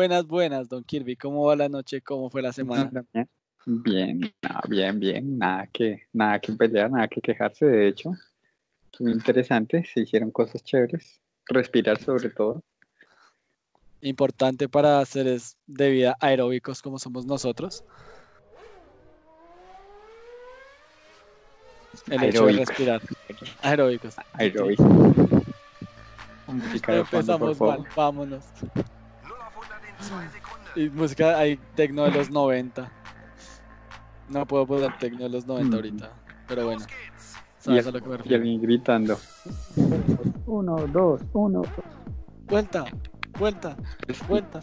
Buenas, buenas, don Kirby. ¿Cómo va la noche? ¿Cómo fue la semana? Bien, bien, bien. Nada que, nada que pelear, nada que quejarse. De hecho, muy interesante. Se hicieron cosas chéveres. Respirar sobre todo. Importante para seres de vida aeróbicos como somos nosotros. El hecho de respirar. Aeróbicos. Aeróbicos. Empezamos mal, vámonos. Y música hay tecno de los 90. No puedo poner tecno de los 90 ahorita, pero bueno. ¿Sabes a lo que me refiero? Y gritando. Uno, dos, uno. Vuelta, vuelta, vuelta.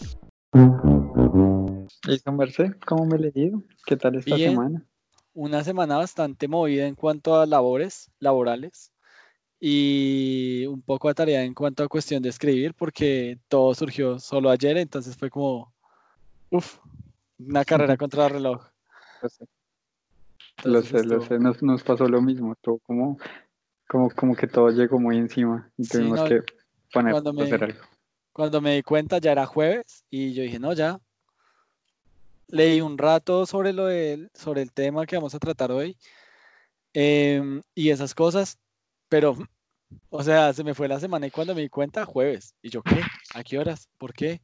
¿Y Merced? ¿Cómo me le digo? ¿Qué tal esta semana? Una semana bastante movida en cuanto a labores laborales y un poco tarea en cuanto a cuestión de escribir, porque todo surgió solo ayer, entonces fue como, uff, una carrera contra el reloj. Lo sé, lo sé, nos, nos, pasó lo mismo, todo como, como, como que todo llegó muy encima y tuvimos que poner cuando me, hacer algo. Cuando me di cuenta ya era jueves y yo dije, no, ya. Leí un rato sobre, lo de, sobre el tema que vamos a tratar hoy em, y esas cosas pero, o sea, se me fue la semana y cuando me di cuenta, jueves. ¿Y yo qué? ¿A qué horas? ¿Por qué?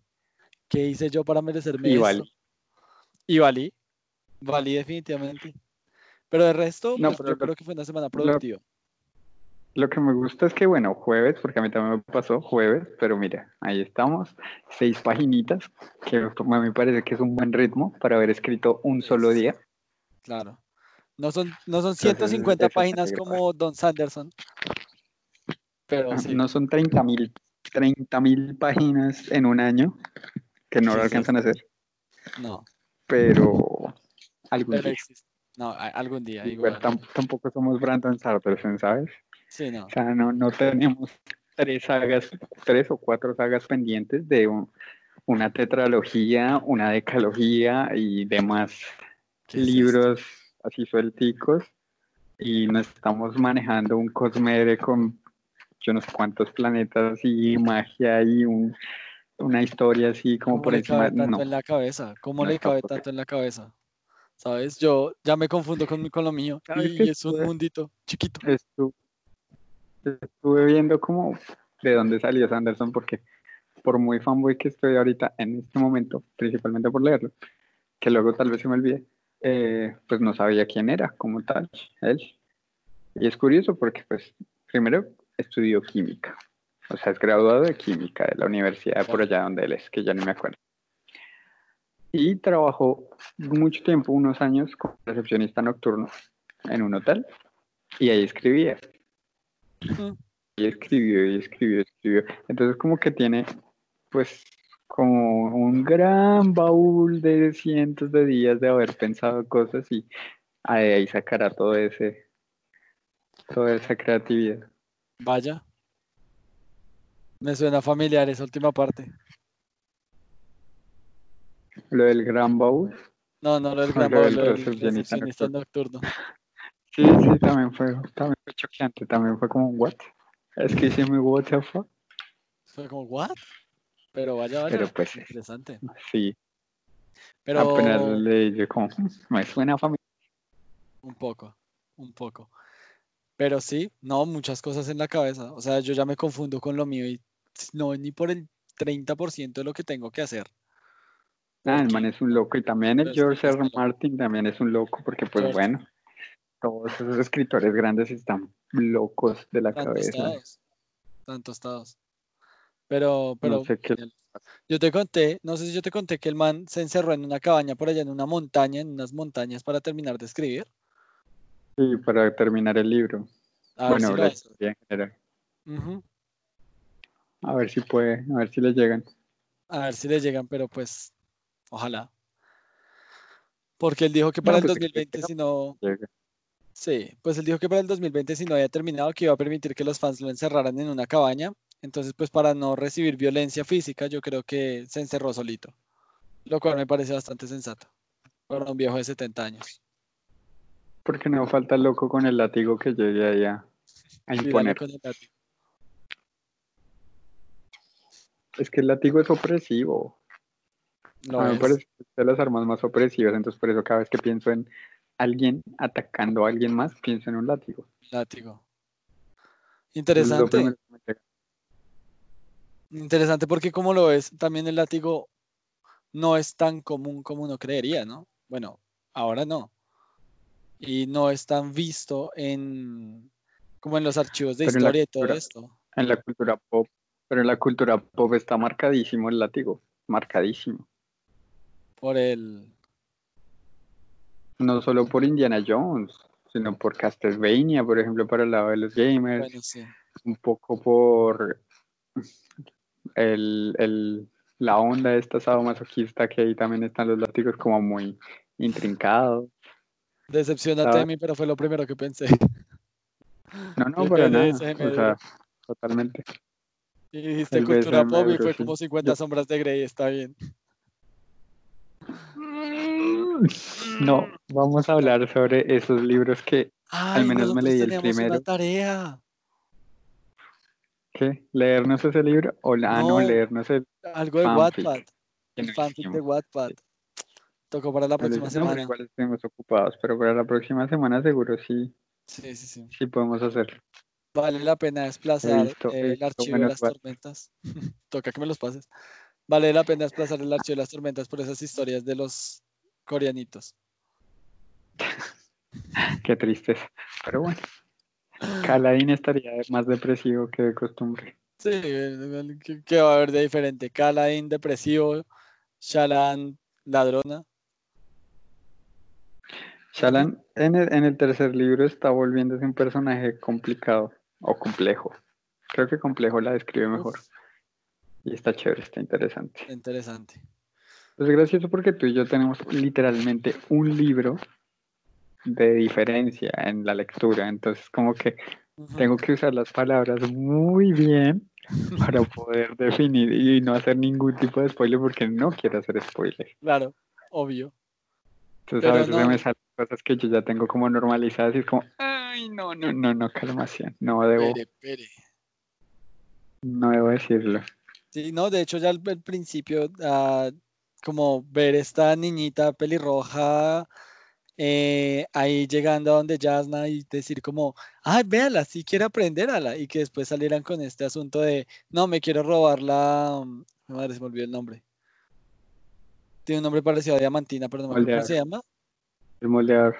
¿Qué hice yo para merecerme y Valí. Y valí. Valí definitivamente. Pero de resto, no, pues, yo creo que fue una semana productiva. Lo, que me gusta es que, bueno, jueves, porque a mí también me pasó jueves, pero mira, ahí estamos, seis paginitas, que a mí me parece que es un buen ritmo para haber escrito un solo día. Claro. No son, no son 150 páginas como Don Sanderson. Pero ah, No son 30 mil páginas en un año que no lo alcanzan a hacer. No. Pero algún día. No, algún día. tampoco somos Brandon Sanderson, ¿sabes? Sí, no. O sea, no, no tenemos tres sagas, tres o cuatro sagas pendientes de una tetralogía, una decalogía y demás libros así suelticos y nos estamos manejando un cosmere con yo no sé cuántos planetas y magia y un, una historia así como por encima. tanto no. en la cabeza? ¿Cómo le cabe tanto en la cabeza? ¿Sabes? Yo ya me confundo con, con lo mío y es un mundito chiquito. Estuve, estuve viendo como de dónde salió Sanderson porque por muy fanboy que estoy ahorita en este momento, principalmente por leerlo, que luego tal vez se me olvide, eh, pues no sabía quién era como tal, él. Y es curioso porque, pues, primero estudió química, o sea, es graduado de química de la universidad por allá donde él es, que ya no me acuerdo. Y trabajó mucho tiempo, unos años, como recepcionista nocturno en un hotel, y ahí escribía. Y escribió, y escribió, y escribió. Entonces, como que tiene, pues, como un gran baúl de cientos de días de haber pensado cosas y ahí sacará todo ese toda esa creatividad. Vaya. Me suena familiar esa última parte. ¿Lo del gran baúl? No, no lo del gran baúl, lo del recepcionista nocturno. Sí, sí, también fue, también fue choqueante, también fue como, ¿what? Es que hice mi what Fue como, ¿what? Pero vaya, vaya. Pero pues, interesante. Sí. Pero. Apenas le dije como, me suena familia. Un poco, un poco. Pero sí, no, muchas cosas en la cabeza. O sea, yo ya me confundo con lo mío y no ni por el 30% de lo que tengo que hacer. Ah, el man es un loco. Y también el George R. Martin también es un loco, porque pues bueno, todos esos escritores grandes están locos de la cabeza. Estados. Tantos estados. Pero, pero yo te conté, no sé si yo te conté que el man se encerró en una cabaña por allá en una montaña, en unas montañas para terminar de escribir. Sí, para terminar el libro. A bueno, si en general. A ver si puede, a ver si le llegan. A ver si le llegan, pero pues, ojalá. Porque él dijo que para el 2020, pues, si no. Sí, pues él dijo que para el 2020, si no había terminado, que iba a permitir que los fans lo encerraran en una cabaña entonces, pues para no recibir violencia física, yo creo que se encerró solito, lo cual me parece bastante sensato para un viejo de 70 años. Porque no falta el loco con el látigo que llegue ahí a, imponer. Es que el látigo es opresivo. No, me parece de las armas más opresivas, entonces por eso cada vez que pienso en alguien atacando a alguien más, pienso en un látigo. Látigo. Interesante. Interesante porque como lo ves, también el látigo no es tan común como uno creería, ¿no? Bueno, ahora no. Y no es tan visto en como en los archivos de historia y todo esto. En la cultura pop, pero en la cultura pop está marcadísimo el látigo, marcadísimo. Por el no solo por Indiana Jones, sino por Castlevania, por ejemplo, para el lado de los gamers. Un poco por el, la onda de esta sadomasoquista que ahí también están los látigos como muy intrincados. Decepcionate de mí, pero fue lo primero que pensé. No, no, para nada. O sea, totalmente. Y dijiste cultura pop y fue como 50 sombras de Grey, está bien. No, vamos a hablar sobre esos libros que al menos me leí el primero. Una tarea. ¿Qué? ¿Leernos ese libro? O la, no, leernos el Algo de Wattpad. El fanfic de Wattpad. Tocó para la próxima semana. Igual estemos ocupados, pero para la próxima semana seguro sí. Sí, sí, sí. Sí podemos hacerlo. Vale la pena desplazar el archivo de las tormentas. Toca que me los pases. Vale la pena desplazar el archivo de las tormentas por esas historias de los coreanitos. Qué tristeza. Pero bueno. Caladín estaría más depresivo que de costumbre. Sí, ¿qué va a haber de diferente? Caladín depresivo, Shalan ladrona. Shalan en el, en el tercer libro está volviéndose un personaje complicado o complejo. Creo que complejo la describe mejor. Y está chévere, está interesante. Interesante. Es gracioso porque tú y yo tenemos literalmente un libro de diferencia en la lectura. Entonces, como que tengo que usar las palabras muy bien para poder definir y no hacer ningún tipo de spoiler porque no quiero hacer spoiler. Claro, obvio. Entonces a veces me salen cosas que yo ya tengo como normalizadas y es como, ay, no, no, no, no, calmación, no debo. No debo decirlo. Sí, no, de hecho ya al, principio, uh, como ver esta niñita pelirroja eh, ahí llegando a donde Jasna y decir como, ay, véala, sí quiere aprender a la, y que después salieran con este asunto de, no, me quiero robar la, mm, madre, se me olvidó el nombre. Tiene un nombre parecido a Diamantina, pero no me acuerdo cómo se llama. El moldeador.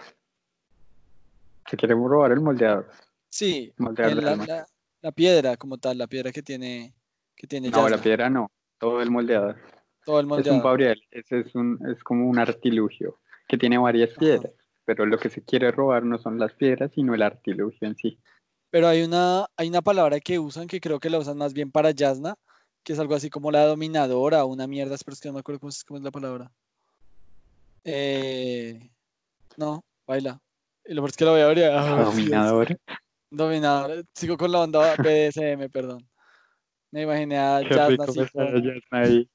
Se quiere robar el moldeador. Sí, la, piedra como tal, la piedra que tiene, que tiene No, la piedra no, todo el moldeador. Todo el moldeador. Es un Gabriel, ese es, un, es como un artilugio que tiene varias piedras, pero lo que se quiere robar no son las piedras, sino el artilugio en sí. Pero hay una, hay una palabra que usan que creo que la usan más bien para Yasna, que es algo así como la dominadora, una mierda, pero es que no me acuerdo cómo es, la palabra. Eh, no, baila. Y lo peor es que lo voy a abrir. Ah, dominadora. Dominadora. Sigo con la onda BDSM, perdón. Me imaginé a Yasna así.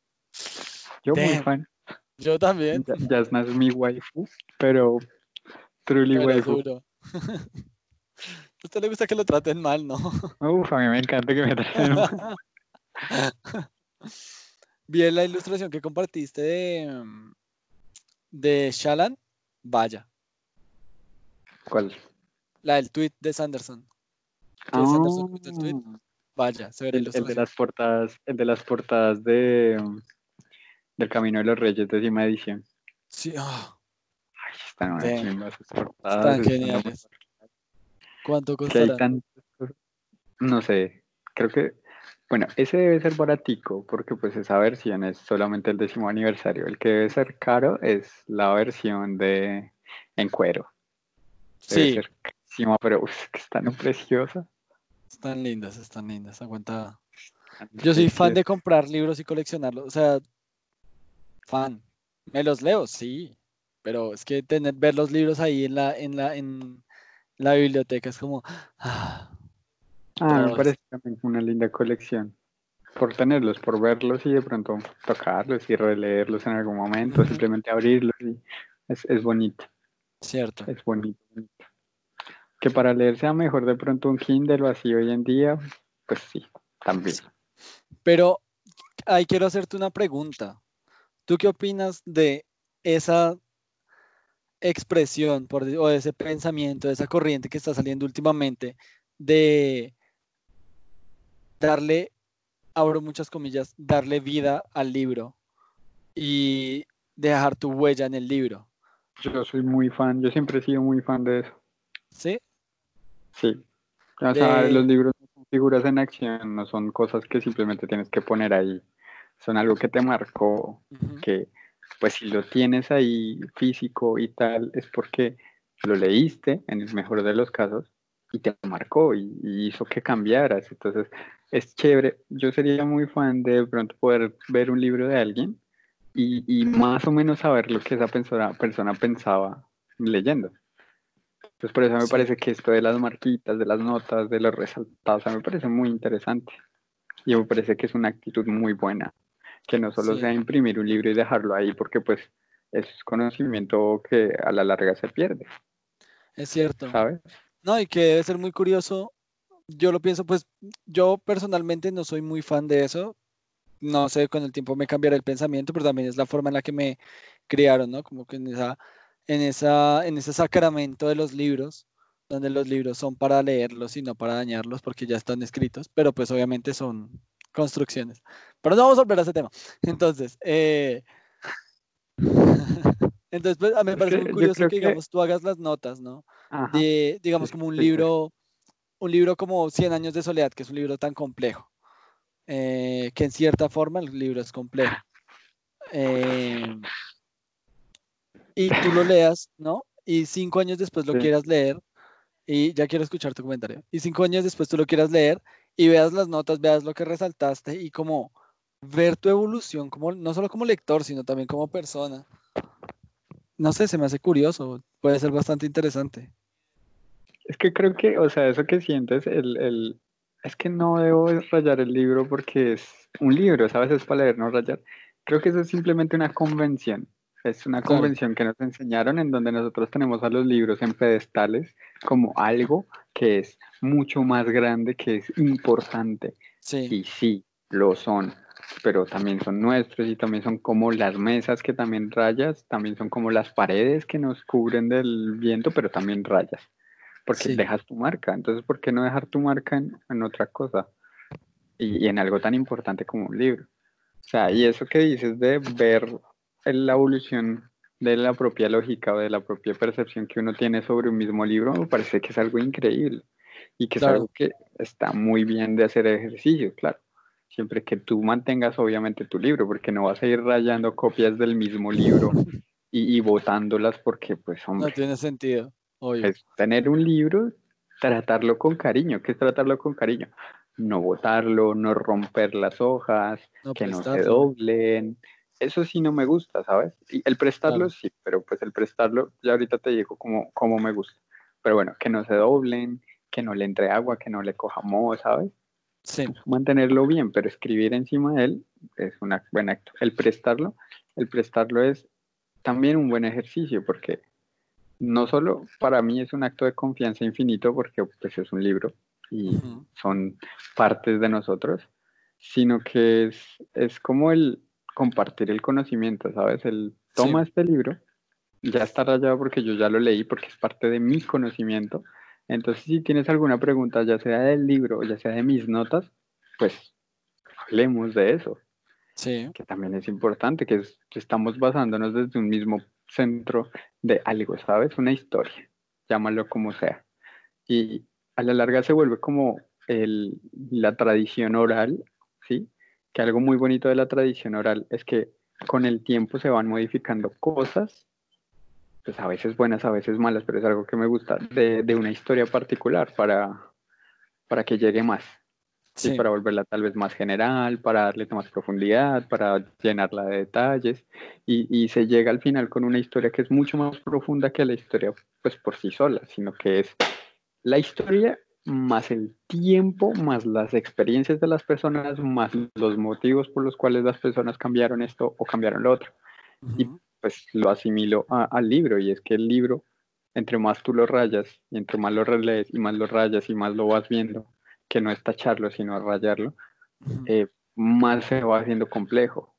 Yo muy fan. Yo también. Yasna es mi waifu, pero truly waifu. A usted le gusta que lo traten mal, ¿no? Uf, a mí me encanta que me traten mal. Vi la ilustración que compartiste de, de Shalan. Vaya. ¿Cuál? La del tweet de Sanderson. Ah. Sanderson el tweet. Vaya, se ve el, el de las portadas, el de las portadas de del Camino de los Reyes, décima edición. Sí, oh. Ay, están, están geniales. ¿Cuánto costará? No sé, creo que, bueno, ese debe ser baratico, porque pues esa versión es solamente el décimo aniversario. El que debe ser caro es la versión de en cuero. Debe sí. Ser carísima, pero uf, que están preciosas. Están lindas, están lindas, aguanta. Yo soy fan de comprar libros y coleccionarlos. O sea, fan. Me los leo, sí, pero es que tener, ver los libros ahí en la, en la, en la biblioteca es como... Ah, ah me parece también una linda colección. Por tenerlos, por verlos y de pronto tocarlos y releerlos en algún momento, simplemente abrirlos y es, es bonito. Cierto. Es bonito, Que para leer sea mejor de pronto un Kindle o así hoy en día, pues sí, también. Pero ahí quiero hacerte una pregunta. ¿Tú qué opinas de esa expresión por, o de ese pensamiento, de esa corriente que está saliendo últimamente de darle, abro muchas comillas, darle vida al libro y dejar tu huella en el libro? Yo soy muy fan, yo siempre he sido muy fan de eso. ¿Sí? Sí. O sea, los libros son figuras en acción, no son cosas que simplemente tienes que poner ahí. Son algo que te marcó, que pues si lo tienes ahí físico y tal, es porque lo leíste, en el mejor de los casos, y te marcó y, hizo que cambiaras. Entonces, es chévere. Yo sería muy fan de, de pronto poder ver un libro de alguien y, más o menos saber lo que esa persona, persona pensaba leyendo. Entonces, por eso me parece que esto de las marquitas, de las notas, de los resaltados, me parece muy interesante. Y me parece que es una actitud muy buena que no solo sea imprimir un libro y dejarlo ahí, porque pues es conocimiento que a la larga se pierde. Es cierto. ¿Sabes? No, y que debe ser muy curioso. Yo lo pienso, pues yo personalmente no soy muy fan de eso. No sé, con el tiempo me cambiará el pensamiento, pero también es la forma en la que me criaron, ¿no? Como que en esa, en esa, en ese sacramento de los libros, donde los libros son para leerlos y no para dañarlos porque ya están escritos, pero pues obviamente son construcciones. Pero no vamos a volver a ese tema. Entonces, eh, entonces pues, a mí me parece muy curioso que, digamos, tú hagas las notas, ¿no? De, digamos, como un libro, un libro como 100 años de soledad, que es un libro tan complejo, eh, que en cierta forma el libro es complejo. Eh, y tú lo leas, ¿no? Y cinco años después lo quieras leer, y ya quiero escuchar tu comentario, y cinco años después tú lo quieras leer y veas las notas, veas lo que resaltaste y como ver tu evolución, como, no solo como lector, sino también como persona. No sé, se me hace curioso, puede ser bastante interesante. Es que creo que, o sea, eso que sientes, el, el, es que no debo rayar el libro porque es un libro, ¿sabes? Es para leer, no rayar. Creo que eso es simplemente una convención. Es una convención que nos enseñaron en donde nosotros tenemos a los libros en pedestales como algo que es mucho más grande, que es importante. Sí. Y sí, lo son, pero también son nuestros y también son como las mesas que también rayas, también son como las paredes que nos cubren del viento, pero también rayas, porque dejas tu marca. Entonces, ¿por qué no dejar tu marca en, otra cosa? Y, y en algo tan importante como un libro. O sea, y eso que dices de ver la evolución de la propia lógica o de la propia percepción que uno tiene sobre un mismo libro, me parece que es algo increíble y que es algo que está muy bien de hacer ejercicio, claro. Siempre que tú mantengas obviamente tu libro, porque no vas a ir rayando copias del mismo libro y, y botándolas porque pues hombre. No tiene sentido. Es tener un libro, tratarlo con cariño. ¿Qué es tratarlo con cariño? No botarlo, no romper las hojas, que no se doblen, eso sí no me gusta, ¿sabes? Y el prestarlo sí, pero pues el prestarlo, ya ahorita te digo cómo, cómo me gusta. Pero bueno, que no se doblen, que no le entre agua, que no le coja moho, ¿sabes? Sí. Mantenerlo bien, pero escribir encima de él es un buen acto. El prestarlo, el prestarlo es también un buen ejercicio porque no solo para mí es un acto de confianza infinito porque pues es un libro y son partes de nosotros, sino que es, es como el, compartir el conocimiento, ¿sabes? El toma este libro, ya está rayado porque yo ya lo leí, porque es parte de mi conocimiento. Entonces, si tienes alguna pregunta, ya sea del libro ya sea de mis notas, pues hablemos de eso. Sí. Que también es importante, que, que estamos basándonos desde un mismo centro de algo, ¿sabes? Una historia, llámalo como sea. Y a la larga se vuelve como el, la tradición oral, ¿sí? Que algo muy bonito de la tradición oral es que con el tiempo se van modificando cosas, pues a veces buenas, a veces malas, pero es algo que me gusta de, una historia particular para, para que llegue más. Sí. Para volverla tal vez más general, para darle más profundidad, para llenarla de detalles. Y, y, se llega al final con una historia que es mucho más profunda que la historia pues por sí sola, sino que es la historia más el tiempo, más las experiencias de las personas, más los motivos por los cuales las personas cambiaron esto o cambiaron lo otro. Y pues lo asimilo al libro, y es que el libro, entre más tú lo rayas, y entre más lo relees, y más lo rayas, y más lo vas viendo, que no es tacharlo, sino rayarlo, eh, más se va haciendo complejo.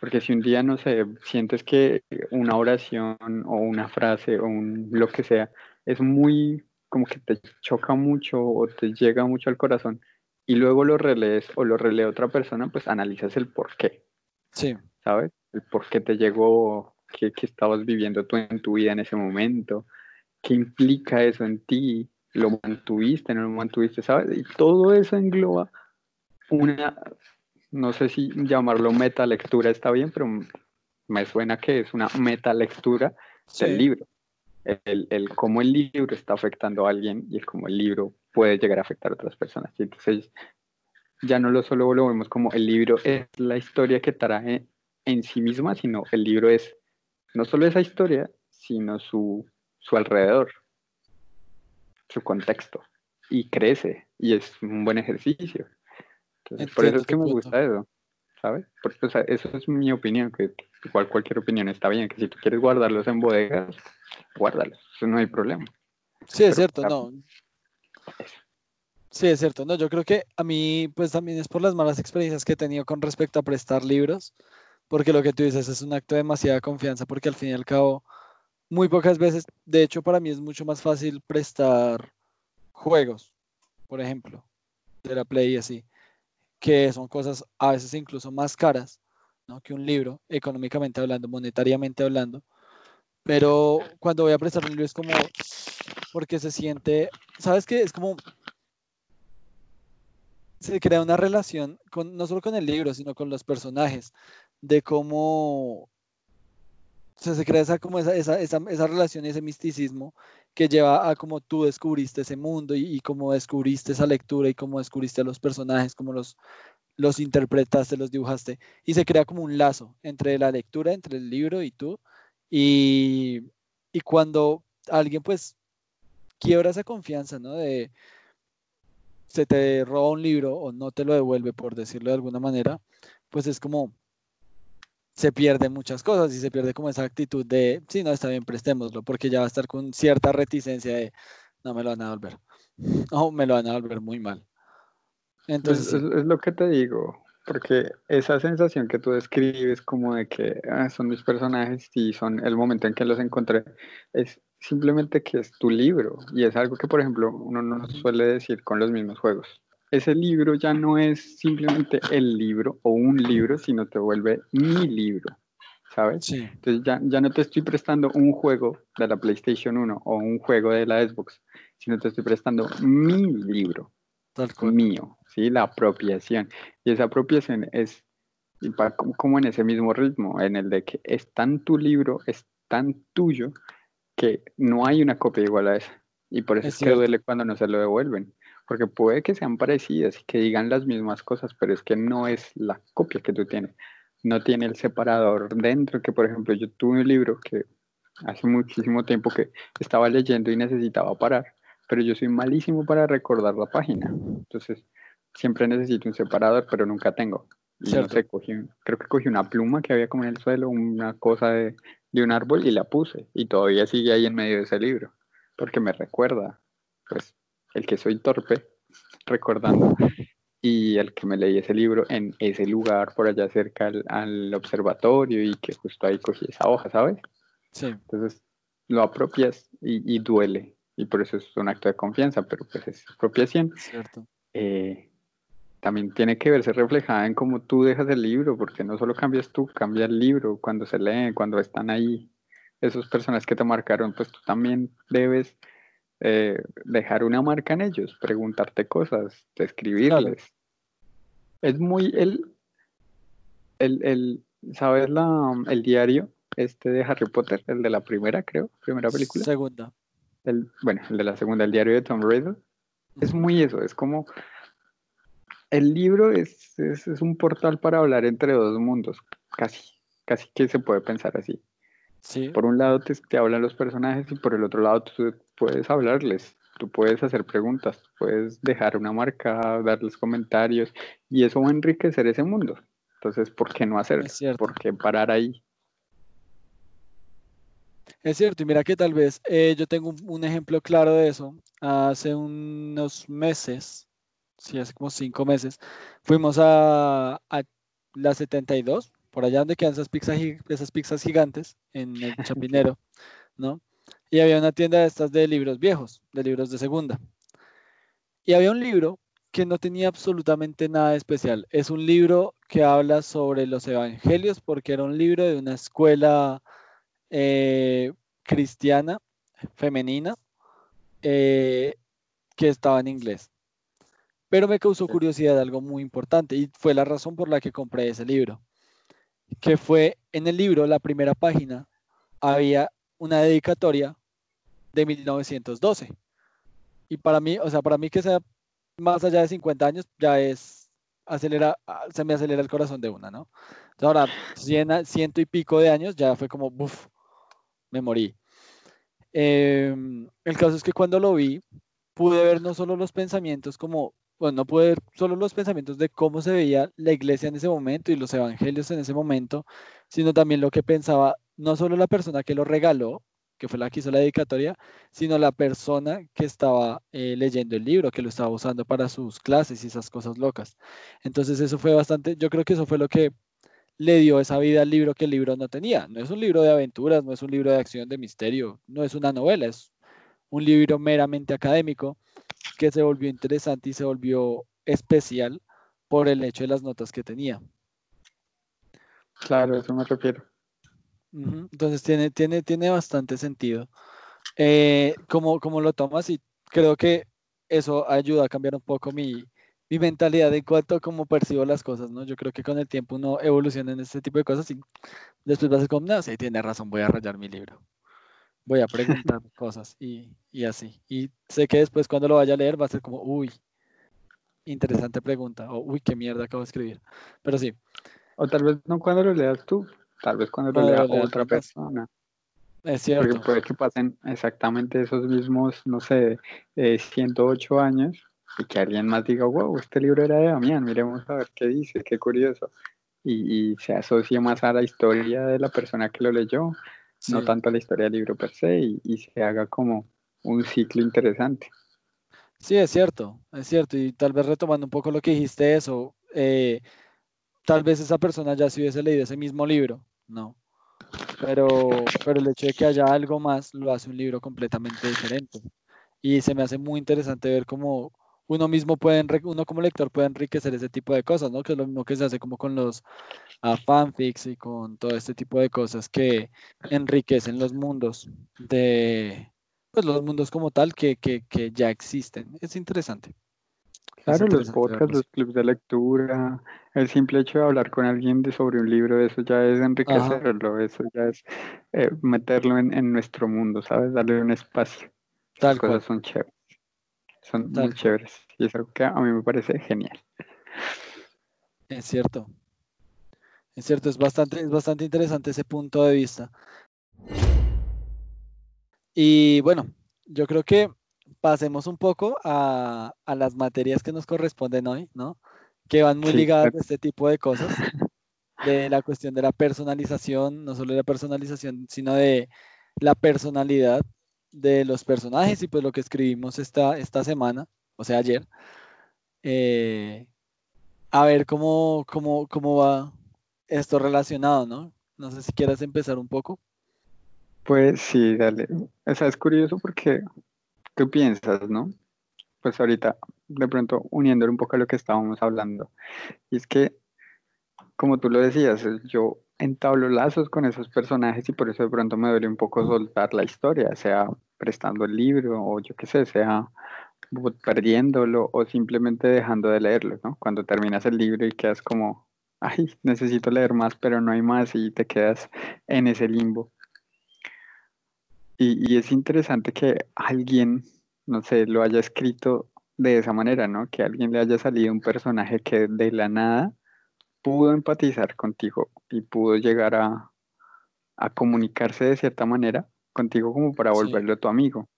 Porque si un día, no sé, sientes que una oración o una frase o un, lo que sea es muy, como que te choca mucho o te llega mucho al corazón y luego lo relees o lo relee otra persona, pues analizas el por qué. Sí. ¿Sabes? El por qué te llegó, qué, qué estabas viviendo tú en tu vida en ese momento, qué implica eso en ti, lo mantuviste, no lo mantuviste, ¿sabes? Y todo eso engloba una, no sé si llamarlo meta lectura está bien, pero me suena que es una meta lectura del libro. El, el, cómo el libro está afectando a alguien y el cómo el libro puede llegar a afectar a otras personas. Y entonces ya no lo solo lo vemos como el libro es la historia que trae en sí misma, sino el libro es no solo esa historia, sino su, su alrededor, su contexto. Y crece, y es un buen ejercicio. Entonces, por eso es que me gusta eso, ¿sabes? Porque, eso es mi opinión, que igual cualquier opinión está bien, que si tú quieres guardarlos en bodegas, guárdalos, eso no hay problema. Sí, es cierto, no. Sí, es cierto, no, yo creo que a mí pues también es por las malas experiencias que he tenido con respecto a prestar libros, porque lo que tú dices es un acto de demasiada confianza, porque al fin y al cabo, muy pocas veces, de hecho para mí es mucho más fácil prestar juegos, por ejemplo, de la Play y así que son cosas a veces incluso más caras ¿no? que un libro, económicamente hablando, monetariamente hablando. Pero cuando voy a prestar un libro es como, porque se siente, ¿sabes qué? Es como, se crea una relación con, no solo con el libro, sino con los personajes, de cómo se crea esa, como esa, esa, esa, esa relación, ese misticismo que lleva a cómo tú descubriste ese mundo y, cómo descubriste esa lectura y cómo descubriste a los personajes, cómo los, los interpretaste, los dibujaste. Y se crea como un lazo entre la lectura, entre el libro y tú. Y, y cuando alguien pues quiebra esa confianza, ¿no? De se te roba un libro o no te lo devuelve, por decirlo de alguna manera, pues es como se pierden muchas cosas y se pierde como esa actitud de, sí, no, está bien, prestémoslo, porque ya va a estar con cierta reticencia de, no me lo van a devolver, o me lo van a devolver muy mal. Entonces, es, lo que te digo, porque esa sensación que tú describes como de que ah, son mis personajes y son el momento en que los encontré, es simplemente que es tu libro y es algo que, por ejemplo, uno no suele decir con los mismos juegos. Ese libro ya no es simplemente el libro o un libro, sino te vuelve mi libro, ¿sabes? Entonces ya, ya no te estoy prestando un juego de la PlayStation 1 o un juego de la Xbox, sino te estoy prestando mi libro, mío, ¿sí? La apropiación. Y esa apropiación es como en ese mismo ritmo, en el de que es tan tu libro, es tan tuyo, que no hay una copia igual a esa. Y por eso es, que duele cuando no se lo devuelven porque puede que sean parecidas y que digan las mismas cosas, pero es que no es la copia que tú tienes. No tiene el separador dentro, que por ejemplo yo tuve un libro que hace muchísimo tiempo que estaba leyendo y necesitaba parar, pero yo soy malísimo para recordar la página. Entonces, siempre necesito un separador, pero nunca tengo. Y no sé, creo que cogí una pluma que había como en el suelo, una cosa de, de un árbol y la puse. Y todavía sigue ahí en medio de ese libro, porque me recuerda, pues, el que soy torpe, recordando, y el que me leí ese libro en ese lugar por allá cerca al, observatorio y que justo ahí cogí esa hoja, ¿sabes? Sí. Entonces lo apropias y, duele, y por eso es un acto de confianza, pero pues es apropiación. Cierto. Eh, también tiene que verse reflejada en cómo tú dejas el libro, porque no solo cambias tú, cambia el libro cuando se lee, cuando están ahí esas personas que te marcaron, pues tú también debes eh, dejar una marca en ellos, preguntarte cosas, escribirles. Es muy el, el, el, ¿sabes la, el diario este de Harry Potter, el de la primera, creo, primera película? Segunda. El, bueno, el de la segunda, el diario de Tom Riddle. Es muy eso, es como el libro es, es, es, un portal para hablar entre dos mundos, casi, casi que se puede pensar así. Por un lado te, te, hablan los personajes y por el otro lado tú puedes hablarles, tú puedes hacer preguntas, puedes dejar una marca, darles comentarios y eso va a enriquecer ese mundo. Entonces, ¿por qué no hacerlo? ¿Por qué parar ahí? Es cierto, y mira que tal vez eh, yo tengo un, ejemplo claro de eso. Hace unos meses, sí, hace como cinco meses, fuimos a, a la 72, por allá donde quedan esas pizzas, esas pizzas gigantes, en el Chapinero, ¿no? Y había una tienda de estas de libros viejos, de libros de segunda. Y había un libro que no tenía absolutamente nada especial. Es un libro que habla sobre los evangelios porque era un libro de una escuela eh, cristiana femenina eh, que estaba en inglés. Pero me causó curiosidad algo muy importante y fue la razón por la que compré ese libro. Que fue en el libro, la primera página, había una dedicatoria de 1912. Y para mí, o sea, para mí que sea más allá de 50 años, ya es, acelera, se me acelera el corazón de una, ¿no? ahora, ciento y pico de años, ya fue como, buf, me morí. Em, el caso es que cuando lo vi, pude ver no solo los pensamientos como, bueno, no pude ver solo los pensamientos de cómo se veía la iglesia en ese momento y los evangelios en ese momento, sino también lo que pensaba no solo la persona que lo regaló, que fue la que hizo la dedicatoria, sino la persona que estaba eh, leyendo el libro, que lo estaba usando para sus clases y esas cosas locas. Entonces eso fue bastante, yo creo que eso fue lo que le dio esa vida al libro que el libro no tenía. No es un libro de aventuras, no es un libro de acción, de misterio, no es una novela, es un libro meramente académico que se volvió interesante y se volvió especial por el hecho de las notas que tenía. Claro, eso me refiero. Entonces tiene, tiene, tiene bastante sentido. Eh, como, como lo tomas y creo que eso ayuda a cambiar un poco mi, mi mentalidad en cuanto a cómo percibo las cosas, ¿no? Yo creo que con el tiempo uno evoluciona en este tipo de cosas y después vas a como, no, sí, tiene razón, voy a rayar mi libro. Voy a preguntar cosas y, y, así. Y sé que después cuando lo vaya a leer va a ser como, uy, interesante pregunta, o uy, qué mierda acabo de escribir. Pero sí. O tal vez no cuando lo leas tú, tal vez cuando lo lea otra persona. Es cierto. Porque puede que pasen exactamente esos mismos, no sé, 108 años y que alguien más diga, wow, este libro era de Damián, miremos a ver qué dice, qué curioso. Y, se asocie más a la historia de la persona que lo leyó, no tanto la historia del libro per se, y, se haga como un ciclo interesante. Sí, es cierto, es cierto. Y tal vez retomando un poco lo que dijiste, eso, eh, tal vez esa persona ya se hubiese leído ese mismo libro, ¿no? Pero, pero el hecho de que haya algo más lo hace un libro completamente diferente. Y se me hace muy interesante ver cómo uno mismo puede, uno como lector puede enriquecer ese tipo de cosas, ¿no? Que es lo mismo que se hace como con los uh, fanfics y con todo este tipo de cosas que enriquecen los mundos de, pues los mundos como tal que, que, que ya existen. Es interesante. Claro, los podcasts, los clubs de lectura, el simple hecho de hablar con alguien de sobre un libro, eso ya es enriquecerlo, eso ya es eh, meterlo en, en, nuestro mundo, ¿sabes? Darle un espacio. Tal cosas son chéveres. Son muy chéveres. Y es algo que a mí me parece genial. Es cierto. Es cierto, es bastante, es bastante interesante ese punto de vista. Y bueno, yo creo que pasemos un poco a, las materias que nos corresponden hoy, ¿no? Que van muy ligadas a este tipo de cosas, de la cuestión de la personalización, no solo de la personalización, sino de la personalidad de los personajes y pues lo que escribimos esta, esta semana, o sea, ayer. Eh, a ver cómo, cómo, cómo va esto relacionado, ¿no? No sé si quieras empezar un poco. Pues sí, dale. O sea, es curioso porque tú piensas, ¿no? Pues ahorita, de pronto, uniéndole un poco a lo que estábamos hablando. Y es que, como tú lo decías, yo entablo lazos con esos personajes y por eso de pronto me duele un poco soltar la historia, sea prestando el libro o yo qué sé, sea perdiéndolo o simplemente dejando de leerlo, ¿no? Cuando terminas el libro y quedas como, ay, necesito leer más, pero no hay más y te quedas en ese limbo. Y, y es interesante que alguien, no sé, lo haya escrito de esa manera, ¿no? Que a alguien le haya salido un personaje que de la nada pudo empatizar contigo y pudo llegar a, comunicarse de cierta manera contigo como para volverlo tu amigo.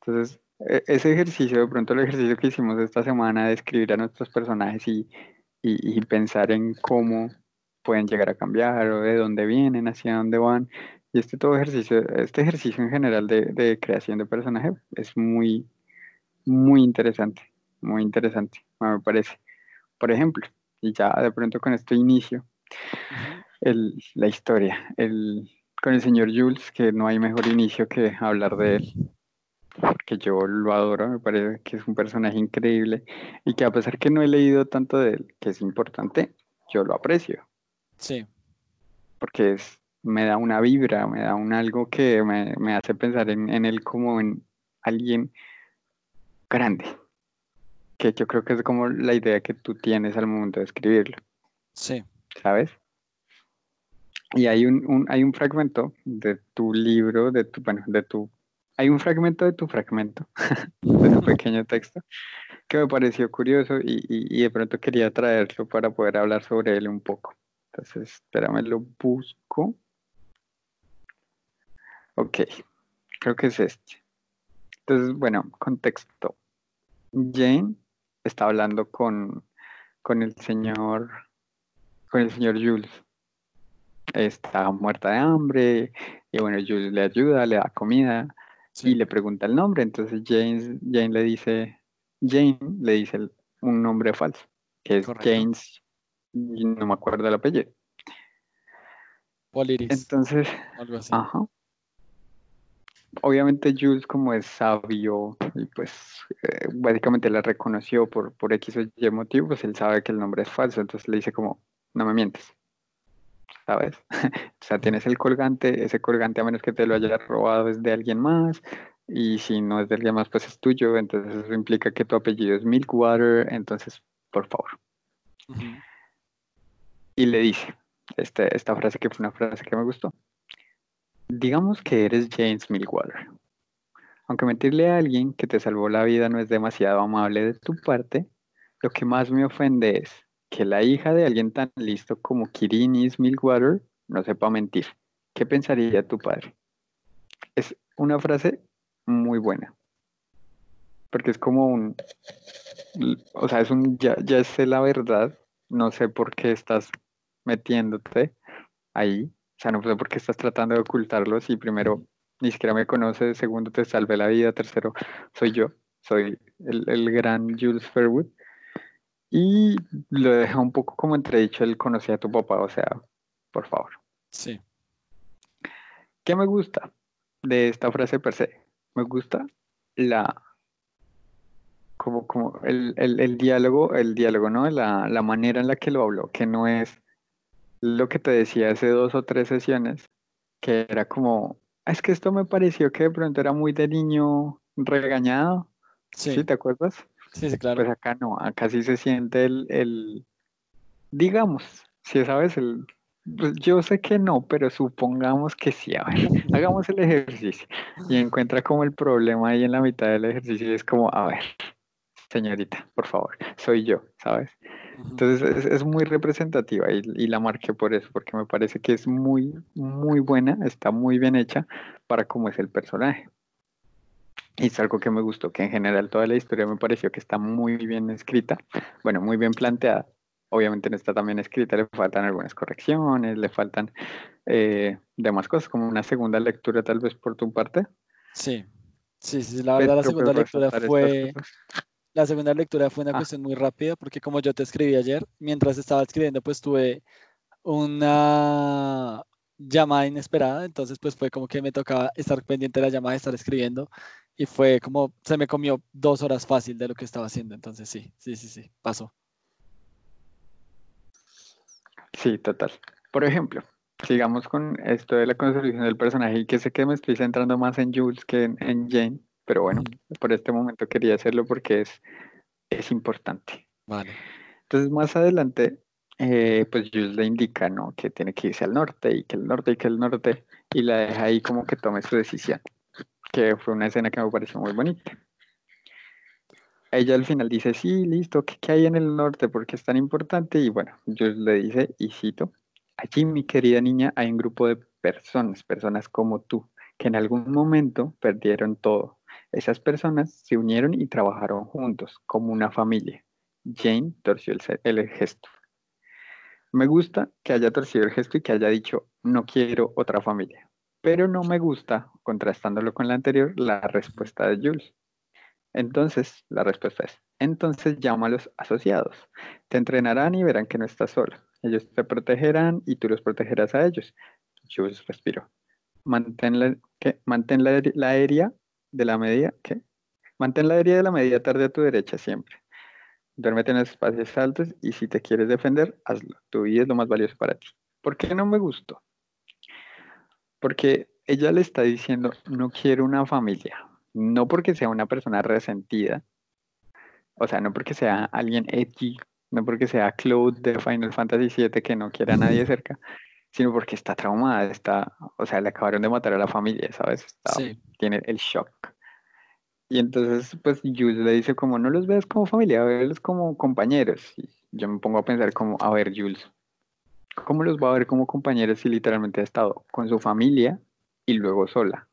Entonces, e, ese ejercicio, de pronto el ejercicio que hicimos esta semana de escribir a nuestros personajes y, pensar en cómo pueden llegar a cambiar o de dónde vienen, hacia dónde van. Y este todo ejercicio, este ejercicio en general de, de creación de personaje es muy, muy interesante, muy interesante, me parece. Por ejemplo, y ya de pronto con este inicio, la historia. El, con el señor Jules, que no hay mejor inicio que hablar de él, porque yo lo adoro, me parece que es un personaje increíble y que a pesar que no he leído tanto de él, que es importante, yo lo aprecio. Sí. Porque es, me da una vibra, me da un algo que me, hace pensar en, en, él como en alguien grande, que yo creo que es como la idea que tú tienes al momento de escribirlo. Sí. ¿Sabes? Y hay un, hay un fragmento de tu libro, de tu, bueno, de tu, hay un fragmento de tu fragmento, de tu pequeño texto, que me pareció curioso y, y, de pronto quería traerlo para poder hablar sobre él un poco. Entonces, espérame, lo busco. Ok, creo que es este. Entonces, bueno, contexto. Jane está hablando con, con el señor, con el señor Jules está muerta de hambre, y bueno, Jules le ayuda, le da comida y le pregunta el nombre. Entonces James, Jane le dice, Jane le dice un nombre falso, que es James, no me acuerdo el apellido. Entonces, Ajá. Obviamente Jules como es sabio y pues eh, básicamente la reconoció por, por X o Y motivo, pues él sabe que el nombre es falso, entonces le dice como, no me mientes. ¿sabes? o sea, tienes el colgante, ese colgante a menos que te lo haya robado es de alguien más, y si no es de alguien más, pues es tuyo, entonces eso implica que tu apellido es Milkwater, entonces, por favor. Y le dice este, esta frase que fue una frase que me gustó. Digamos que eres James Milkwater. Aunque mentirle a alguien que te salvó la vida no es demasiado amable de tu parte, lo que más me ofende es que la hija de alguien tan listo como Kirinis Milkwater no sepa mentir. ¿Qué pensaría tu padre? Es una frase muy buena. Porque es como un. O sea, es un. Ya, ya sé la verdad. No sé por qué estás metiéndote ahí. O sea, no sé por qué estás tratando de ocultarlo. Si primero ni siquiera me conoces, segundo te salvé la vida, tercero soy yo. Soy el, el gran Jules Fairwood. Y lo deja un poco como entredicho, él conocía a tu papá, o sea, por favor. Sí. ¿Qué me gusta de esta frase per se? Me gusta la como, como el, el, diálogo, el diálogo, ¿no? La, la, manera en la que lo habló, que no es lo que te decía hace dos o tres sesiones, que era como, es que esto me pareció que de pronto era muy de niño regañado. Sí. ¿Sí te acuerdas? Sí, sí, claro. Pues acá no, acá sí se siente el, el digamos, si sabes, el, pues yo sé que no, pero supongamos que sí, a ver, hagamos el ejercicio y encuentra como el problema ahí en la mitad del ejercicio y es como, a ver, señorita, por favor, soy yo, ¿sabes? Entonces es, muy representativa y, y, la marqué por eso, porque me parece que es muy, muy buena, está muy bien hecha para cómo es el personaje. Y es algo que me gustó, que en general toda la historia me pareció que está muy bien escrita, bueno, muy bien planteada. Obviamente no está también escrita, le faltan algunas correcciones, le faltan eh, demás cosas, como una segunda lectura tal vez por tu parte. Sí, sí, sí, la verdad la segunda lectura fue... La segunda lectura fue una ah. cuestión muy rápida porque como yo te escribí ayer, mientras estaba escribiendo pues tuve una llamada inesperada, entonces pues fue como que me tocaba estar pendiente de la llamada, estar escribiendo y fue como, se me comió dos horas fácil de lo que estaba haciendo, entonces sí, sí, sí, sí, pasó. Sí, total. Por ejemplo, sigamos con esto de la construcción del personaje y que sé que me estoy centrando más en Jules que en, Jane, pero bueno, por este momento quería hacerlo porque es, es importante. Vale. Entonces más adelante, eh, pues Jules le indica, ¿no? Que tiene que irse al norte y que el norte y que el norte y la deja ahí como que tome su decisión que fue una escena que me pareció muy bonita. Ella al final dice, sí, listo, ¿qué, hay en el norte? Porque es tan importante? Y bueno, yo le dice, y cito, allí mi querida niña hay un grupo de personas, personas como tú, que en algún momento perdieron todo. Esas personas se unieron y trabajaron juntos, como una familia. Jane torció el, gesto. Me gusta que haya torcido el gesto y que haya dicho, no quiero otra familia. Pero no me gusta, contrastándolo con la anterior, la respuesta de Jules. Entonces, la respuesta es, entonces llama a los asociados. Te entrenarán y verán que no estás solo. Ellos te protegerán y tú los protegerás a ellos. Jules respiró. Mantén la, la, la aérea de la medida, ¿qué? Mantén la aérea de la medida tarde a tu derecha siempre. Duérmete en espacios altos y si te quieres defender, hazlo. Tu vida es lo más valioso para ti. ¿Por qué no me gustó? Porque ella le está diciendo, no quiero una familia. No porque sea una persona resentida, o sea, no porque sea alguien edgy, no porque sea Claude de Final Fantasy VII que no quiera a nadie cerca, sino porque está traumada, está, o sea, le acabaron de matar a la familia, ¿sabes? Tiene el shock. Y entonces, pues Jules le dice como, no los ves como familia, verlos como compañeros. Y yo me pongo a pensar como, a ver, Jules, ¿cómo los va a ver como compañeros si literalmente ha estado con su familia y luego sola?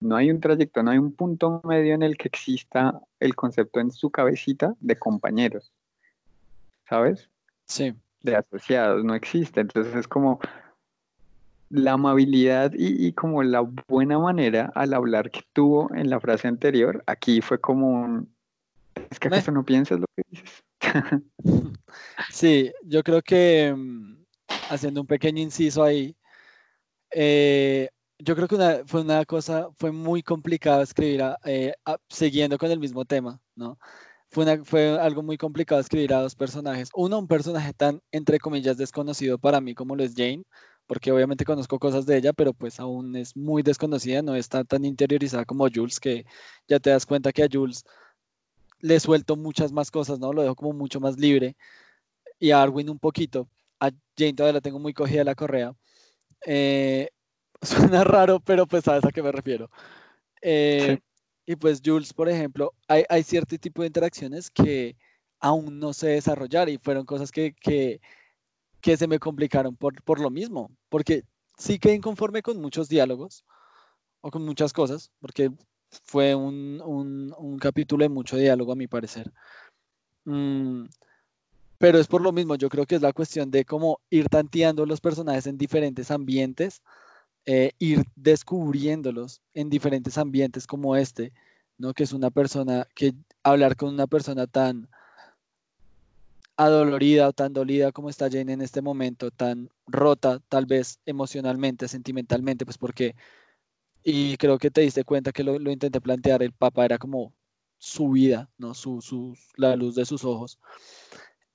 no hay un trayecto, no hay un punto medio en el que exista el concepto en su cabecita de compañeros, ¿sabes? Sí. De asociados, no existe. Entonces es como la amabilidad y, como la buena manera al hablar que tuvo en la frase anterior, aquí fue como un... Es que acaso no piensas lo que dices. sí, yo creo que mm, haciendo un pequeño inciso ahí, eh, yo creo que fue una cosa, fue muy complicado escribir, eh, siguiendo con el mismo tema, ¿no? Fue, fue algo muy complicado escribir a dos personajes. Uno, un personaje tan, entre comillas, desconocido para mí como lo es Jane, porque obviamente conozco cosas de ella, pero pues aún es muy desconocida, no está tan interiorizada como Jules, que ya te das cuenta que a Jules le suelto muchas más cosas, ¿no? Lo dejo como mucho más libre. Y a Arwin un poquito. A Jane todavía la tengo muy cogida la correa. Eh, Suena raro, pero pues sabes a qué me refiero. Eh, y pues Jules, por ejemplo, hay, hay, cierto tipo de interacciones que aún no sé desarrollar y fueron cosas que, que, se me complicaron por, por lo mismo, porque sí que inconforme con muchos diálogos o con muchas cosas, porque fue un, un, un capítulo de mucho diálogo a mi parecer. Mm, pero es por lo mismo, yo creo que es la cuestión de cómo ir tanteando los personajes en diferentes ambientes eh, ir descubriéndolos en diferentes ambientes como este, ¿no? Que es una persona, que hablar con una persona tan adolorida o tan dolida como está Jane en este momento, tan rota tal vez emocionalmente, sentimentalmente, pues porque, y creo que te diste cuenta que lo, lo intenté plantear, el papá era como su vida, ¿no? Su, su, la luz de sus ojos.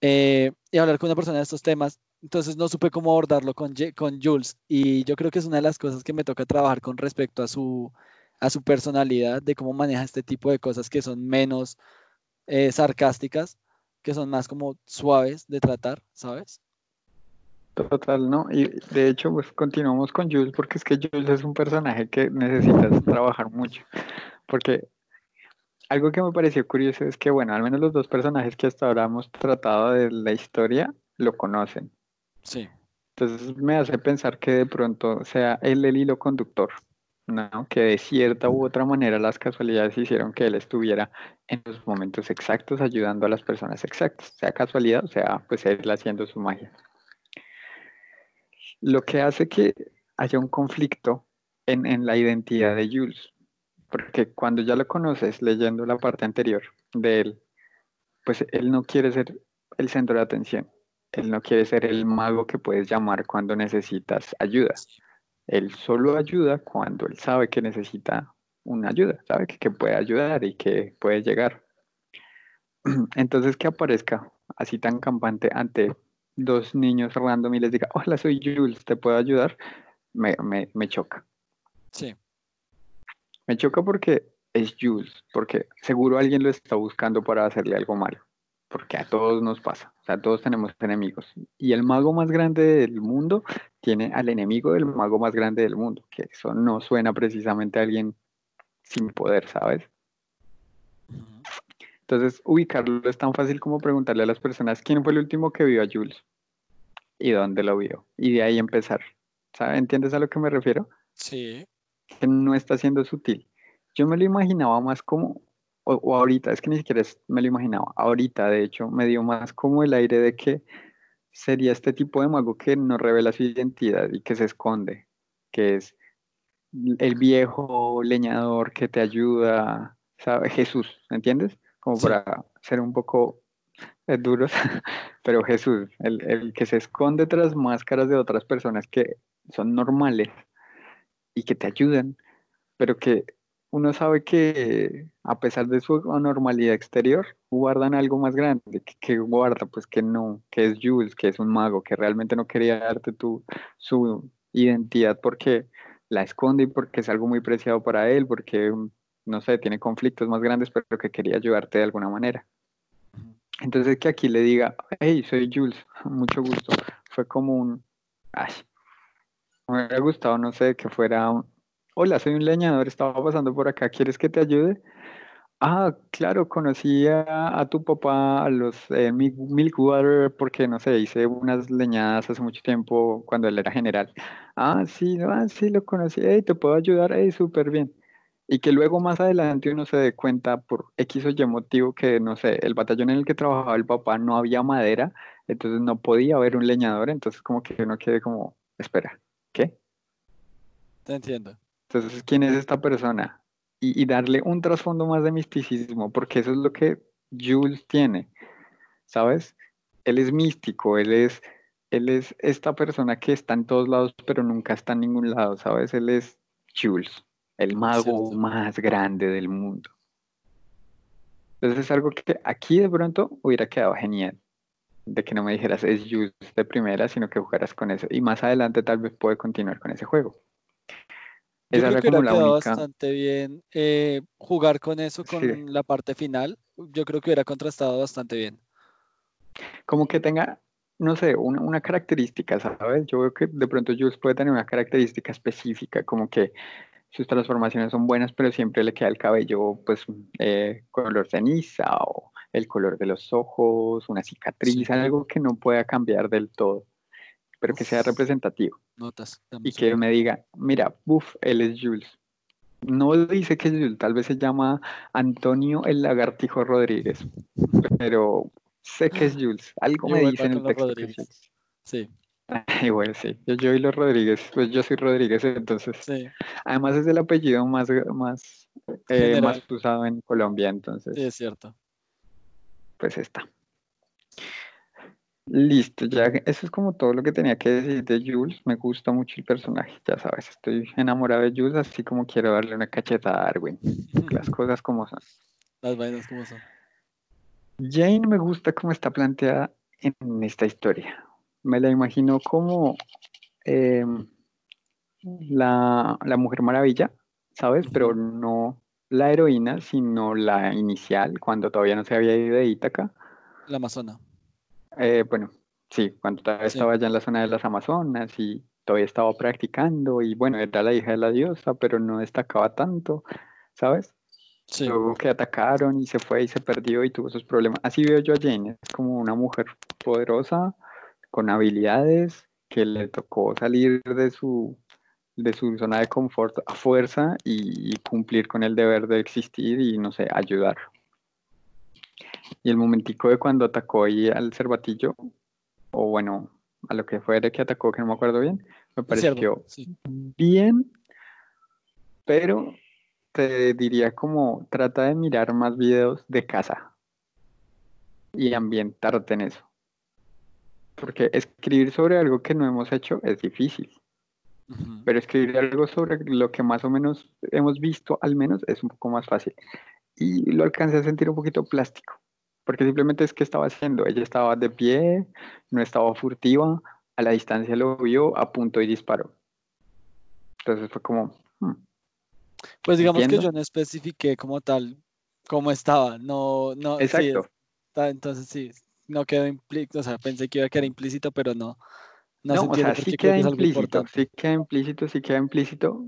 Eh, y hablar con una persona de estos temas entonces no supe cómo abordarlo con, con Jules y yo creo que es una de las cosas que me toca trabajar con respecto a su, a su personalidad, de cómo maneja este tipo de cosas que son menos eh, sarcásticas, que son más como suaves de tratar, ¿sabes? Total, ¿no? Y de hecho, pues continuamos con Jules porque es que Jules es un personaje que necesitas trabajar mucho. Porque algo que me pareció curioso es que, bueno, al menos los dos personajes que hasta ahora hemos tratado de la historia lo conocen. Sí. Entonces me hace pensar que de pronto sea él el hilo conductor, ¿no? Que de cierta u otra manera las casualidades hicieron que él estuviera en los momentos exactos ayudando a las personas exactas, sea casualidad o sea pues él haciendo su magia. Lo que hace que haya un conflicto en, en la identidad de Jules, porque cuando ya lo conoces leyendo la parte anterior de él, pues él no quiere ser el centro de atención él no quiere ser el mago que puedes llamar cuando necesitas ayuda. Él solo ayuda cuando él sabe que necesita una ayuda, sabe que, puede ayudar y que puede llegar. Entonces que aparezca así tan campante ante dos niños random y les diga, hola, soy Jules, ¿te puedo ayudar? Me, me choca. Sí. Me choca porque es Jules, porque seguro alguien lo está buscando para hacerle algo malo porque a todos nos pasa, o sea, todos tenemos enemigos. Y el mago más grande del mundo tiene al enemigo del mago más grande del mundo, que eso no suena precisamente a alguien sin poder, ¿sabes? Entonces, ubicarlo es tan fácil como preguntarle a las personas quién fue el último que vio a Jules y dónde lo vio, y de ahí empezar. ¿Sabes? ¿Entiendes a lo que me refiero? Sí. Que no está siendo sutil. Yo me lo imaginaba más como o, ahorita, es que ni siquiera me lo imaginaba, ahorita de hecho me dio más como el aire de que sería este tipo de mago que no revela su identidad y que se esconde, que es el viejo leñador que te ayuda, ¿sabe? Jesús, ¿entiendes? Como para ser un poco es duro, pero Jesús, el, el que se esconde tras máscaras de otras personas que son normales y que te ayudan, pero que uno sabe que a pesar de su anormalidad exterior, guardan algo más grande, que, guarda, pues que no, que es Jules, que es un mago, que realmente no quería darte tu, su identidad porque la esconde y porque es algo muy preciado para él, porque, no sé, tiene conflictos más grandes, pero que quería ayudarte de alguna manera. Entonces que aquí le diga, hey, soy Jules, mucho gusto, fue como un, ay, me hubiera gustado, no sé, que fuera un, hola, soy un leñador, estaba pasando por acá, ¿quieres que te ayude? Ah, claro, conocí a, tu papá, a los eh, Milkwater, porque no sé, hice unas leñadas hace mucho tiempo cuando él era general. Ah, sí, ah, sí, lo conocí, hey, te puedo ayudar, hey, súper bien. Y que luego más adelante uno se dé cuenta por X o Y motivo que, no sé, el batallón en el que trabajaba el papá no había madera, entonces no podía haber un leñador, entonces como que uno quede como, espera, ¿qué? Te entiendo. Entonces, ¿quién es esta persona? Y, darle un trasfondo más de misticismo, porque eso es lo que Jules tiene, ¿sabes? Él es místico, él es, él es esta persona que está en todos lados, pero nunca está en ningún lado, ¿sabes? Él es Jules, el mago más grande del mundo. Entonces es algo que aquí de pronto hubiera quedado genial, de que no me dijeras es Jules de primera, sino que jugaras con eso. Y más adelante tal vez puede continuar con ese juego. Yo creo que hubiera quedado bastante bien eh, jugar con eso, con la parte final. Yo creo que hubiera contrastado bastante bien. Como que tenga, no sé, una, característica, ¿sabes? Yo veo que de pronto Jules puede tener una característica específica, como que sus transformaciones son buenas, pero siempre le queda el cabello, pues, eh, color ceniza o el color de los ojos, una cicatriz, algo que no pueda cambiar del todo pero que sea representativo. Notas. Y que me diga, mira, buf, él es Jules. No dice que es Jules, tal vez se llama Antonio el Lagartijo Rodríguez, pero sé que es Jules. Algo me dice en el texto. Sí. Igual sí, yo, y los Rodríguez, pues yo soy Rodríguez, entonces. Sí. Además es el apellido más, más, eh, más usado en Colombia, entonces. Sí, es cierto. Pues está. Listo, ya eso es como todo lo que tenía que decir de Jules. Me gusta mucho el personaje, ya sabes, estoy enamorado de Jules, así como quiero darle una cacheta a Darwin. Las cosas como son. Las vainas como son. Jane me gusta cómo está planteada en esta historia. Me la imagino como em, la, la Mujer Maravilla, ¿sabes? Pero no la heroína, sino la inicial, cuando todavía no se había ido de Ítaca. La Amazona. Eh, bueno, sí, cuando todavía estaba allá en la zona de las Amazonas y todavía estaba practicando y bueno, era la hija de la diosa, pero no destacaba tanto, ¿sabes? Sí. Luego que atacaron y se fue y se perdió y tuvo esos problemas. Así veo yo a Jane, es como una mujer poderosa, con habilidades, que le tocó salir de su, de su zona de confort a fuerza y cumplir con el deber de existir y, no sé, ayudar. Y el momentico de cuando atacó ahí al cervatillo, o bueno, a lo que fue de que atacó, que no me acuerdo bien, me pareció bien, pero te diría como trata de mirar más videos de casa y ambientarte en eso. Porque escribir sobre algo que no hemos hecho es difícil. Pero escribir algo sobre lo que más o menos hemos visto, al menos, es un poco más fácil. Y lo alcancé a sentir un poquito plástico porque simplemente es que estaba haciendo, ella estaba de pie, no estaba furtiva, a la distancia lo vio, apuntó y disparó. Entonces fue como... Hmm, pues digamos que yo no especifiqué como tal cómo estaba, no, no. Exacto. entonces sí, no quedó implícito, o sea, pensé que iba a quedar implícito, pero no. No, no o sea, sí queda implícito, sí queda implícito, sí queda implícito,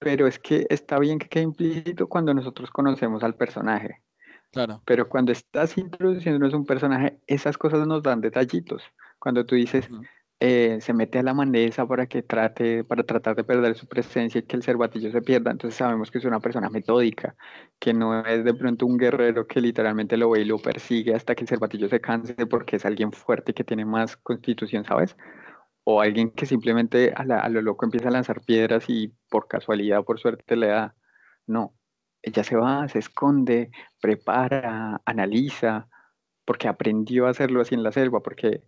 pero es que está bien que quede implícito cuando nosotros conocemos al personaje. Claro. Pero cuando estás introduciéndonos un personaje, esas cosas nos dan detallitos. Cuando tú dices, eh, se mete a la mandesa para que trate, para tratar de perder su presencia y que el cervatillo se pierda, entonces sabemos que es una persona metódica, que no es de pronto un guerrero que literalmente lo ve y lo persigue hasta que el cervatillo se canse porque es alguien fuerte que tiene más constitución, ¿sabes? O alguien que simplemente a, a lo loco empieza a lanzar piedras y por casualidad, por suerte le da. No, ella se va, se esconde, prepara, analiza, porque aprendió a hacerlo así en la selva, porque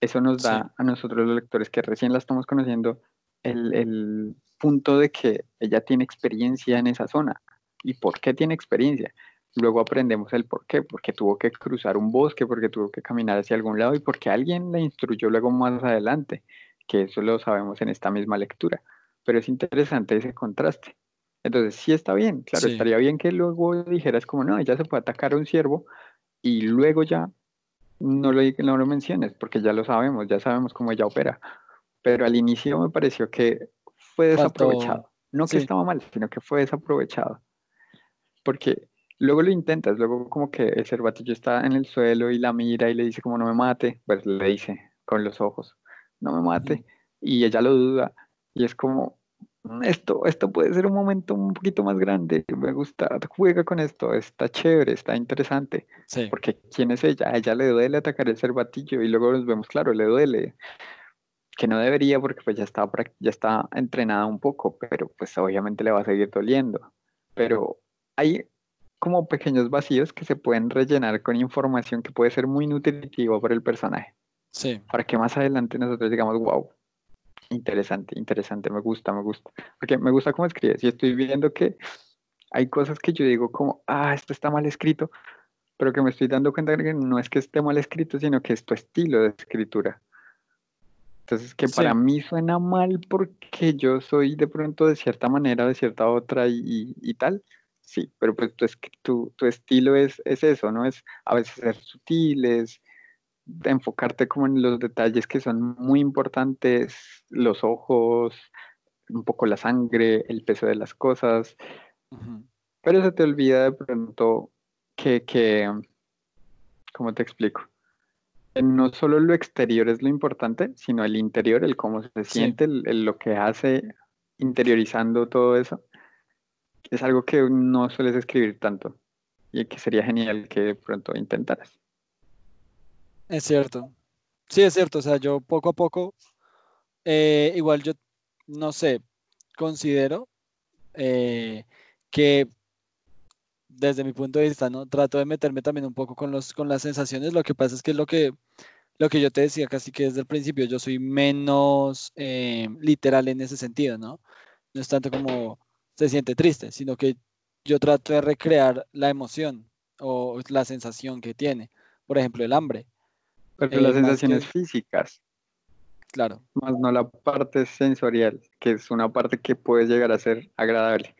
eso nos da a nosotros los lectores que recién la estamos conociendo el, el punto de que ella tiene experiencia en esa zona. ¿Y por qué tiene experiencia? Luego aprendemos el por qué, porque tuvo que cruzar un bosque, porque tuvo que caminar hacia algún lado y porque alguien la instruyó luego más adelante, que eso lo sabemos en esta misma lectura. Pero es interesante ese contraste. Entonces, sí está bien, claro, estaría bien que luego dijeras como, no, ella se puede atacar a un ciervo y luego ya no lo, no lo menciones, porque ya lo sabemos, ya sabemos cómo ella opera. Pero al inicio me pareció que fue desaprovechado. No que estaba mal, sino que fue desaprovechado. Porque luego lo intentas, luego como que el cervatillo está en el suelo y la mira y le dice como no me mate, pues le dice con los ojos, no me mate, y ella lo duda, y es como, esto, esto puede ser un momento un poquito más grande, me gusta, juega con esto, está chévere, está interesante, porque ¿quién es ella? A ella le duele atacar el cervatillo y luego nos vemos, claro, le duele, que no debería porque pues ya está, ya está entrenada un poco, pero pues obviamente le va a seguir doliendo, pero hay como pequeños vacíos que se pueden rellenar con información que puede ser muy nutritiva para el personaje. Sí. Para que más adelante nosotros digamos, wow, interesante, interesante, me gusta, me gusta. Porque me gusta cómo escribes y estoy viendo que hay cosas que yo digo como, ah, esto está mal escrito, pero que me estoy dando cuenta que no es que esté mal escrito, sino que es tu estilo de escritura. Entonces, que para mí suena mal porque yo soy de pronto de cierta manera, de cierta otra y, y, tal. Sí, pero pues tu, tu, tu estilo es, es, eso, ¿no? Es a veces ser sutiles, enfocarte como en los detalles que son muy importantes, los ojos, un poco la sangre, el peso de las cosas. Pero se te olvida de pronto que, que, ¿cómo te explico? No solo lo exterior es lo importante, sino el interior, el cómo se siente, el, lo que hace interiorizando todo eso. Es algo que no sueles escribir tanto y que sería genial que pronto intentaras. Es cierto. Sí, es cierto. O sea, yo poco a poco, eh, igual yo, no sé, considero eh, que desde mi punto de vista, ¿no? Trato de meterme también un poco con, los, con las sensaciones. Lo que pasa es que lo que, lo que yo te decía casi que desde el principio, yo soy menos eh, literal en ese sentido, ¿no? No es tanto como se siente triste, sino que yo trato de recrear la emoción o la sensación que tiene. Por ejemplo, el hambre. Pero las sensaciones físicas. Claro. Más no la parte sensorial, que es una parte que puede llegar a ser agradable.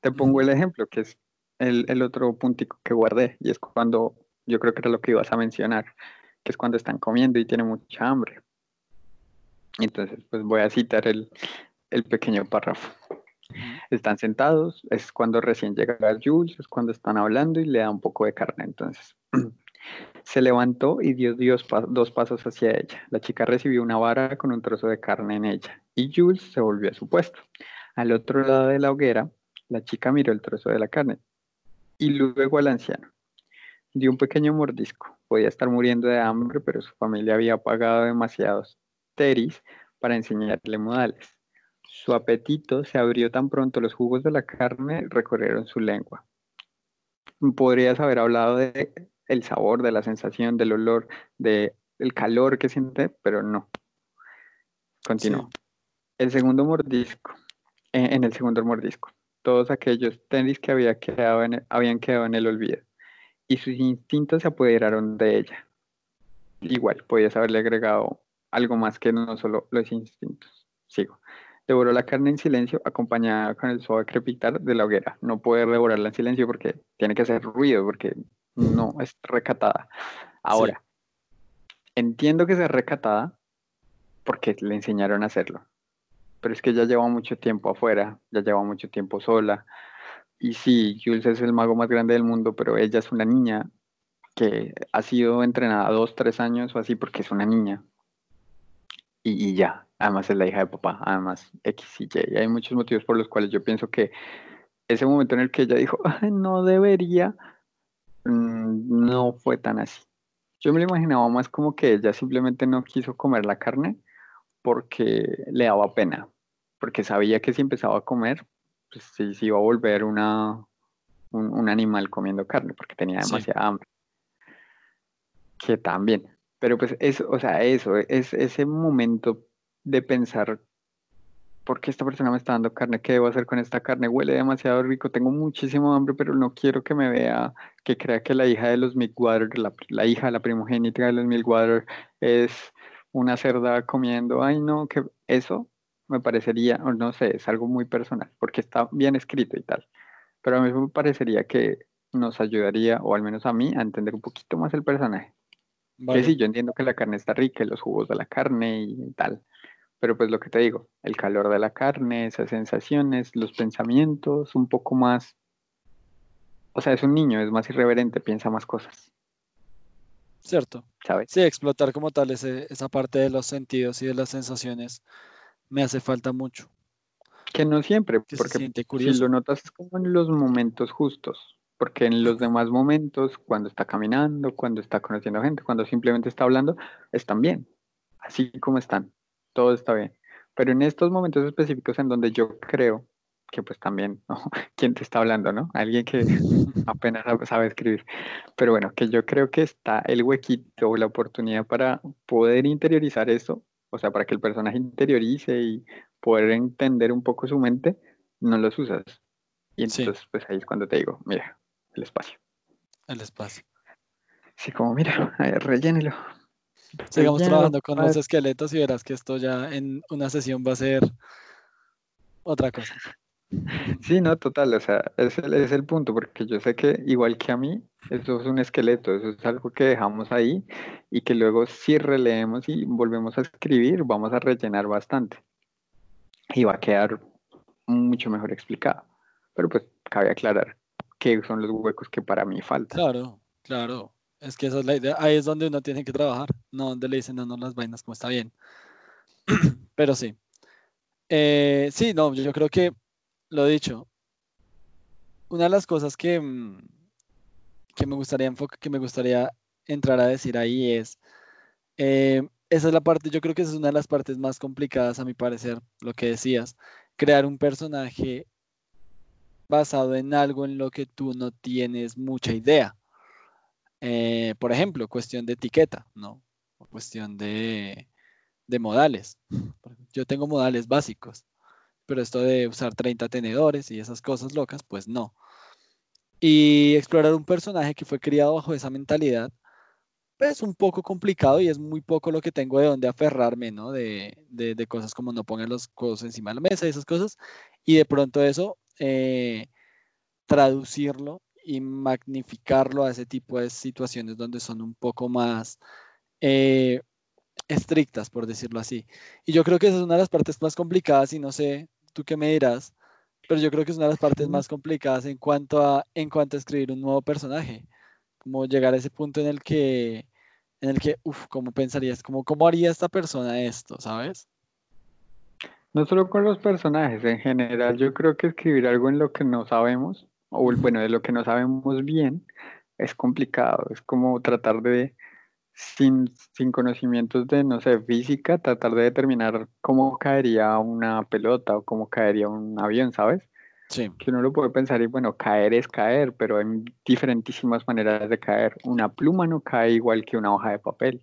Te pongo el ejemplo, que es el, otro puntico que guardé, y es cuando, yo creo que era lo que ibas a mencionar, que es cuando están comiendo y tienen mucha hambre. Entonces, pues voy a citar el, el pequeño párrafo. Están sentados, es cuando recién llega Jules, es cuando están hablando y le da un poco de carne. Entonces, Se levantó y dio dos pasos hacia ella. La chica recibió una vara con un trozo de carne en ella y Jules se volvió a su puesto. Al otro lado de la hoguera, la chica miró el trozo de la carne y luego al anciano. Dio un pequeño mordisco. Podía estar muriendo de hambre, pero su familia había pagado demasiados teris para enseñarle modales. Su apetito se abrió tan pronto los jugos de la carne recorrieron su lengua. Podrías haber hablado de el sabor, de la sensación, del olor, del calor que siente, pero no. Continúo. El segundo mordisco, en, el segundo mordisco, todos aquellos tenis que había quedado en habían quedado en el olvido y sus instintos se apoderaron de ella. Igual, podías haberle agregado algo más que no solo los instintos. Sigo. Devoró la carne en silencio, acompañada con el suave crepitar de la hoguera. No puede devorarla en silencio porque tiene que hacer ruido, porque no es recatada. Ahora, entiendo que sea recatada porque le enseñaron a hacerlo, pero es que ya lleva mucho tiempo afuera, ya lleva mucho tiempo sola. Y sí, Jules es el mago más grande del mundo, pero ella es una niña que ha sido entrenada dos, tres años o así porque es una niña. Y, ya, además es la hija de papá, además X y Y. Y hay muchos motivos por los cuales yo pienso que ese momento en el que ella dijo, no debería, Mm, no fue tan así. Yo me lo imaginaba más como que ella simplemente no quiso comer la carne porque le daba pena, porque sabía que si empezaba a comer, pues sí, se iba a volver una, un, animal comiendo carne, porque tenía demasiada hambre. Que también. Pero pues es, o sea, eso, es ese momento de pensar, ¿por qué esta persona me está dando carne? ¿Qué debo hacer con esta carne? Huele demasiado rico, tengo muchísimo hambre, pero no quiero que me vea, que crea que la hija de los Milkwater, la, la hija, la primogénita de los Milkwater es una cerda comiendo. Ay, no, que eso me parecería, o no sé, es algo muy personal, porque está bien escrito y tal. Pero a mí me parecería que nos ayudaría, o al menos a mí, a entender un poquito más el personaje. Que sí, yo entiendo que la carne está rica, los jugos de la carne y tal. Pero pues lo que te digo, el calor de la carne, esas sensaciones, los pensamientos, un poco más... O sea, es un niño, es más irreverente, piensa más cosas. Cierto. ¿Sabes? Sí, explotar como tal ese, esa parte de los sentidos y de las sensaciones me hace falta mucho. Que no siempre, porque si lo notas como en los momentos justos, porque en los demás momentos, cuando está caminando, cuando está conociendo gente, cuando simplemente está hablando, están bien, así como están, todo está bien. Pero en estos momentos específicos en donde yo creo que pues también, ¿no? ¿quién te está hablando, no? Alguien que apenas sabe escribir. Pero bueno, que yo creo que está el huequito o la oportunidad para poder interiorizar eso, o sea, para que el personaje interiorice y poder entender un poco su mente, no los usas. Y entonces, pues ahí es cuando te digo, mira, el espacio. El espacio. Sí, como mira, rellénelo. Sigamos trabajando con los esqueletos y verás que esto ya en una sesión va a ser otra cosa. Sí, no, total, o sea, ese es el punto, porque yo sé que igual que a mí, eso es un esqueleto, eso es algo que dejamos ahí y que luego si releemos y volvemos a escribir, vamos a rellenar bastante y va a quedar mucho mejor explicado. Pero pues cabe aclarar que son los huecos que para mí faltan. Claro, claro. Es que esa es la idea. Ahí es donde uno tiene que trabajar, no donde le dicen, no, no, las vainas como está bien. Pero sí. Eh, sí, no, yo creo que, lo dicho, una de las cosas que, mm, que, me, gustaría que me gustaría entrar a decir ahí es, eh, esa es la parte, yo creo que esa es una de las partes más complicadas a mi parecer, lo que decías, crear un personaje basado en algo en lo que tú no tienes mucha idea. Eh, por ejemplo, cuestión de etiqueta, ¿no? O cuestión de, modales. Yo tengo modales básicos, pero esto de usar 30 tenedores y esas cosas locas, pues no. Y explorar un personaje que fue criado bajo esa mentalidad, es un poco complicado y es muy poco lo que tengo de donde aferrarme, ¿no? De, de, cosas como no pongan los codos encima de la mesa y esas cosas. Y de pronto eso, eh, traducirlo y magnificarlo a ese tipo de situaciones donde son un poco más eh, estrictas, por decirlo así. Y yo creo que esa es una de las partes más complicadas y no sé, tú qué me dirás, pero yo creo que es una de las partes más complicadas en cuanto a, en cuanto a escribir un nuevo personaje como llegar a ese punto en el que, en el que, uff, ¿cómo pensarías? Como, ¿Cómo haría esta persona esto, sabes? No solo con los personajes, en general yo creo que escribir algo en lo que no sabemos, o bueno, de lo que no sabemos bien, es complicado. Es como tratar de, sin, sin conocimientos de, no sé, física, tratar de determinar cómo caería una pelota o cómo caería un avión, ¿sabes? Que uno lo puede pensar y bueno, caer es caer, pero hay diferentísimas maneras de caer. Una pluma no cae igual que una hoja de papel.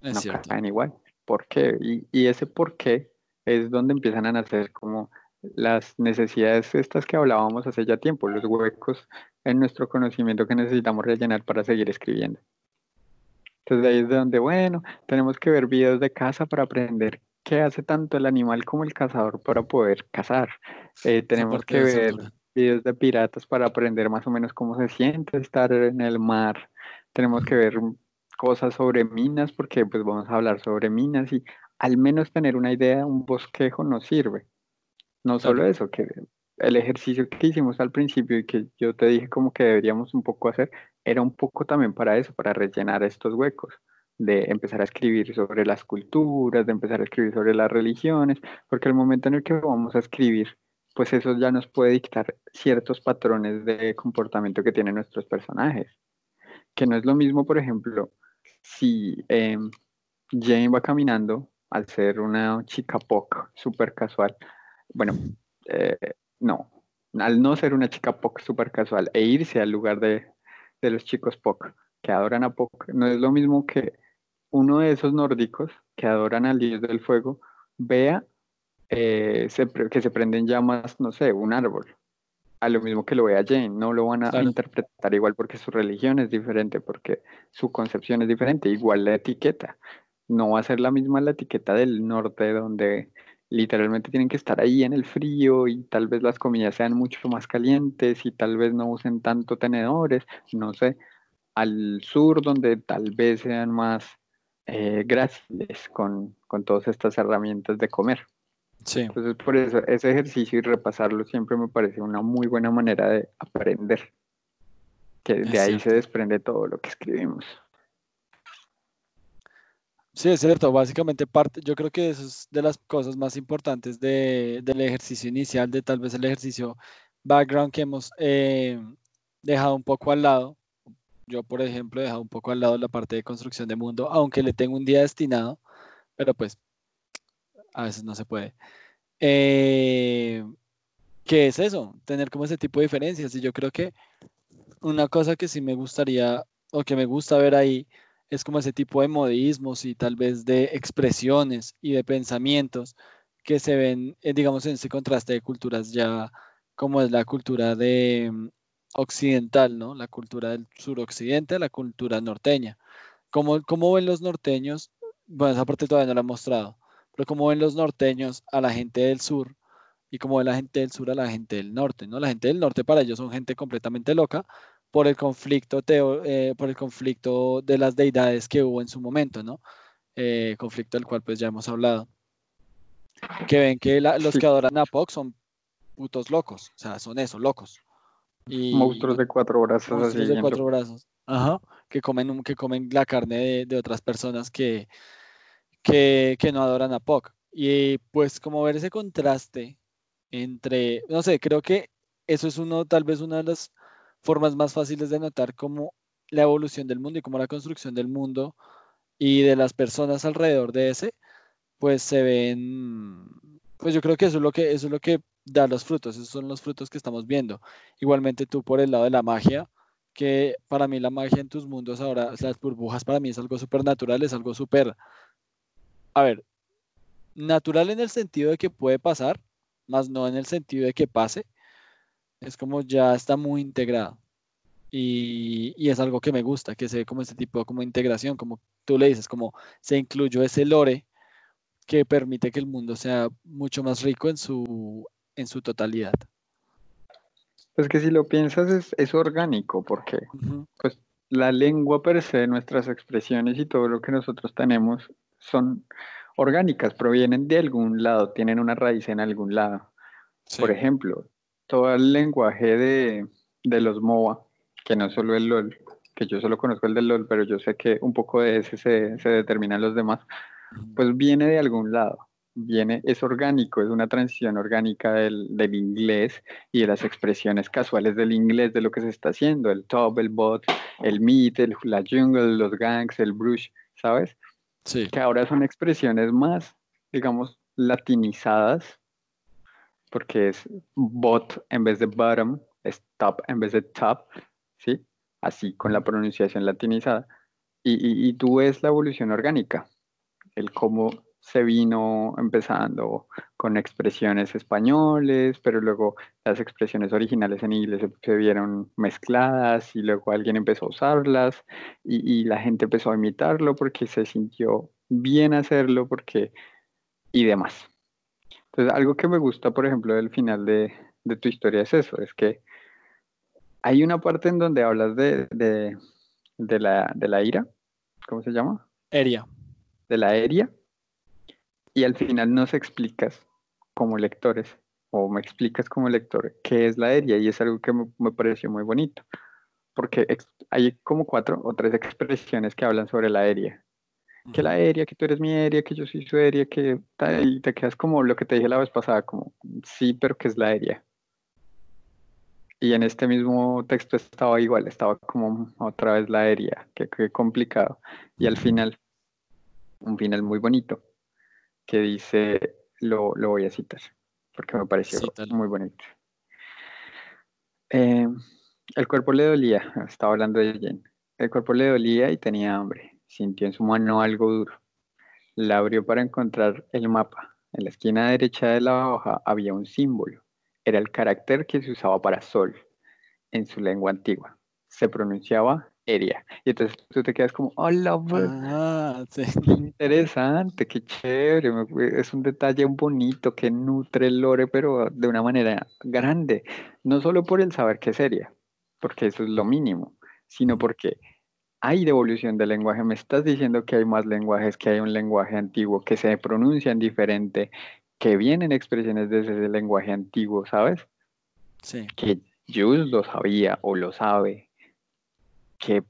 no caen igual. ¿Por qué? Y, y, ese por qué es donde empiezan a nacer como las necesidades estas que hablábamos hace ya tiempo, los huecos en nuestro conocimiento que necesitamos rellenar para seguir escribiendo. Entonces ahí es de donde, bueno, tenemos que ver videos de casa para aprender qué hace tanto el animal como el cazador para poder cazar. Eh, tenemos que ver videos de piratas para aprender más o menos cómo se siente estar en el mar. Tenemos que ver cosas sobre minas porque pues vamos a hablar sobre minas y al menos tener una idea, un bosquejo nos sirve. No solo eso, que el ejercicio que hicimos al principio y que yo te dije como que deberíamos un poco hacer, era un poco también para eso, para rellenar estos huecos de empezar a escribir sobre las culturas, de empezar a escribir sobre las religiones, porque el momento en el que vamos a escribir, pues eso ya nos puede dictar ciertos patrones de comportamiento que tienen nuestros personajes. Que no es lo mismo, por ejemplo, si em, Jane va caminando al ser una chica POC súper casual, bueno, eh, no, al no ser una chica POC súper casual e irse al lugar de, de los chicos POC, que adoran a Puck, no es lo mismo que uno de esos nórdicos que adoran al dios del fuego vea eh, que se prenden llamas, no sé, un árbol. A lo mismo que lo vea Jane, no lo van a interpretar igual porque su religión es diferente, porque su concepción es diferente, igual la etiqueta. No va a ser la misma la etiqueta del norte, donde literalmente tienen que estar ahí en el frío y tal vez las comidas sean mucho más calientes y tal vez no usen tanto tenedores, no sé, al sur donde tal vez sean más eh, gráciles con, con todas estas herramientas de comer. Sí. Entonces, por eso, ese ejercicio y repasarlo siempre me parece una muy buena manera de aprender. Que de ahí se desprende todo lo que escribimos. Sí, es cierto. Básicamente, parte, yo creo que eso es de las cosas más importantes de, del ejercicio inicial, de tal vez el ejercicio background que hemos eh, dejado un poco al lado. Yo, por ejemplo, he dejado un poco al lado la parte de construcción de mundo, aunque le tengo un día destinado, pero pues a veces no se puede. Eh, ¿Qué es eso? Tener como ese tipo de diferencias. Y yo creo que una cosa que sí me gustaría o que me gusta ver ahí es como ese tipo de modismos y tal vez de expresiones y de pensamientos que se ven, eh, digamos, en ese contraste de culturas ya como es la cultura de mm, occidental, ¿no? La cultura del suroccidente, la cultura norteña. ¿Cómo, cómo ven los norteños? Bueno, esa parte todavía no la he mostrado, pero cómo ven los norteños a la gente del sur y cómo ve la gente del sur a la gente del norte, ¿no? La gente del norte para ellos son gente completamente loca por el conflicto, eh, por el conflicto de las deidades que hubo en su momento, ¿no? Eh, conflicto del cual pues ya hemos hablado. Que ven que los que adoran a Puck son putos locos, o sea, son eso, locos. Y, monstruos de cuatro brazos. Monstruos de cuatro brazos. Ajá, que comen, que comen la carne de otras personas que, que, no adoran a Puck. Y pues como ver ese contraste entre, no sé, creo que eso es uno, tal vez una de las formas más fáciles de notar cómo la evolución del mundo y cómo la construcción del mundo y de las personas alrededor de ese, pues se ven, pues yo creo que eso es lo que, eso es lo que da los frutos, esos son los frutos que estamos viendo. Igualmente tú por el lado de la magia, que para mí la magia en tus mundos ahora, las burbujas para mí es algo súper natural, es algo súper a ver, natural en el sentido de que puede pasar, más no en el sentido de que pase. Es como ya está muy integrado. Y, es algo que me gusta, que se ve como ese tipo como integración, como tú le dices, como se incluyó ese lore que permite que el mundo sea mucho más rico en su, en su totalidad. Pues que si lo piensas es, orgánico, porque pues la lengua per se, nuestras expresiones y todo lo que nosotros tenemos son orgánicas, provienen de algún lado, tienen una raíz en algún lado. Por ejemplo, todo el lenguaje de, los MOA, que no solo el LOL, que yo solo conozco el del LOL, pero yo sé que un poco de ese se, se determinan los demás, pues viene de algún lado. Viene, es orgánico, es una transición orgánica del, inglés y de las expresiones casuales del inglés de lo que se está haciendo, el top, el bot, el meet, el, la jungle, los gangs, el brush, ¿sabes? Que ahora son expresiones más, digamos, latinizadas, porque es bot en vez de bottom, es top en vez de top, ¿sí? Así con la pronunciación latinizada. Y, y tú ves la evolución orgánica, el cómo se vino empezando con expresiones españoles, pero luego las expresiones originales en inglés se, vieron mezcladas y luego alguien empezó a usarlas y, la gente empezó a imitarlo porque se sintió bien hacerlo porque y demás. Entonces, algo que me gusta, por ejemplo, del final de, tu historia es eso, es que hay una parte en donde hablas de, de, la, de la ira, ¿cómo se llama? Eria. De la eria y al final nos explicas como lectores, o me explicas como lector, qué es la aérea, y es algo que me, pareció muy bonito, porque hay como cuatro o tres expresiones que hablan sobre la aérea. Que la aérea, que tú eres mi aérea, que yo soy su aérea, que y te quedas como lo que te dije la vez pasada, como sí, pero que es la aérea. Y en este mismo texto estaba igual, estaba como otra vez la aérea, que, complicado. Y al final, un final muy bonito que dice, lo, voy a citar, porque me pareció muy bonito. Eh, el cuerpo le dolía, estaba hablando de Jane. El cuerpo le dolía y tenía hambre. Sintió en su mano algo duro. La abrió para encontrar el mapa. En la esquina derecha de la hoja había un símbolo. Era el carácter que se usaba para sol en su lengua antigua. Se pronunciaba Eria. Y entonces tú te quedas como, hola, ah, sí. qué interesante, qué chévere. Es un detalle bonito que nutre el lore, pero de una manera grande. No solo por el saber que es Eria, porque eso es lo mínimo, sino porque hay devolución del lenguaje. Me estás diciendo que hay más lenguajes, que hay un lenguaje antiguo, que se pronuncian diferente, que vienen expresiones de ese lenguaje antiguo, ¿sabes? Sí. Que Jules lo sabía o lo sabe. Que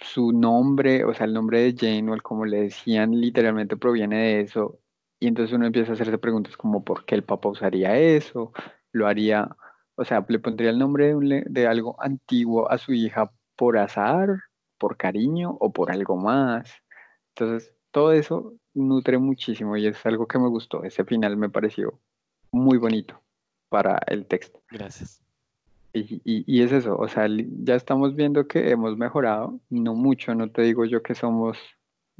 su nombre, o sea, el nombre de Jane o el como le decían, literalmente proviene de eso. Y entonces uno empieza a hacerse preguntas como por qué el Papa usaría eso, lo haría, o sea, le pondría el nombre de, de algo antiguo a su hija por azar, por cariño o por algo más. Entonces, todo eso nutre muchísimo y es algo que me gustó. Ese final me pareció muy bonito para el texto. Gracias. Y, y, es eso, o sea, ya estamos viendo que hemos mejorado, no mucho, no te digo yo que somos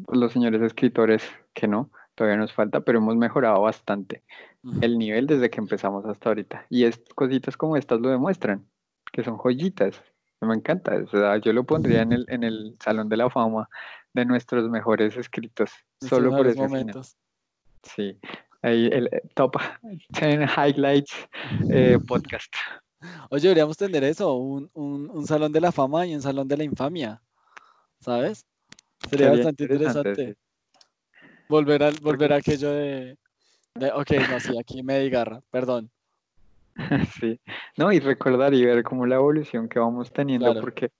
los señores escritores, que no, todavía nos falta, pero hemos mejorado bastante el nivel desde que empezamos hasta ahorita. Y es, cositas como estas lo demuestran, que son joyitas. Me encanta, yo lo pondría en el, en el Salón de la Fama de nuestros mejores escritos, solo por esos momentos. Sí, ahí el eh, top 10 highlights eh, podcast. Oye, deberíamos tener eso, un, un, un, Salón de la Fama y un Salón de la Infamia, ¿sabes? Sería bastante interesante. Volver, a, volver a aquello de, de, ok, no, sí, aquí me digarra, perdón. Sí, no, y recordar y ver cómo la evolución que vamos teniendo, porque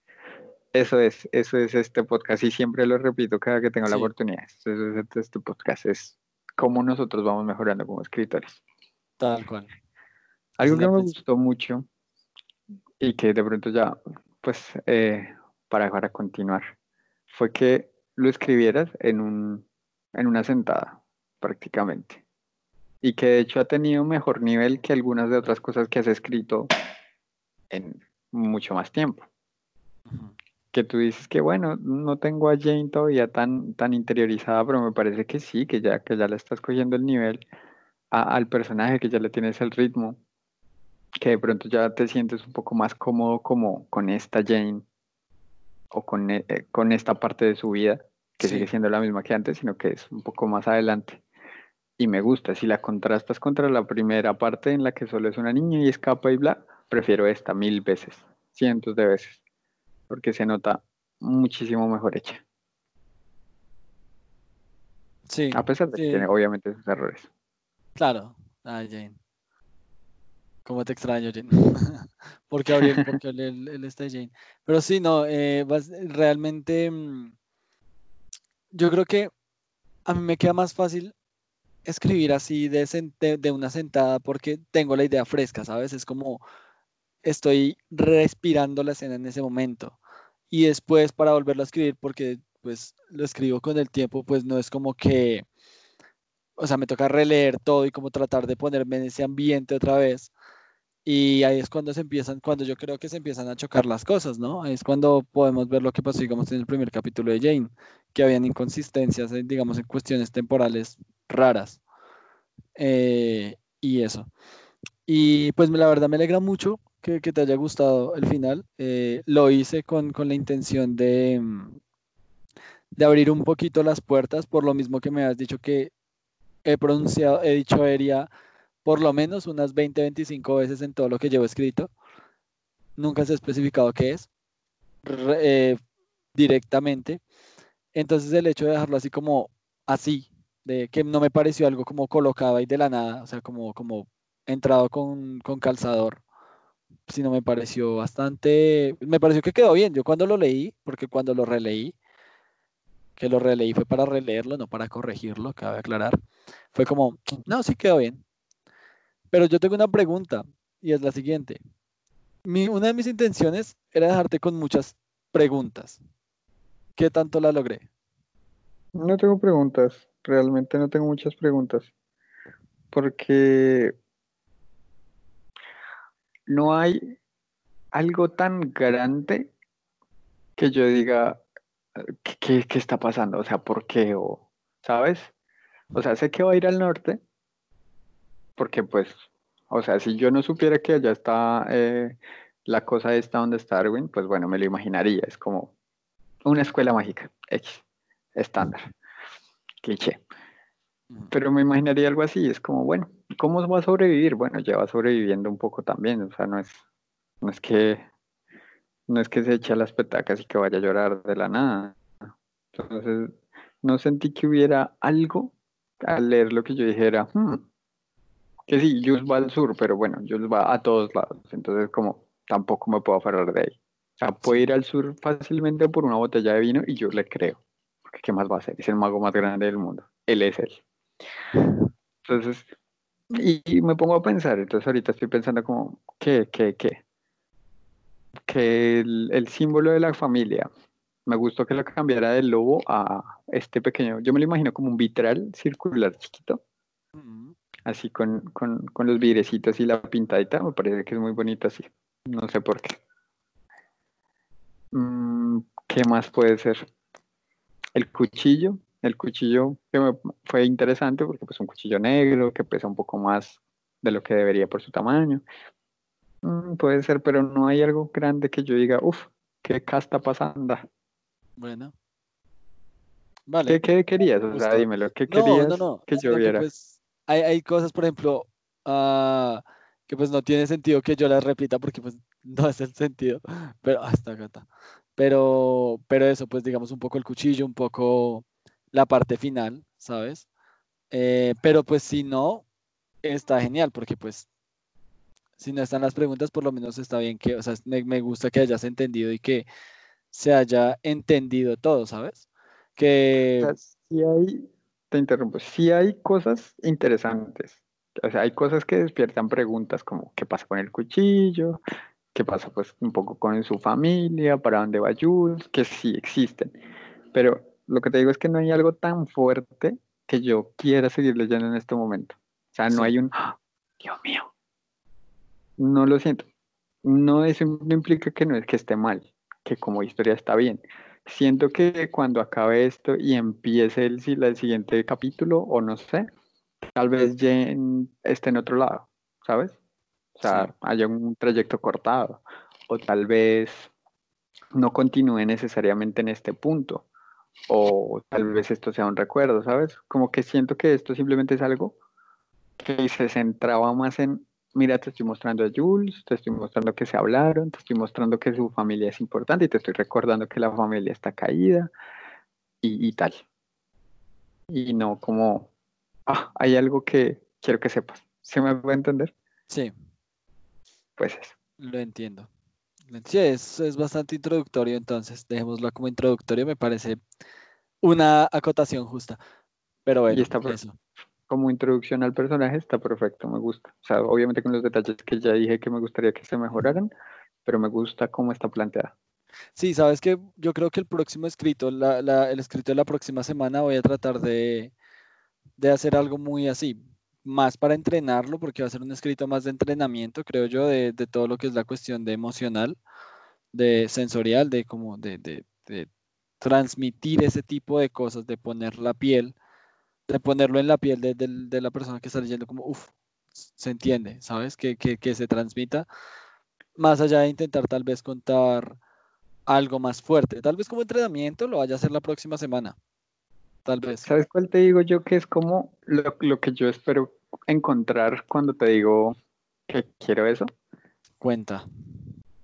eso es, eso es este podcast, y siempre lo repito cada que tengo la oportunidad. Eso es este podcast, es cómo nosotros vamos mejorando como escritores. Tal cual. Algo que me gustó mucho y que de pronto ya, pues, eh, para, para continuar, fue que lo escribieras en, un, en una sentada, prácticamente y que de hecho ha tenido mejor nivel que algunas de otras cosas que has escrito en mucho más tiempo. Que tú dices que bueno, no tengo a Jane todavía tan, tan interiorizada, pero me parece que sí, que ya, que ya le estás cogiendo el nivel al personaje, que ya le tienes el ritmo, que de pronto ya te sientes un poco más cómodo como con esta Jane o con, eh, con esta parte de su vida, que sigue siendo la misma que antes, sino que es un poco más adelante y me gusta. Si la contrastas contra la primera parte en la que solo es una niña y escapa y bla, prefiero esta mil veces, cientos de veces, porque se nota muchísimo mejor hecha. Sí. A pesar de que tiene obviamente sus errores. Claro. Ay, Jane. ¿Cómo te extraño, Jane? porque qué porque él, está Jane. Pero sí, no, eh, realmente mm, yo creo que a mí me queda más fácil escribir así de, una sentada porque tengo la idea fresca, ¿sabes? Es como estoy respirando la escena en ese momento. Y después para volverlo a escribir, porque pues lo escribo con el tiempo, pues no es como que, o sea, me toca releer todo y como tratar de ponerme en ese ambiente otra vez. Y ahí es cuando se empiezan, cuando yo creo que se empiezan a chocar las cosas, ¿no? Ahí es cuando podemos ver lo que pasó, digamos, en el primer capítulo de Jane, que habían inconsistencias, digamos, en cuestiones temporales raras. Eh, y eso. Y pues la verdad me alegra mucho que, te haya gustado el final. Eh, lo hice con, la intención de, mm, de abrir un poquito las puertas, por lo mismo que me has dicho que he pronunciado, he dicho Eria por lo menos unas 20, 25 veces en todo lo que llevo escrito. Nunca se ha especificado qué es eh, directamente. Entonces el hecho de dejarlo así como así, que no me pareció algo como colocado ahí de la nada, o sea, como, como entrado con, con calzador, sino me pareció bastante, me pareció que quedó bien. Yo cuando lo leí, porque cuando lo releí, que lo releí fue para releerlo, no para corregirlo, cabe aclarar, fue como, no, sí quedó bien. Pero yo tengo una pregunta y es la siguiente. Mi, una de mis intenciones era dejarte con muchas preguntas. ¿Qué tanto la logré? No tengo preguntas, realmente no tengo muchas preguntas, porque no hay algo tan grande que yo diga, ¿qué, qué está pasando? O sea, ¿por qué? O, ¿Sabes? O sea, sé que va a ir al norte, porque pues, o sea, si yo no supiera que allá está eh, la cosa esta donde está Darwin, pues bueno, me lo imaginaría. Es como una escuela mágica, X, estándar, cliché. Pero me imaginaría algo así, es como, bueno, ¿cómo va a sobrevivir? Bueno, ya va sobreviviendo un poco también, o sea, no es, no es que no es que se eche a las petacas y que vaya a llorar de la nada. Entonces, no sentí que hubiera algo al leer lo que yo dijera, hmm, que sí, Jules va al sur, pero bueno, Jules va a todos lados, entonces como tampoco me puedo aferrar de ahí. O sea, puede ir al sur fácilmente por una botella de vino y yo le creo, ¿qué más va a hacer? Es el mago más grande del mundo, él es él. Entonces, y, me pongo a pensar, entonces ahorita estoy pensando como, ¿qué, qué, qué? Que el, símbolo de la familia, me gustó que lo cambiara del lobo a este pequeño, yo me lo imagino como un vitral circular chiquito, así con, con, con, los vidrecitos y la pintadita, me parece que es muy bonito así, no sé por qué. Mm, ¿Qué más puede ser? El cuchillo, el cuchillo que me fue interesante porque pues un cuchillo negro que pesa un poco más de lo que debería por su tamaño. Mm, puede ser, pero no hay algo grande que yo diga, uff, ¿qué casta pasando? Bueno. Vale. ¿Qué, querías? O sea, dímelo, ¿qué querías que yo viera? Pues, hay, hay, cosas, por ejemplo, uh, que pues no tiene sentido que yo las repita porque pues no es el sentido, pero hasta acá Pero, pero eso, pues digamos un poco el cuchillo, un poco la parte final, ¿sabes? Eh, pero pues si no, está genial, porque pues si no están las preguntas, por lo menos está bien que, o sea, me, gusta que hayas entendido y que se haya entendido todo, ¿sabes? Que... si hay, te interrumpo, si hay cosas interesantes, o sea, hay cosas que despiertan preguntas como qué pasa con el cuchillo, qué pasa pues un poco con su familia, para dónde va Jules, que sí existen, pero lo que te digo es que no hay algo tan fuerte que yo quiera seguir leyendo en este momento. O sea, no hay un, ¡Ah! Dios mío, no lo siento. No, eso no implica que no es que esté mal, que como historia está bien. Siento que cuando acabe esto y empiece el, el siguiente capítulo, o no sé, tal vez ya esté en otro lado, ¿sabes? O sea, haya un trayecto cortado, o tal vez no continúe necesariamente en este punto o tal vez esto sea un recuerdo, ¿sabes? Como que siento que esto simplemente es algo que se centraba más en, mira, te estoy mostrando a Jules, te estoy mostrando que se hablaron, te estoy mostrando que su familia es importante y te estoy recordando que la familia está caída y, tal. Y no como, ah, hay algo que quiero que sepas. ¿Se me puede entender? Sí. Pues eso. Lo entiendo. Sí, es, es bastante introductorio, entonces dejémoslo como introductorio, me parece una acotación justa. Pero bueno, y está eso. como introducción al personaje está perfecto, me gusta. O sea, obviamente con los detalles que ya dije que me gustaría que se mejoraran, pero me gusta cómo está planteada. Sí, sabes que yo creo que el próximo escrito, la, la, el escrito de la próxima semana voy a tratar de, de hacer algo muy así, más para entrenarlo, porque va a ser un escrito más de entrenamiento, creo yo, de, todo lo que es la cuestión de emocional, de sensorial, de como de, de, transmitir ese tipo de cosas, de poner la piel, de ponerlo en la piel de, la persona que está leyendo, como, uff, se entiende, ¿sabes? Que, que, se transmita, más allá de intentar tal vez contar algo más fuerte, tal vez como entrenamiento lo vaya a hacer la próxima semana, tal vez. ¿Sabes cuál te digo yo? Que es como lo, que yo espero encontrar cuando te digo que quiero eso. Cuenta.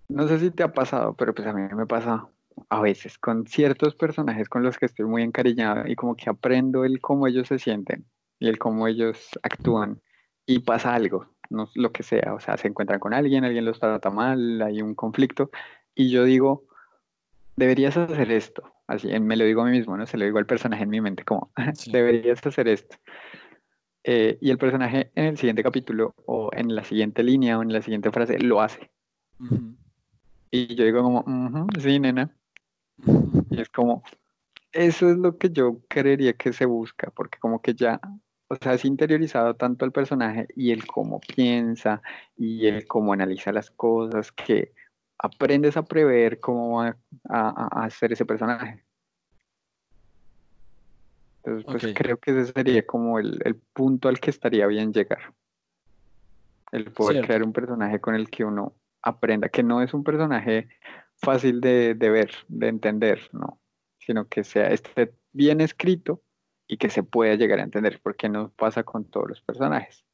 No sé si te ha pasado, pero pues a mí me pasa a veces con ciertos personajes con los que estoy muy encariñado y como que aprendo el cómo ellos se sienten y el cómo ellos actúan y pasa algo, no lo que sea, o sea, se encuentran con alguien, alguien los trata mal, hay un conflicto y yo digo, deberías hacer esto, así, me lo digo a mí mismo, ¿no? Se lo digo al personaje en mi mente, como, deberías hacer esto. Eh, y el personaje en el siguiente capítulo, o en la siguiente línea, o en la siguiente frase, lo hace. Y yo digo como, sí, nena. Y es como, eso es lo que yo creería que se busca, porque como que ya, o sea, has interiorizado tanto el personaje y el cómo piensa y el cómo analiza las cosas, que aprendes a prever cómo va a, hacer ese personaje. Entonces, pues creo que ese sería como el, punto al que estaría bien llegar. El poder crear un personaje con el que uno aprenda, que no es un personaje fácil de, de ver, de entender, no, sino que sea esté bien escrito y que se pueda llegar a entender, porque no pasa con todos los personajes.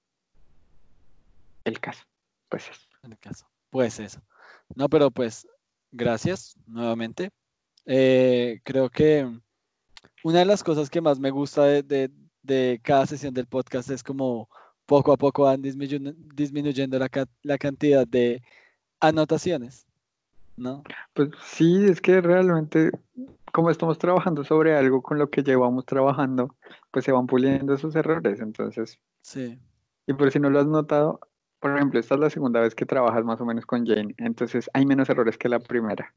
El caso, pues eso. El caso, pues eso. No, pero pues gracias nuevamente. Eh, creo que una de las cosas que más me gusta de, cada sesión del podcast es como poco a poco van disminuyendo la, la cantidad de anotaciones, ¿no? Pues sí, es que realmente como estamos trabajando sobre algo con lo que llevamos trabajando, pues se van puliendo esos errores, entonces. Sí. Y por si no lo has notado, por ejemplo, esta es la segunda vez que trabajas más o menos con Jane, entonces hay menos errores que la primera.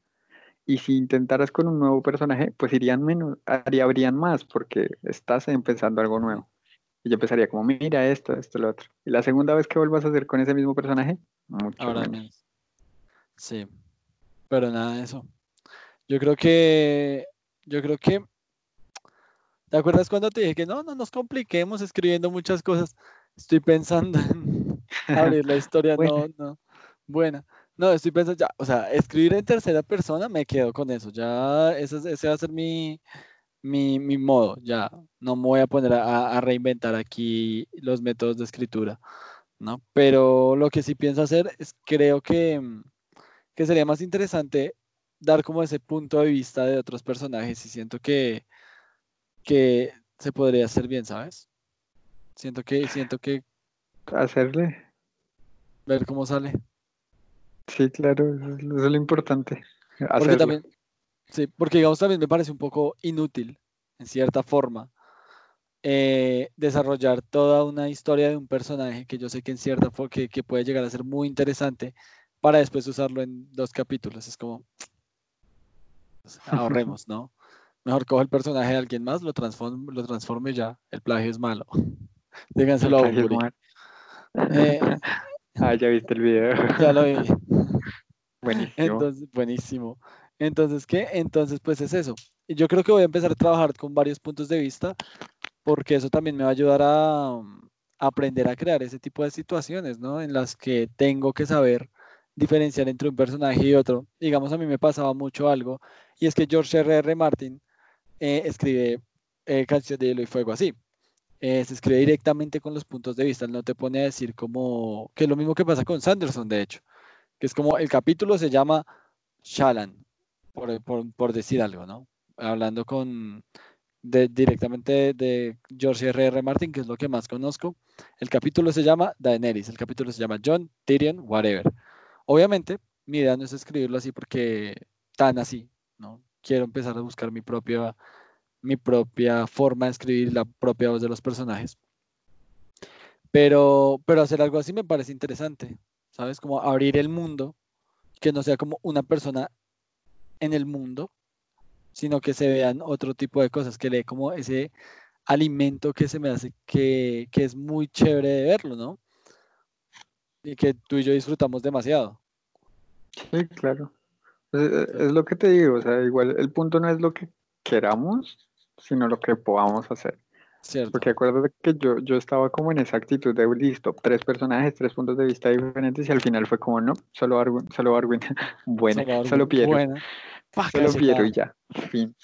Y si intentaras con un nuevo personaje, pues irían menos, haría, habrían más, porque estás empezando algo nuevo. Y yo empezaría como, mira esto, esto, lo otro. Y la segunda vez que vuelvas a hacer con ese mismo personaje, mucho Ahora menos. Sí, pero nada de eso. Yo creo que, yo creo que, ¿te acuerdas cuando te dije que no, no nos compliquemos escribiendo muchas cosas? Estoy pensando en abrir la historia, no, no, buena. No, estoy pensando ya, o sea, escribir en tercera persona me quedo con eso, ya ese, ese va a ser mi, mi, mi, modo, ya, no me voy a poner a, a, reinventar aquí los métodos de escritura, ¿no? Pero lo que sí pienso hacer es, creo que, que sería más interesante dar como ese punto de vista de otros personajes y siento que, que se podría hacer bien, ¿sabes? Siento que, siento que... Hacerle. Ver cómo sale. Sí, claro, eso es lo importante. Porque también, sí, porque digamos también me parece un poco inútil, en cierta forma, eh, desarrollar toda una historia de un personaje que yo sé que en cierta forma que, que puede llegar a ser muy interesante para después usarlo en dos capítulos. Es como, ahorremos, ¿no? Mejor cojo el personaje de alguien más, lo transforme, lo transforme ya. El plagio es malo. Díganselo a eh, ah, ya viste el video. Ya lo vi. Buenísimo. Entonces, buenísimo. Entonces, ¿qué? Entonces, pues es eso. Yo creo que voy a empezar a trabajar con varios puntos de vista, porque eso también me va a ayudar a, a aprender a crear ese tipo de situaciones, ¿no? En las que tengo que saber diferenciar entre un personaje y otro. Digamos, a mí me pasaba mucho algo, y es que George R. R. Martin eh, escribe eh, Canción de Hielo y Fuego así. Eh, se escribe directamente con los puntos de vista, no te pone a decir como, que es lo mismo que pasa con Sanderson, de hecho, que es como el capítulo se llama Shalan, por, decir algo, ¿no? Hablando con, directamente de, George R. R. Martin, que es lo que más conozco. El capítulo se llama Daenerys, el capítulo se llama John, Tyrion, whatever. Obviamente, mi idea no es escribirlo así porque tan así, ¿no? Quiero empezar a buscar mi propia, mi propia forma de escribir, la propia voz de los personajes. Pero, pero hacer algo así me parece interesante, ¿sabes? Como abrir el mundo, que no sea como una persona en el mundo, sino que se vean otro tipo de cosas, que le como ese alimento que se me hace que, que es muy chévere de verlo, ¿no? y que tú y yo disfrutamos demasiado. Sí, claro. Es, lo que te digo, o sea, igual el punto no es lo que queramos, sino lo que podamos hacer. Cierto. Porque acuérdate que yo, yo estaba como en esa actitud de listo, tres personajes, tres puntos de vista diferentes y al final fue como no, solo Arwin, solo Arwin, bueno, solo, Piero, solo Piero y ya, fin.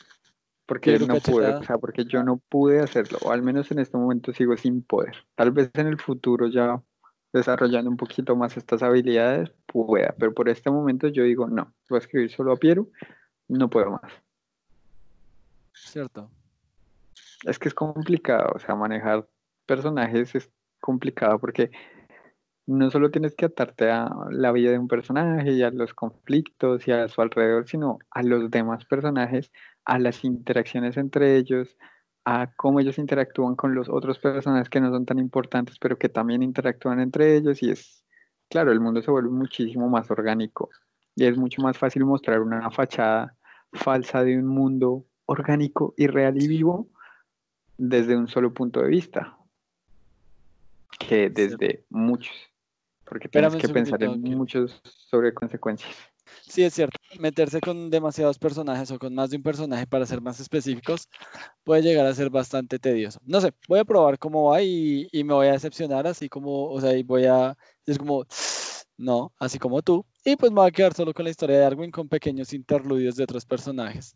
Porque no pude, o sea, porque yo no pude hacerlo, o al menos en este momento sigo sin poder. Tal vez en el futuro ya desarrollando un poquito más estas habilidades, pueda, pero por este momento yo digo, no, voy a escribir solo a Piero, no puedo más. Cierto. Es que es complicado, o sea, manejar personajes es complicado porque no solo tienes que atarte a la vida de un personaje y a los conflictos y a su alrededor, sino a los demás personajes, a las interacciones entre ellos, a cómo ellos interactúan con los otros personajes que no son tan importantes, pero que también interactúan entre ellos. Y es, claro, el mundo se vuelve muchísimo más orgánico y es mucho más fácil mostrar una fachada falsa de un mundo orgánico y real y vivo desde un solo punto de vista que desde muchos, porque tienes que pensar en muchos sobre consecuencias. Sí, es cierto. Meterse con demasiados personajes o con más de un personaje para ser más específicos puede llegar a ser bastante tedioso. No sé, voy a probar cómo va y, me voy a decepcionar, así como, o sea, y voy a es como, no, así como tú. Y pues me voy a quedar solo con la historia de Arwin con pequeños interludios de otros personajes.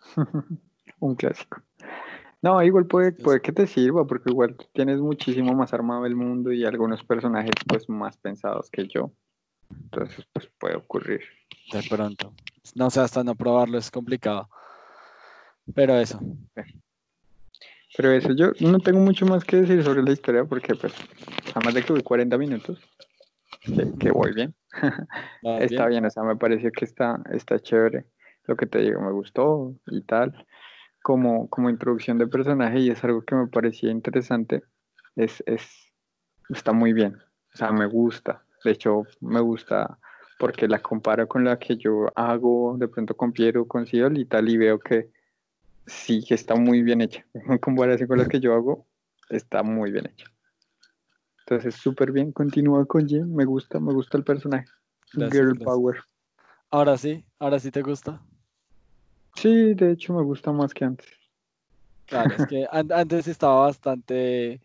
un clásico. No, igual puede, puede que te sirva, porque igual tienes muchísimo más armado el mundo y algunos personajes pues más pensados que yo. Entonces, pues puede ocurrir. De pronto. No sé, hasta no probarlo es complicado. Pero eso. Pero eso, yo no tengo mucho más que decir sobre la historia porque pues, además de que voy 40 minutos, que, voy bien. está bien. o sea, me pareció que está, está chévere. Lo que te digo, me gustó y tal. Como, como introducción de personaje y es algo que me parecía interesante. Es, es, está muy bien. O sea, me gusta. De hecho, me gusta porque la comparo con la que yo hago de pronto con Piero, con Ciol y tal, y veo que sí, que está muy bien hecha. En comparación con la que yo hago, está muy bien hecha. Entonces, súper bien, continúa con Jim, me gusta, me gusta el personaje. Girl Power. Ahora sí, ahora sí te gusta. Sí, de hecho me gusta más que antes. Claro, es que antes estaba bastante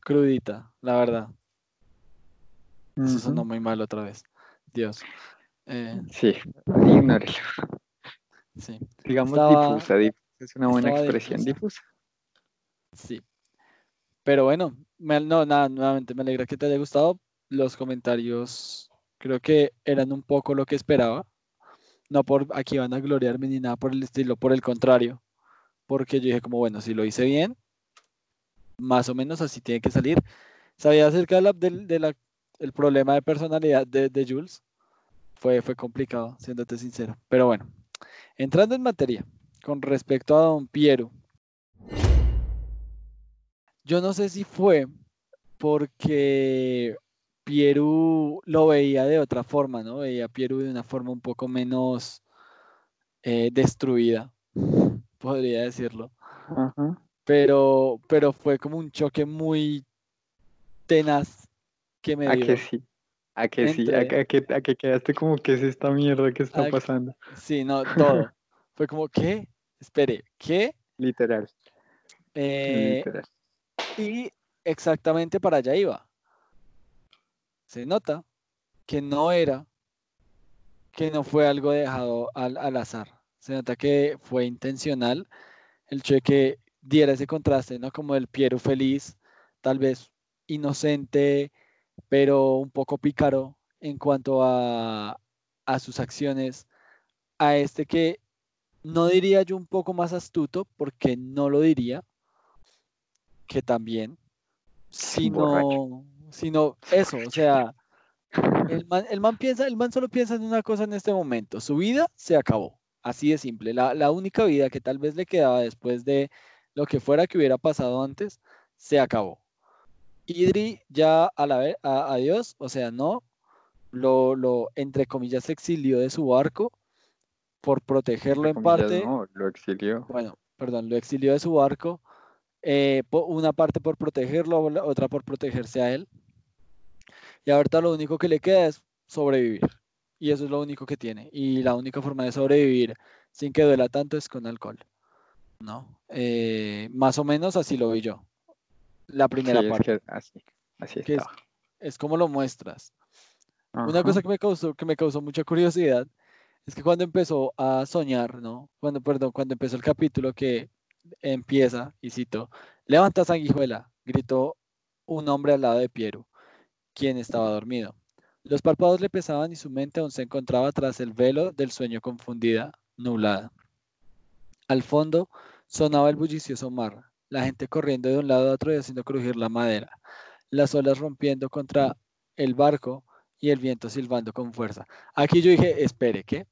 crudita, la verdad. Eso sonó muy mal otra vez. Dios. Eh, sí, ignórelo. Sí. Digamos difusa, es una buena expresión, difusa. Sí. Pero bueno, no, nada, nuevamente me alegra que te haya gustado. Los comentarios creo que eran un poco lo que esperaba. No por aquí van a gloriarme ni nada por el estilo, por el contrario. Porque yo dije como, bueno, si lo hice bien, más o menos así tiene que salir. Sabía acerca de la, de el problema de personalidad de, Jules fue, fue complicado, siéndote sincero. Pero bueno, entrando en materia, con respecto a Don Piero, yo no sé si fue porque Pieru lo veía de otra forma, ¿no? Veía a Pieru de una forma un poco menos eh, destruida, podría decirlo. Pero, pero fue como un choque muy tenaz que me ¿A que sí? ¿A que sí? ¿A, que, ¿A, que, quedaste como que es esta mierda que está pasando? Sí, no, todo. Fue como, ¿qué? Espere, ¿qué? Literal. Eh, Literal. Y exactamente para allá iba. Se nota que no era, que no fue algo dejado al, al azar. Se nota que fue intencional el hecho de que diera ese contraste, ¿no? Como el Piero feliz, tal vez inocente, pero un poco pícaro en cuanto a, sus acciones, a este que no diría yo un poco más astuto, porque no lo diría, que también, sino, sino eso, o sea, el man, piensa, el man solo piensa en una cosa en este momento, su vida se acabó, así de simple, la, la única vida que tal vez le quedaba después de lo que fuera que hubiera pasado antes, se acabó. Idri ya a la vez, a, Dios, o sea, no, lo, lo, entre comillas, exilió de su barco por protegerlo en parte. No, lo exilió. Bueno, perdón, lo exilió de su barco. Eh, una parte por protegerlo, otra por protegerse a él. Y ahorita lo único que le queda es sobrevivir. Y eso es lo único que tiene. Y la única forma de sobrevivir sin que duela tanto es con alcohol. ¿No? Eh, más o menos así lo vi yo la primera parte. así, así Es, como lo muestras. Una cosa que me causó, que me causó mucha curiosidad es que cuando empezó a soñar, ¿no? Cuando, perdón, cuando empezó el capítulo que empieza, y cito, levanta sanguijuela, gritó un hombre al lado de Piero, quien estaba dormido. Los párpados le pesaban y su mente aún se encontraba tras el velo del sueño confundida, nublada. Al fondo sonaba el bullicioso mar, la gente corriendo de un lado a otro y haciendo crujir la madera, las olas rompiendo contra el barco y el viento silbando con fuerza. Aquí yo dije, espere, ¿qué?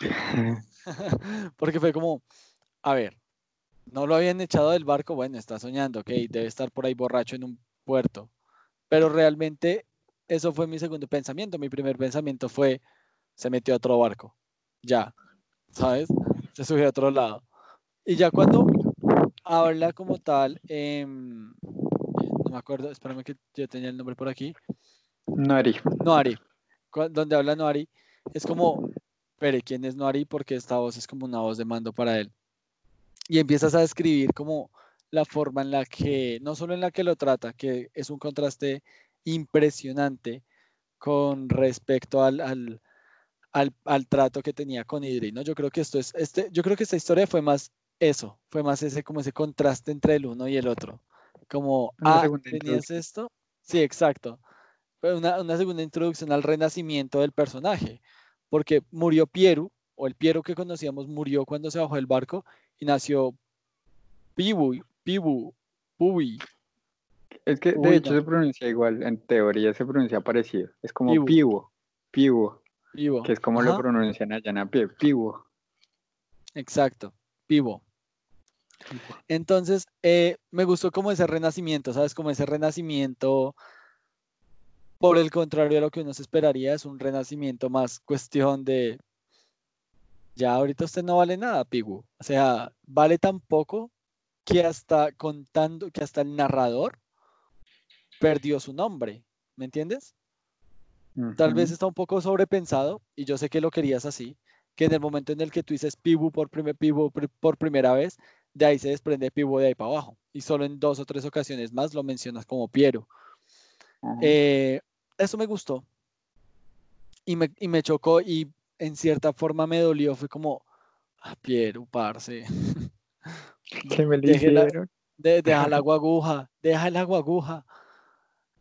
Porque fue como, a ver, no lo habían echado del barco, bueno, está soñando, ok, debe estar por ahí borracho en un puerto. Pero realmente eso fue mi segundo pensamiento. Mi primer pensamiento fue, se metió a otro barco, ya, ¿sabes? Se subió a otro lado. Y ya cuando habla como tal, em, no me acuerdo, espérame que yo tenía el nombre por aquí. Noari. Noari, donde habla Noari, es como, pero ¿quién es Noari? Porque esta voz es como una voz de mando para él. Y empiezas a describir como la forma en la que, no solo en la que lo trata, que es un contraste impresionante con respecto al, al, al, trato que tenía con Idri, ¿no? Yo creo que esto es, este, yo creo que esta historia fue más eso, fue más ese, como ese contraste entre el uno y el otro. Como, ah, ¿tenías esto? Sí, exacto. Fue una, una segunda introducción al renacimiento del personaje, porque murió Pieru, o el Piero que conocíamos murió cuando se bajó del barco y nació Pibu, Pibu, Pubi. Es que de hecho se pronuncia igual, en teoría se pronuncia parecido. Es como Pibu, Pibu, que es como lo pronuncian allá en pie, Pibu. Exacto, Pibu. Entonces, eh, me gustó como ese renacimiento, ¿sabes? Como ese renacimiento, por el contrario de lo que uno se esperaría, es un renacimiento más cuestión de ya ahorita usted no vale nada, Pigu. O sea, vale tan poco que hasta contando, que hasta el narrador perdió su nombre. ¿Me entiendes? Tal vez está un poco sobrepensado y yo sé que lo querías así, que en el momento en el que tú dices Pibu por, primer, Pibu por primera vez, de ahí se desprende Pibu de ahí para abajo. Y solo en dos o tres ocasiones más lo mencionas como Piero. Eh, eso me gustó. Y me, y me chocó y en cierta forma me dolió, fue como, ah, Piero, parce. ¿Qué me deja el agua aguja, deja el agua aguja.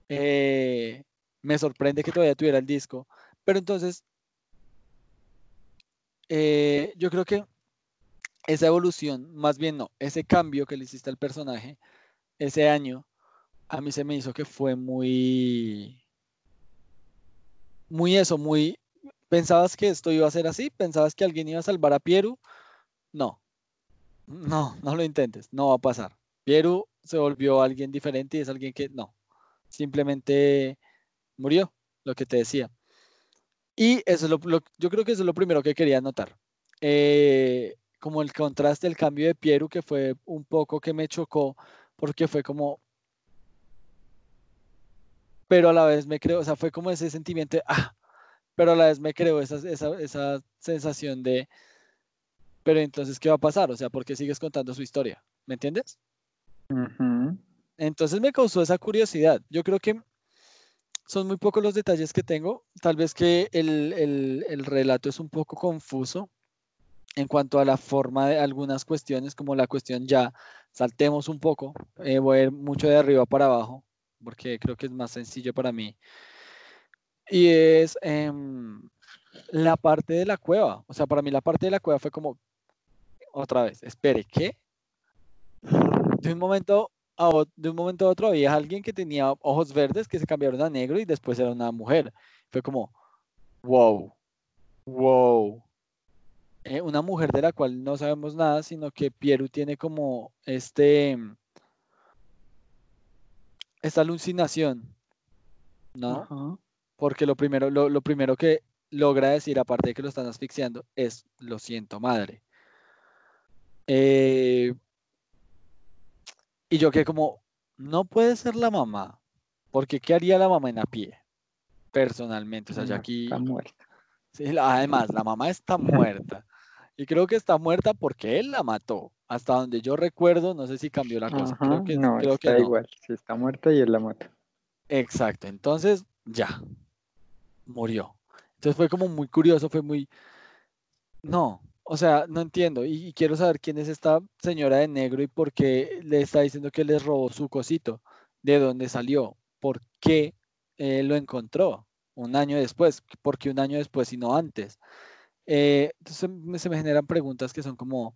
Eh, me sorprende que todavía tuviera el disco. Pero entonces, eh, yo creo que esa evolución, más bien no, ese cambio que le hiciste al personaje, ese año, a mí se me hizo que fue muy, muy eso, muy ¿Pensabas que esto iba a ser así? ¿Pensabas que alguien iba a salvar a Pieru? No. No, no lo intentes. No va a pasar. Pieru se volvió alguien diferente y es alguien que no. Simplemente murió, lo que te decía. Y eso es lo, yo creo que eso es lo primero que quería notar. Eh, como el contraste, el cambio de Pieru, que fue un poco que me chocó, porque fue como, pero a la vez me creo, o sea, fue como ese sentimiento de, ah, pero a la vez me creo esa, esa, sensación de, pero entonces, ¿qué va a pasar? O sea, ¿por qué sigues contando su historia? ¿Me entiendes? Entonces me causó esa curiosidad. Yo creo que son muy pocos los detalles que tengo. Tal vez que el, relato es un poco confuso en cuanto a la forma de algunas cuestiones, como la cuestión ya, saltemos un poco, eh, voy a ir mucho de arriba para abajo, porque creo que es más sencillo para mí y es em, la parte de la cueva. O sea, para mí la parte de la cueva fue como, otra vez, espere, ¿qué? De un momento a, de un momento a otro había alguien que tenía ojos verdes que se cambiaron a negro y después era una mujer. Fue como, wow, wow. Eh, una mujer de la cual no sabemos nada, sino que Pieru tiene como este, esta alucinación, ¿no? porque lo primero, lo, primero que logra decir, aparte de que lo están asfixiando, es lo siento, madre. Eh, y yo que como, no puede ser la mamá, porque ¿qué haría la mamá en a pie? Personalmente, o sea, ya aquí... Está muerta. además, la mamá está muerta. Y creo que está muerta porque él la mató. Hasta donde yo recuerdo, no sé si cambió la cosa. creo que no. está igual. Si está muerta y él la mata. Exacto. Entonces, ya murió. Entonces fue como muy curioso, fue muy... No, o sea, no entiendo y, quiero saber quién es esta señora de negro y por qué le está diciendo que les robó su cosito, de dónde salió, por qué eh, lo encontró un año después, por qué un año después y no antes. Eh, entonces se me generan preguntas que son como,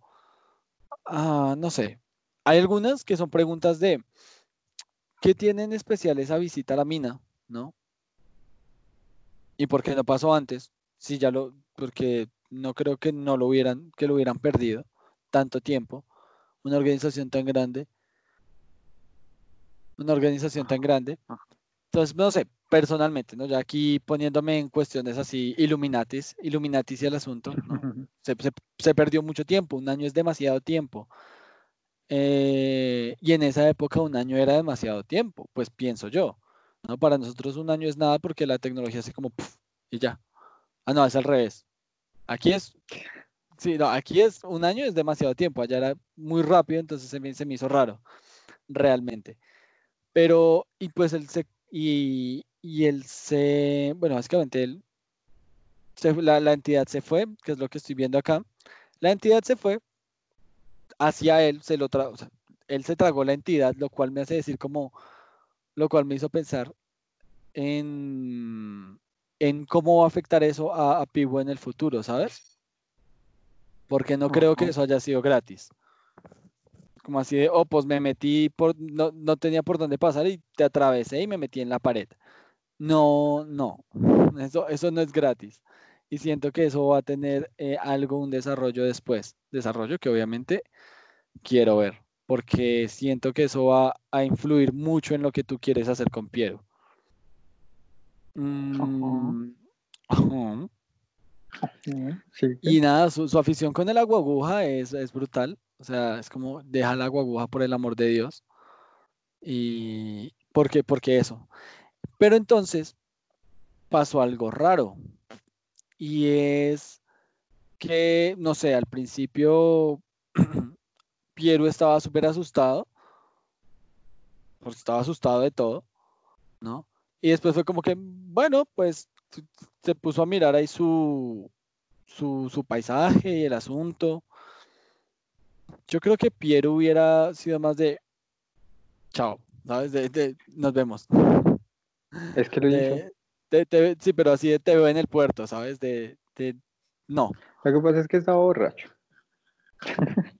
ah, no sé, hay algunas que son preguntas de, ¿qué tiene en especial esa visita a la mina? ¿No? ¿Y por qué no pasó antes? Sí, ya lo, porque no creo que no lo hubieran, que lo hubieran perdido tanto tiempo. Una organización tan grande. Una organización tan grande. Entonces, no sé, personalmente, ¿no? Ya aquí poniéndome en cuestiones así, Illuminatis, Illuminatis y el asunto, se, perdió mucho tiempo, un año es demasiado tiempo. Eh, y en esa época un año era demasiado tiempo, pues pienso yo. ¿no? Para nosotros un año es nada porque la tecnología hace como y ya. Ah, no, es al revés. Aquí es, sí, no, aquí es un año es demasiado tiempo, allá era muy rápido, entonces se me, se me hizo raro, realmente. Pero, y pues él se, y, y él se, bueno, básicamente él, la, entidad se fue, que es lo que estoy viendo acá. La entidad se fue hacia él, se lo tra o sea, él se tragó la entidad, lo cual me hace decir como, lo cual me hizo pensar en, en cómo va a afectar eso a, a Pivo en el futuro, ¿sabes? Porque no creo que eso haya sido gratis. Como así de, oh, pues me metí, por, no, no tenía por dónde pasar y te atravesé y me metí en la pared. No, no, eso, eso no es gratis. Y siento que eso va a tener eh, algo, un desarrollo después. Desarrollo que obviamente quiero ver, porque siento que eso va a influir mucho en lo que tú quieres hacer con Piero. Mm, y nada, su, afición con el agua aguja es, es, brutal. O sea, es como deja el agua aguja por el amor de Dios. Y porque, porque eso. Pero entonces pasó algo raro. Y es que, no sé, al principio Piero estaba súper asustado. Porque estaba asustado de todo, ¿no? Y después fue como que, bueno, pues se puso a mirar ahí su, su, paisaje y el asunto. Yo creo que Piero hubiera sido más de, chao, ¿sabes? De, nos vemos. Es que lo hizo. sí, pero así de te veo en el puerto, ¿sabes? De, de, no. Lo que pasa es que estaba borracho.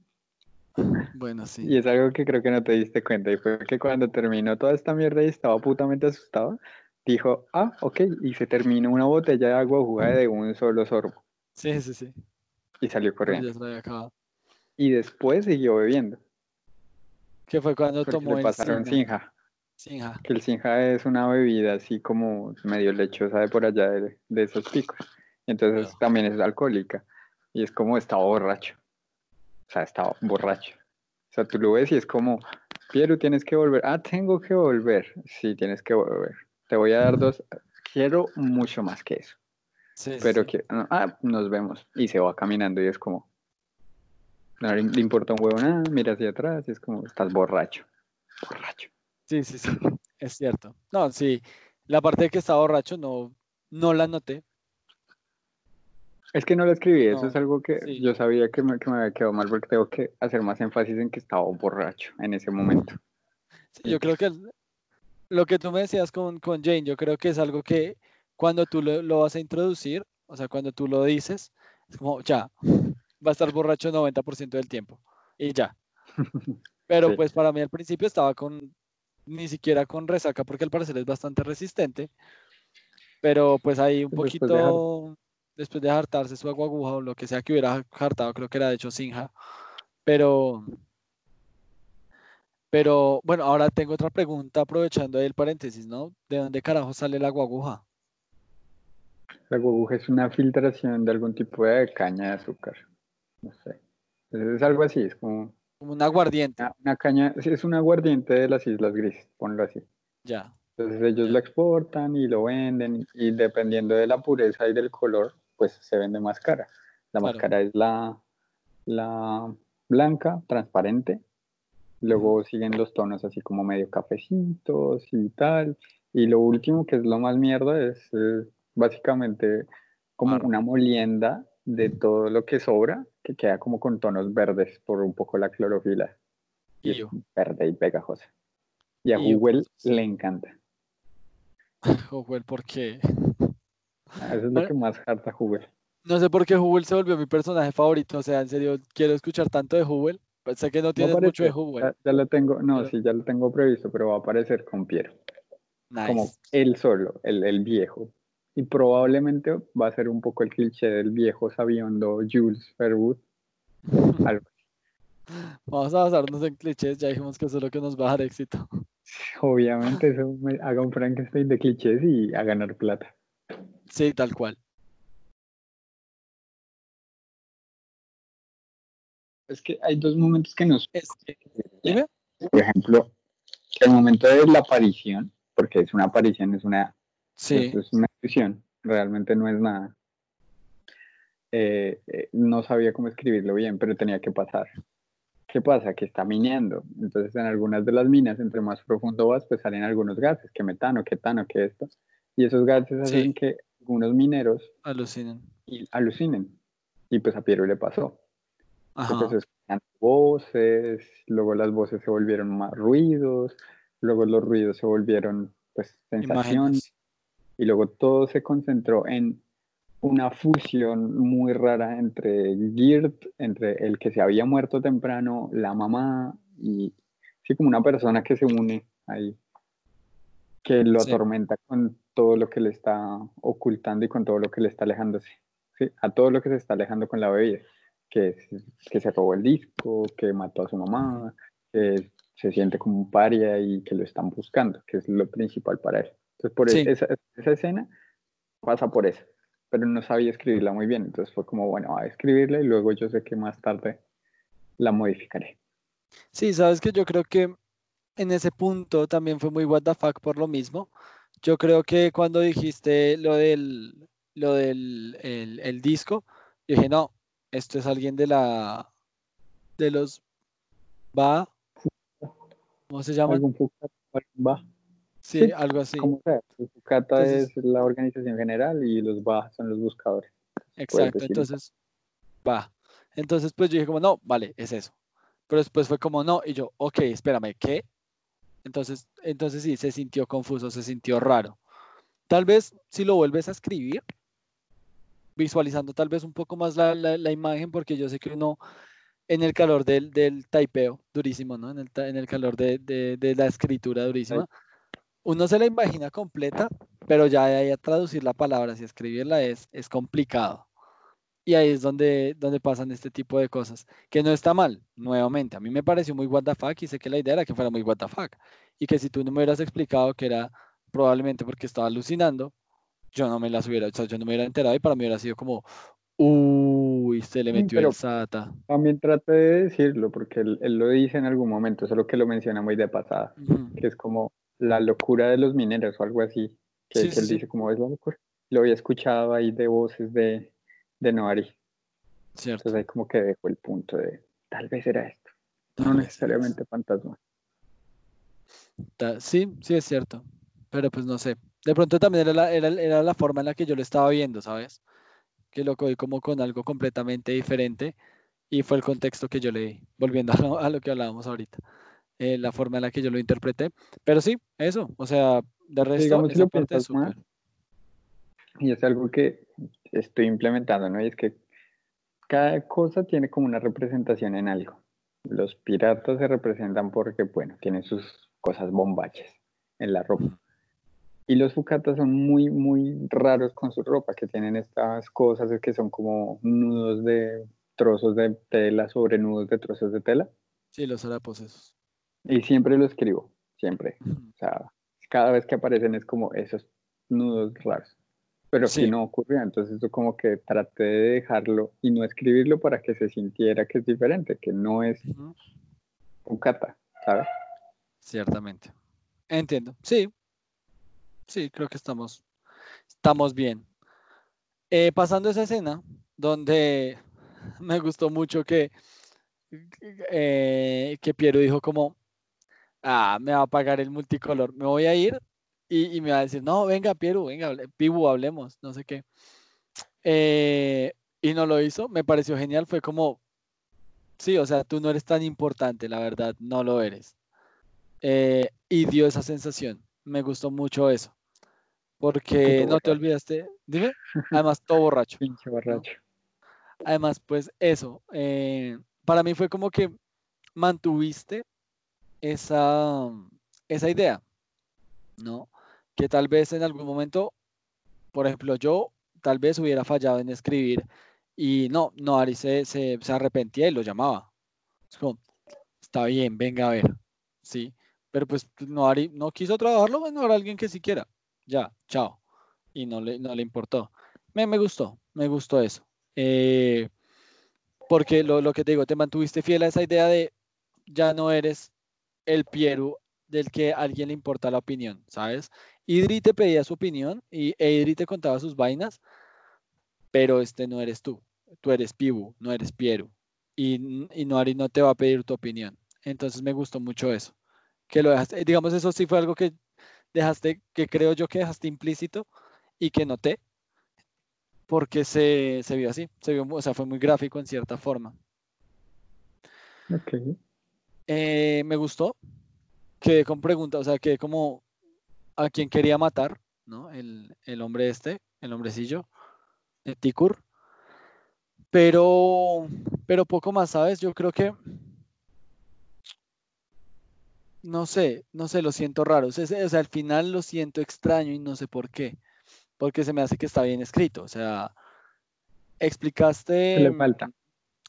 Bueno, sí. Y es algo que creo que no te diste cuenta. Y fue que cuando terminó toda esta mierda y estaba putamente asustado, dijo, ah, ok, y se terminó una botella de agua jugada de un solo sorbo. Sí, sí, sí. Y salió corriendo. Y después siguió bebiendo. Que fue cuando tomó le pasaron sinja. sinja. Que el sinja es una bebida así como medio lechosa de por allá de, esos picos. Entonces también es alcohólica. Y es como estaba borracho. O sea, estaba borracho. O sea, tú lo ves y es como, Piero, tienes que volver. Ah, tengo que volver. Sí, tienes que volver. Te voy a dar dos. Quiero mucho más que eso. Sí, pero que, ah, nos vemos. Y se va caminando y es como, no le, importa un huevo nada, mira hacia atrás y es como, estás borracho. Borracho. Sí, sí, sí, es cierto. No, sí, la parte de que está borracho no, no la noté, es que no lo escribí, eso es algo que yo sabía que me, que me, había quedado mal porque tengo que hacer más énfasis en que estaba borracho en ese momento. Sí, yo creo que lo que tú me decías con, con Jane, yo creo que es algo que cuando tú lo, vas a introducir, o sea, cuando tú lo dices, es como, ya, va a estar borracho el 90% del tiempo y ya. Pero pues para mí al principio estaba con, ni siquiera con resaca porque al parecer es bastante resistente, pero pues ahí un poquito después de hartarse su agua aguja o lo que sea que hubiera hartado, creo que era de hecho Sinja. Pero, pero bueno, ahora tengo otra pregunta aprovechando el paréntesis, ¿no? ¿De dónde carajo sale el agua aguja? La agua aguja es una filtración de algún tipo de caña de azúcar. No sé. Es, algo así, es como. Como un aguardiente. Una, caña, es un aguardiente de las Islas Grises, ponlo así. Ya. Entonces ellos lo exportan y lo venden y dependiendo de la pureza y del color, pues se vende más cara. La más cara es la, la blanca, transparente. Luego siguen los tonos así como medio cafecitos y tal. Y lo último, que es lo más mierda, es básicamente como una molienda de todo lo que sobra, que queda como con tonos verdes por un poco la clorofila. Y es verde y pegajosa. Y a Google le encanta. Google, ¿por qué? Ah, eso es lo que más harta Hubble. No sé por qué Hubble se volvió mi personaje favorito. O sea, en serio, quiero escuchar tanto de Hubble. Pues sé que no tienes mucho de Hubble. Ya, lo tengo, no, sí, ya lo tengo previsto, pero va a aparecer con Piero. Como él solo, el, el, viejo. Y probablemente va a ser un poco el cliché del viejo sabiendo Jules Fairwood. Vamos a basarnos en clichés, ya dijimos que eso es lo que nos va a dar éxito. Obviamente, eso me haga un Frankenstein de clichés y a ganar plata. Sí, tal cual. Es que hay dos momentos que nos... Por ejemplo, el momento de la aparición, porque es una aparición, es una... Sí. es una expresión, realmente no es nada. eh, eh, no sabía cómo escribirlo bien, pero tenía que pasar. ¿Qué pasa? Que está minando. Entonces, en algunas de las minas, entre más profundo vas, pues salen algunos gases, que metano, que etano, que esto. Y esos gases hacen que algunos mineros alucinen. Y alucinen. Y pues a Piero le pasó. Entonces, voces, luego las voces se volvieron más ruidos, luego los ruidos se volvieron pues sensaciones. Y luego todo se concentró en una fusión muy rara entre Girt, entre el que se había muerto temprano, la mamá y sí, como una persona que se une ahí, que lo atormenta con todo lo que le está ocultando y con todo lo que le está alejándose, ¿sí? a todo lo que se está alejando con la bebida, que, que se robó el disco, que mató a su mamá, que se siente como un paria y que lo están buscando, que es lo principal para él. Entonces, por esa, esa escena pasa por eso pero no sabía escribirla muy bien. Entonces fue como, bueno, a escribirla y luego yo sé que más tarde la modificaré. Sí, sabes que yo creo que en ese punto también fue muy what the fuck por lo mismo. Yo creo que cuando dijiste lo del, lo del el, disco, dije, no, esto es alguien de la, de los va, ¿cómo se llama? va. Sí, algo así. Como sea, Fucata es la organización general y los BA son los buscadores. Exacto, entonces, va. Entonces, pues yo dije como, no, vale, es eso. Pero después fue como, no, y yo, ok, espérame, ¿qué? Entonces, entonces sí, se sintió confuso, se sintió raro. Tal vez si lo vuelves a escribir, visualizando tal vez un poco más la, la, imagen, porque yo sé que uno en el calor del, del taipeo, durísimo, ¿no? En el, en el calor de, de, de la escritura durísima, uno se la imagina completa, pero ya de ahí a traducir la palabra, y escribirla es, es complicado. Y ahí es donde, donde pasan este tipo de cosas, que no está mal, nuevamente. A mí me pareció muy what the fuck y sé que la idea era que fuera muy what the fuck. Y que si tú no me hubieras explicado que era probablemente porque estaba alucinando, yo no me las hubiera, o sea, yo no me hubiera enterado y para mí hubiera sido como, uy, se le metió el SATA. También traté de decirlo porque él, lo dice en algún momento, solo que lo menciona muy de pasada, que es como, la locura de los mineros o algo así, que, él dice como es la locura. Lo había escuchado ahí de voces de, de Noari. Cierto. Entonces ahí como que dejó el punto de tal vez era esto, no necesariamente fantasma. Sí, sí es cierto, pero pues no sé. De pronto también era la, era, era la forma en la que yo lo estaba viendo, ¿sabes? Que lo cogí como con algo completamente diferente y fue el contexto que yo leí, volviendo a lo que hablábamos ahorita. Eh, la forma en la que yo lo interpreté. Pero sí, eso, o sea, de resto, Digamos, esa parte es Y es algo que estoy implementando, ¿no? Y es que cada cosa tiene como una representación en algo. Los piratas se representan porque, bueno, tienen sus cosas bombaches en la ropa. Y los fucatas son muy, muy raros con su ropa, que tienen estas cosas que son como nudos de trozos de tela sobre nudos de trozos de tela. Sí, los harapos esos. Y siempre lo escribo, siempre. O sea, cada vez que aparecen es como esos nudos raros. Pero si no ocurrió, entonces yo como que traté de dejarlo y no escribirlo para que se sintiera que es diferente, que no es un kata, ¿sabes? Ciertamente. Entiendo. Sí. Sí, creo que estamos, estamos bien. Eh, pasando esa escena, donde me gustó mucho que, eh, que Piero dijo como, ah, me va a pagar el multicolor, me voy a ir y, me va a decir, no, venga, Piero, venga, Pibu, hablemos, no sé qué. Eh, y no lo hizo, me pareció genial, fue como, sí, o sea, tú no eres tan importante, la verdad, no lo eres. Eh, y dio esa sensación, me gustó mucho eso, porque no te olvidaste, dime, además todo borracho. Pinche borracho. Además, pues eso, eh, para mí fue como que mantuviste esa, esa idea, ¿no? Que tal vez en algún momento, por ejemplo, yo tal vez hubiera fallado en escribir y no, no, Ari se, se, arrepentía y lo llamaba. Es como, está bien, venga a ver, ¿sí? Pero pues no, Ari no quiso trabajarlo, bueno, ahora alguien que siquiera, ya, chao. Y no le, no le importó. Me, me gustó, me gustó eso. Eh, porque lo, lo que te digo, te mantuviste fiel a esa idea de ya no eres el Pieru del que a alguien le importa la opinión, ¿sabes? Idri te pedía su opinión y Idri te contaba sus vainas, pero este no eres tú. tú eres Pibu, no eres Piero. Y, y Noari no te va a pedir tu opinión. Entonces me gustó mucho eso. Que lo dejaste, digamos, eso sí fue algo que dejaste, que creo yo que dejaste implícito y que noté, porque se, se vio así, se vio, o sea, fue muy gráfico en cierta forma. Ok. Eh, me gustó, quedé con preguntas, o sea, que como a quien quería matar, ¿no? El, el hombre este, el hombrecillo, de Tikur. Pero, pero poco más, ¿sabes? Yo creo que no sé, no sé, lo siento raro. O sea, al final lo siento extraño y no sé por qué. Porque se me hace que está bien escrito. O sea, explicaste. le falta?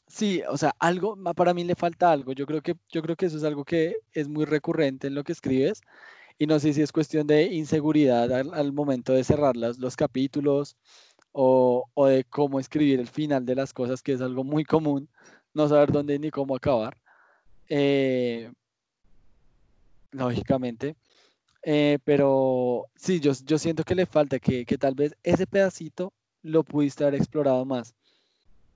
Sí, o sea, algo, para mí le falta algo. Yo creo que, yo creo que eso es algo que es muy recurrente en lo que escribes. Y no sé si es cuestión de inseguridad al, momento de cerrar los capítulos o, o, de cómo escribir el final de las cosas, que es algo muy común, no saber dónde ni cómo acabar. Eh, lógicamente. Eh, pero sí, yo, yo siento que le falta que, que tal vez ese pedacito lo pudiste haber explorado más.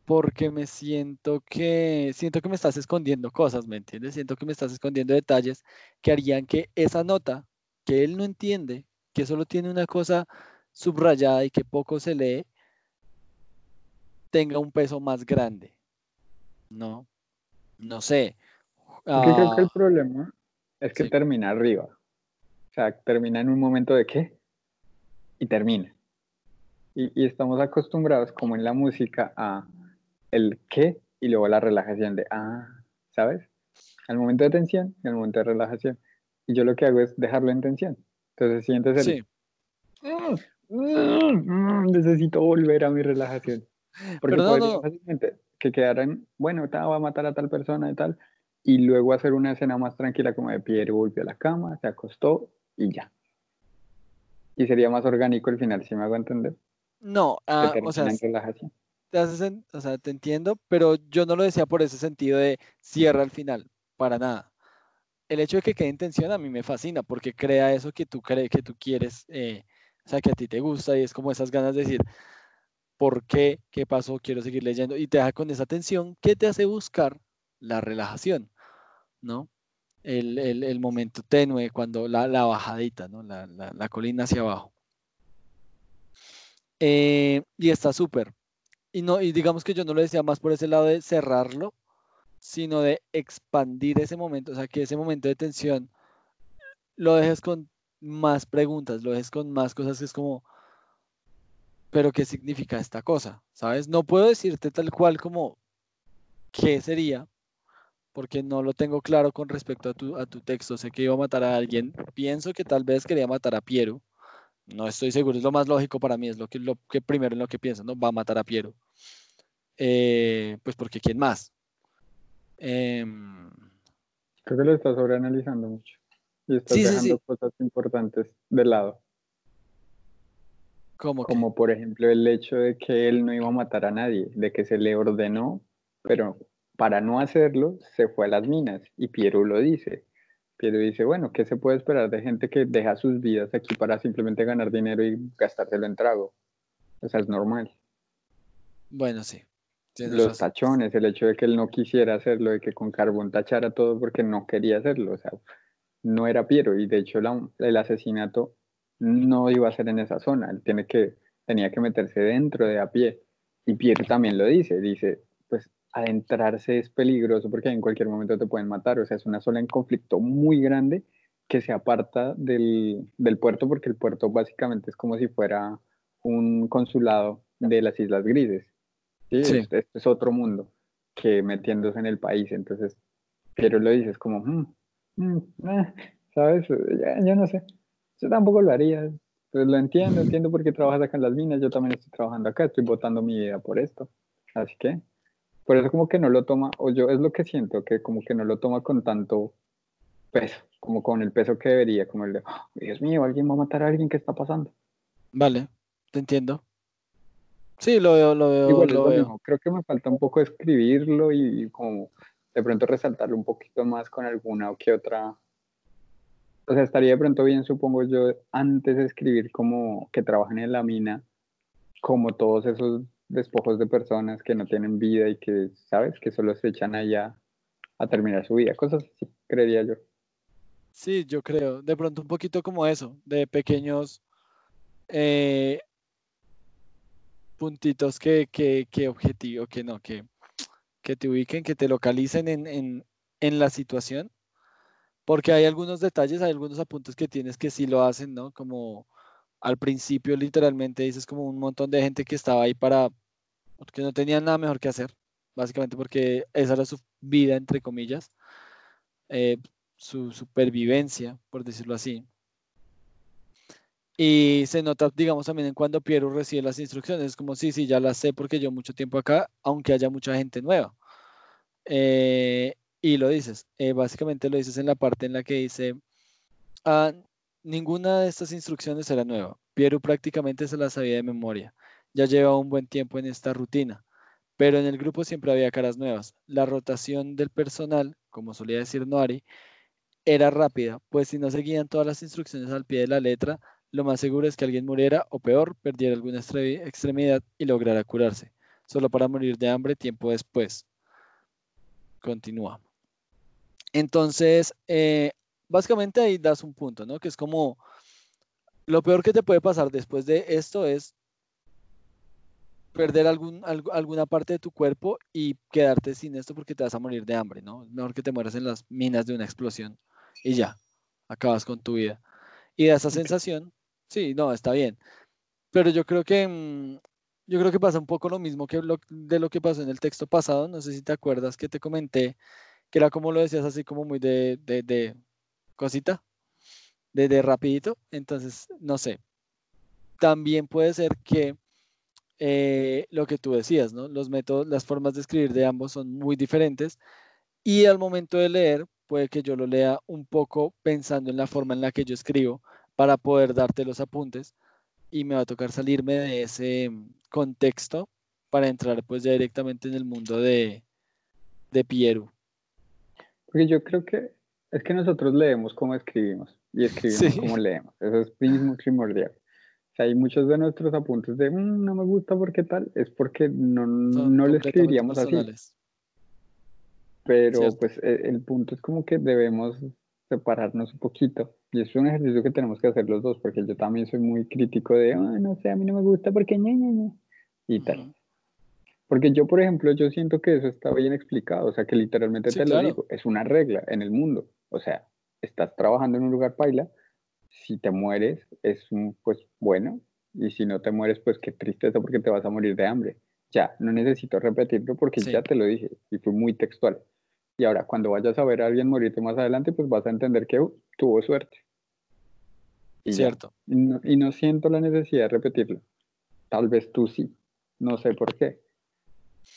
Porque me siento que siento que me estás escondiendo cosas, ¿me entiendes? Siento que me estás escondiendo detalles que harían que esa nota que él no entiende, que solo tiene una cosa subrayada y que poco se lee, tenga un peso más grande. No, no sé. creo que el ah, problema es que termina arriba. O sea, termina en un momento de qué y termina. Y, estamos acostumbrados, como en la música, a el qué y luego la relajación de ah, ¿sabes? Al momento de tensión y al momento de relajación. Y yo lo que hago es dejarlo en tensión. Entonces sientes el. Sí. Mm, mm, mm, necesito volver a mi relajación. Porque Pero no, fácilmente que quedaran, bueno, va a matar a tal persona y tal, y luego hacer una escena más tranquila como de Piero volvió a la cama, se acostó y ya. Y sería más orgánico el final, si me hago entender. No, ah, o, sea, te o sea, te entiendo, pero yo no lo decía por ese sentido de cierra al final, para nada. El hecho de que quede en tensión a mí me fascina porque crea eso que tú crees que tú quieres, eh, o sea, que a ti te gusta y es como esas ganas de decir, ¿por qué? ¿Qué pasó? Quiero seguir leyendo y te deja con esa tensión que te hace buscar la relajación, ¿no? El, momento tenue, cuando la, bajadita, ¿no? La, colina hacia abajo. Eh, y está súper. Y, no, y digamos que yo no lo decía más por ese lado de cerrarlo, sino de expandir ese momento, o sea, que ese momento de tensión lo dejes con más preguntas, lo dejes con más cosas que es como, pero ¿qué significa esta cosa? ¿Sabes? No puedo decirte tal cual como qué sería, porque no lo tengo claro con respecto a tu, texto. Sé que iba a matar a alguien. Pienso que tal vez quería matar a Piero. No estoy seguro, es lo más lógico para mí, es lo que, lo que primero en lo que pienso, ¿no? Va a matar a Piero. Eh, pues porque ¿quién más? Em, Creo que lo estás sobreanalizando mucho. Y estás dejando cosas importantes de lado. ¿Cómo Como por ejemplo el hecho de que él no iba a matar a nadie, de que se le ordenó, pero para no hacerlo, se fue a las minas y Piero lo dice. Piero dice, bueno, ¿qué se puede esperar de gente que deja sus vidas aquí para simplemente ganar dinero y gastárselo en trago? O sea, es normal. Bueno, sí. Los tachones, el hecho de que él no quisiera hacerlo, de que con carbón tachara todo porque no quería hacerlo, o sea, no era Piero y de hecho el asesinato no iba a ser en esa zona, él tiene que, tenía que meterse dentro de a pie y Piero también lo dice, dice, pues adentrarse es peligroso porque en cualquier momento te pueden matar. O sea, es una zona en conflicto muy grande que se aparta del, puerto porque el puerto básicamente es como si fuera un consulado de las Islas Grises. ¿Sí? Este, es otro mundo que metiéndose en el país. Entonces, pero lo dices como, mm, mm, eh", ¿sabes? Ya, no sé. Yo tampoco lo haría. Pues lo entiendo, entiendo por qué trabajas acá en las minas. Yo también estoy trabajando acá, estoy botando mi vida por esto. Así que por eso como que no lo toma, o yo es lo que siento, que como que no lo toma con tanto peso, como con el peso que debería, como el de, oh, Dios mío, alguien va a matar a alguien, ¿qué está pasando? Vale, te entiendo. Sí, lo veo, lo veo. lo veo. Creo que me falta un poco escribirlo y, como de pronto resaltarlo un poquito más con alguna o que otra. O sea, estaría de pronto bien, supongo yo, antes de escribir como que trabajan en la mina, como todos esos despojos de personas que no tienen vida y que, ¿sabes? Que solo se echan allá a terminar su vida. Cosas así, creería yo. Sí, yo creo. De pronto un poquito como eso, de pequeños eh, puntitos que, que, que objetivo, que no, que, que te ubiquen, que te localicen en, en, en la situación. Porque hay algunos detalles, hay algunos apuntes que tienes que sí lo hacen, ¿no? Como al principio literalmente dices como un montón de gente que estaba ahí para, porque no tenía nada mejor que hacer, básicamente porque esa era su vida, entre comillas, eh, su supervivencia, por decirlo así. Y se nota, digamos, también en cuando Piero recibe las instrucciones, es como, sí, sí, ya las sé porque yo mucho tiempo acá, aunque haya mucha gente nueva. Eh, y lo dices, eh, básicamente lo dices en la parte en la que dice, ah, Ninguna de estas instrucciones era nueva. Piero prácticamente se las sabía de memoria. Ya llevaba un buen tiempo en esta rutina, pero en el grupo siempre había caras nuevas. La rotación del personal, como solía decir Noari, era rápida, pues si no seguían todas las instrucciones al pie de la letra, lo más seguro es que alguien muriera o peor, perdiera alguna extremidad y lograra curarse, solo para morir de hambre tiempo después. Continúa. Entonces, eh, básicamente ahí das un punto, ¿no? Que es como lo peor que te puede pasar después de esto es perder algún, alguna parte de tu cuerpo y quedarte sin esto porque te vas a morir de hambre, ¿no? Mejor que te mueras en las minas de una explosión y ya, acabas con tu vida. Y da esa sensación, sí, no, está bien. Pero yo creo que mm, yo creo que pasa un poco lo mismo que de lo que pasó en el texto pasado. No sé si te acuerdas que te comenté, que era como lo decías así como muy de cosita de, rapidito. Entonces, no sé. También puede ser que eh, lo que tú decías, ¿no? Los métodos, las formas de escribir de ambos son muy diferentes y al momento de leer puede que yo lo lea un poco pensando en la forma en la que yo escribo para poder darte los apuntes y me va a tocar salirme de ese contexto para entrar pues ya directamente en el mundo de, de Pieru. Porque yo creo que es que nosotros leemos como escribimos y escribimos como leemos. Eso es primordial. O sea, hay muchos de nuestros apuntes de mm, no me gusta porque tal, es porque no, no lo escribiríamos así. Pero pues e, el, punto es como que debemos separarnos un poquito. Y es un ejercicio que tenemos que hacer los dos, porque yo también soy muy crítico de, no sé, a mí no me gusta porque ña, ña, ña, y tal. Porque yo, por ejemplo, yo siento que eso está bien explicado, o sea, que literalmente te lo digo, es una regla en el mundo. O sea, estás trabajando en un lugar paila, si te mueres es un, pues bueno, y si no te mueres, pues qué tristeza porque te vas a morir de hambre. Ya, no necesito repetirlo porque ya te lo dije y fue muy textual. Y ahora, cuando vayas a ver a alguien morirte más adelante, pues vas a entender que uh, tuvo suerte. Y Cierto. y no siento la necesidad de repetirlo. Tal vez tú sí. No sé por qué.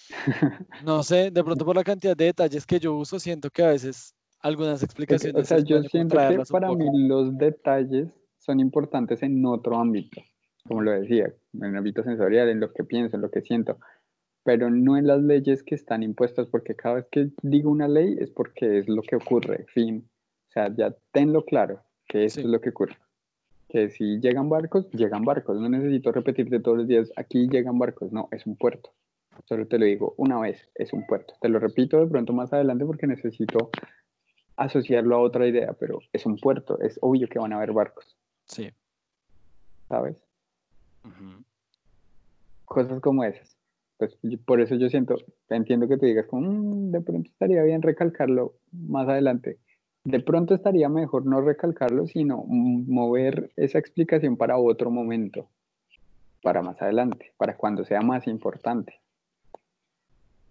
No sé, de pronto por la cantidad de detalles que yo uso, siento que a veces algunas explicaciones. O sea, yo siento que para mí los detalles son importantes en otro ámbito, como lo decía, en el ámbito sensorial, en lo que pienso, en lo que siento, pero no en las leyes que están impuestas, porque cada vez que digo una ley es porque es lo que ocurre, fin. O sea, ya tenlo claro, que eso es lo que ocurre. Que si llegan barcos, llegan barcos. No necesito repetirte todos los días, aquí llegan barcos. No, es un puerto. Solo te lo digo una vez, es un puerto. Te lo repito de pronto más adelante porque necesito asociarlo a otra idea, pero es un puerto, es obvio que van a haber barcos. Sí. ¿Sabes? Cosas como esas. Pues por eso yo siento, entiendo que te digas como, mm, de pronto estaría bien recalcarlo más adelante. De pronto estaría mejor no recalcarlo, sino mover esa explicación para otro momento, para más adelante, para cuando sea más importante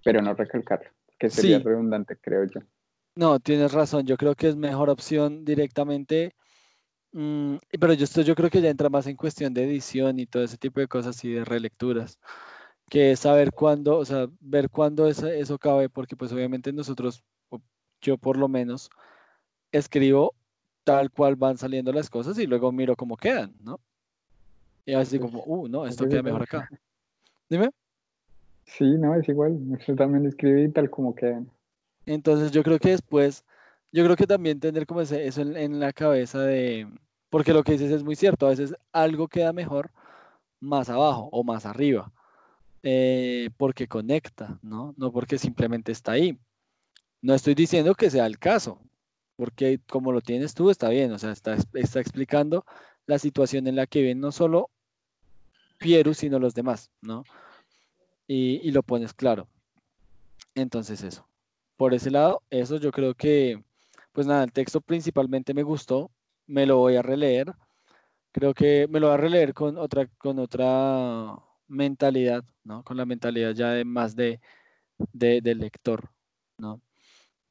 pero no recalcarlo, que sería redundante, creo yo. No, tienes razón, yo creo que es mejor opción directamente, mm, pero yo, esto, yo creo que ya entra más en cuestión de edición y todo ese tipo de cosas y de relecturas, que saber cuándo, o sea, ver cuándo eso, eso cabe, porque pues obviamente nosotros, yo por lo menos, escribo tal cual van saliendo las cosas y luego miro cómo quedan, ¿no? Y así como, uh, no, esto queda mejor acá. Dime. Sí, no, es igual. Yo también escribí tal como que. Entonces yo creo que después, yo creo que también tener como ese, eso en, la cabeza de, porque lo que dices es muy cierto, a veces algo queda mejor más abajo o más arriba. Eh, porque conecta, ¿no? No porque simplemente está ahí. No estoy diciendo que sea el caso, porque como lo tienes tú está bien, o sea, está, está explicando la situación en la que viven no solo Pieru, sino los demás, ¿no? Y, y, lo pones claro. Entonces eso. Por ese lado, eso yo creo que, pues nada, el texto principalmente me gustó, me lo voy a releer. Creo que me lo voy a releer con otra, con otra mentalidad, ¿no? Con la mentalidad ya de más de, de, lector, ¿no?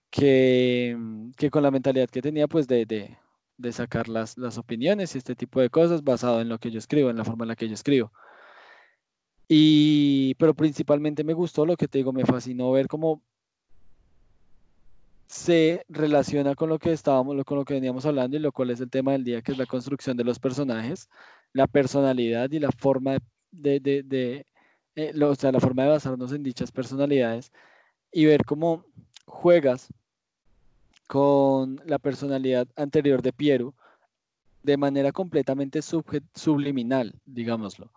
Que, que, con la mentalidad que tenía, pues de, de, de, sacar las, las opiniones y este tipo de cosas basado en lo que yo escribo, en la forma en la que yo escribo. Y, pero principalmente me gustó lo que te digo, me fascinó ver cómo se relaciona con lo que estábamos, con lo que veníamos hablando y lo cual es el tema del día, que es la construcción de los personajes, la personalidad y la forma de, de, de, eh, o sea, la forma de basarnos en dichas personalidades y ver cómo juegas con la personalidad anterior de Piero de manera completamente subliminal, digámoslo.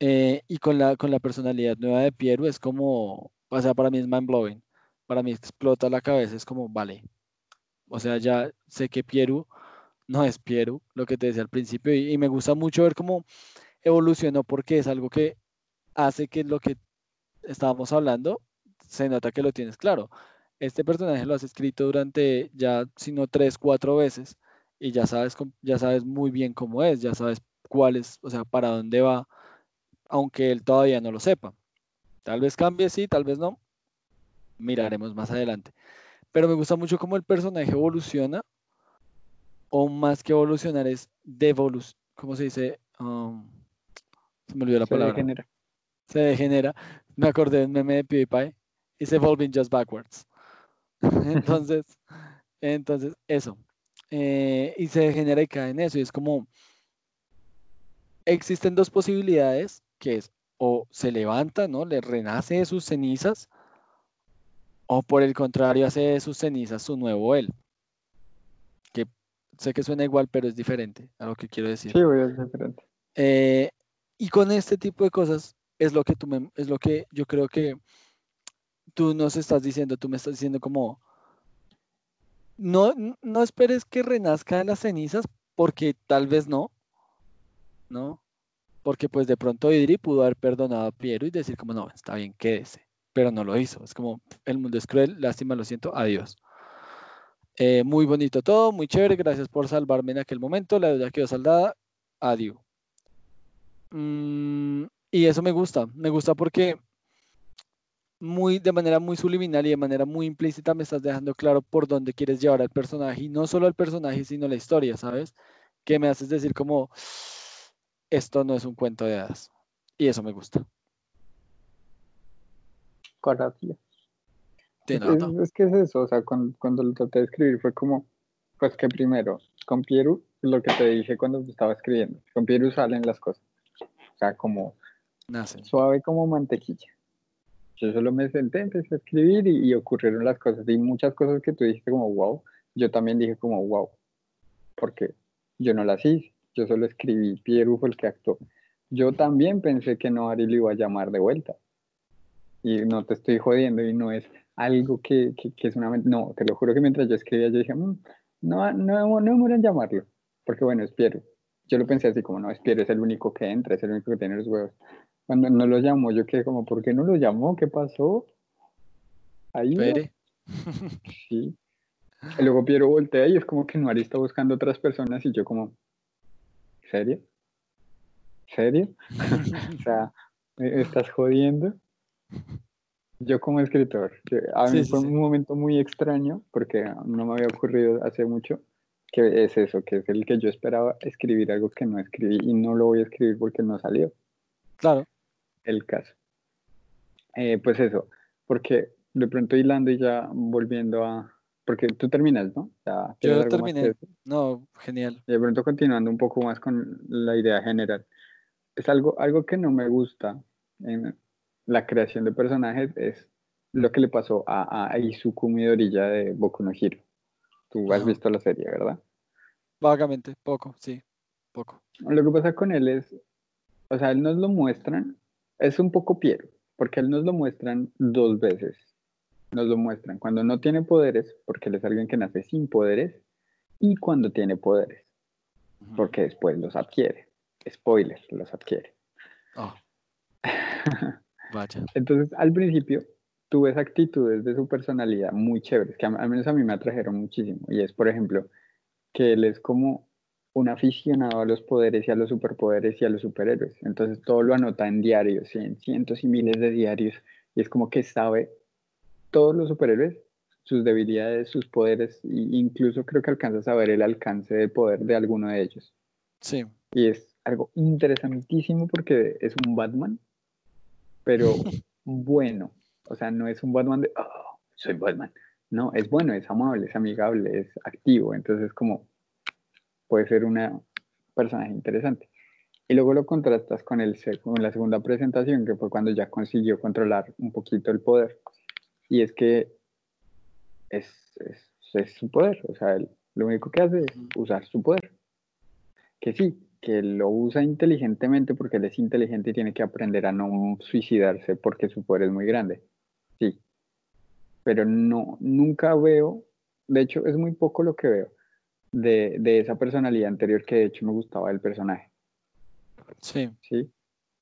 Eh, y con la, con la personalidad nueva de Piero es como, o sea, para mí es mind blowing. Para mí explota la cabeza, es como, vale. O sea, ya sé que Piero no es Piero, lo que te decía al principio, y me gusta mucho ver cómo evolucionó porque es algo que hace que lo que estábamos hablando se nota que lo tienes claro. Este personaje lo has escrito durante ya, si no tres, cuatro veces, y ya sabes, ya sabes muy bien cómo es, ya sabes cuál es, o sea, para dónde va, aunque él todavía no lo sepa. Tal vez cambie, sí, tal vez no. Miraremos más adelante. Pero me gusta mucho cómo el personaje evoluciona, o más que evolucionar es devolución, ¿cómo se dice? Um, se me olvidó la palabra. Se degenera. Se degenera. Me acordé de un meme de PewDiePie. It's evolving just backwards. entonces, entonces, eso. Eh, y se degenera y cae en eso. Y es como, existen dos posibilidades, que es o se levanta, ¿no? Le renace de sus cenizas, o por el contrario hace de sus cenizas su nuevo él. Que sé que suena igual, pero es diferente a lo que quiero decir. Sí, es diferente. Eh, y con este tipo de cosas es lo que tú me, es lo que yo creo que tú nos estás diciendo, tú me estás diciendo como no, no esperes que renazca de las cenizas porque tal vez no, ¿no? Porque pues de pronto Idri pudo haber perdonado a Piero y decir como no, está bien, quédese, pero no lo hizo. Es como el mundo es cruel, lástima, lo siento, adiós. Eh, muy bonito todo, muy chévere, gracias por salvarme en aquel momento, la deuda quedó saldada, adiós. Mm, y eso me gusta, me gusta porque muy, de manera muy subliminal y de manera muy implícita me estás dejando claro por dónde quieres llevar al personaje y no solo al personaje, sino la historia, ¿sabes? Que me haces decir como, esto no es un cuento de hadas. Y eso me gusta. Gracias. Es, es, que es eso, o sea, cuando, cuando, lo traté de escribir fue como, pues que primero, con Pieru, lo que te dije cuando estaba escribiendo, con Pieru salen las cosas. Sea, como suave como mantequilla. Yo solo me senté, empecé a escribir y, ocurrieron las cosas. Y muchas cosas que tú dijiste como wow, yo también dije como wow. Porque yo no las hice, yo solo escribí, Pieru fue el que actuó. Yo también pensé que no Ari lo iba a llamar de vuelta. Y no te estoy jodiendo y no es algo que, que, es una... No, te lo juro que mientras yo escribía yo dije, mm, no, no, no demoran llamarlo. Porque bueno, es Pieru yo lo pensé así como, no, es es el único que entra, es el único que tiene los huevos. Cuando no lo llamó, yo quedé como, ¿por qué no lo llamó? ¿Qué pasó? Ahí. Sí. Y luego Piero voltea y es como que Noari está buscando otras personas y yo como, ¿serio? ¿Serio? o sea, ¿me estás jodiendo? Yo como escritor, a mí fue un momento muy extraño porque no me había ocurrido hace mucho que es eso, que es el que yo esperaba escribir algo que no escribí y no lo voy a escribir porque no salió. Claro. El caso. Eh, pues eso, porque de pronto hilando y ya volviendo a... Porque tú terminas, ¿no? yo terminé. No, genial. de pronto continuando un poco más con la idea general. Es algo, algo que no me gusta en la creación de personajes, es lo que le pasó a, a Izuku Midoriya de Boku no Hero Tú has visto la serie, ¿verdad? Vagamente, poco, sí, poco. Lo que pasa con él es, o sea, él nos lo muestran, es un poco Piero, porque él nos lo muestran dos veces. Nos lo muestran cuando no tiene poderes, porque él es alguien que nace sin poderes, y cuando tiene poderes, porque después los adquiere. Spoiler, los adquiere. Oh. Vaya. Entonces, al principio, tú ves actitudes de su personalidad muy chéveres, que al menos a mí me atrajeron muchísimo. Y es, por ejemplo, que él es como un aficionado a los poderes y a los superpoderes y a los superhéroes. Entonces todo lo anota en diarios, en cientos y miles de diarios. Y es como que sabe todos los superhéroes, sus debilidades, sus poderes, e incluso creo que alcanza a saber el alcance de poder de alguno de ellos. Sí. Y es algo interesantísimo porque es un Batman, pero bueno. O sea, no es un Batman de, oh, soy Batman. No, es bueno, es amable, es amigable, es activo. Entonces, como puede ser una personaje interesante. Y luego lo contrastas con, el, con la segunda presentación, que fue cuando ya consiguió controlar un poquito el poder. Y es que es, es, su poder, o sea, lo único que hace es usar su poder. Que sí, que lo usa inteligentemente porque él es inteligente y tiene que aprender a no suicidarse porque su poder es muy grande. Pero no, nunca veo, de hecho es muy poco lo que veo de, de, esa personalidad anterior que de hecho me gustaba del personaje. Sí. Sí.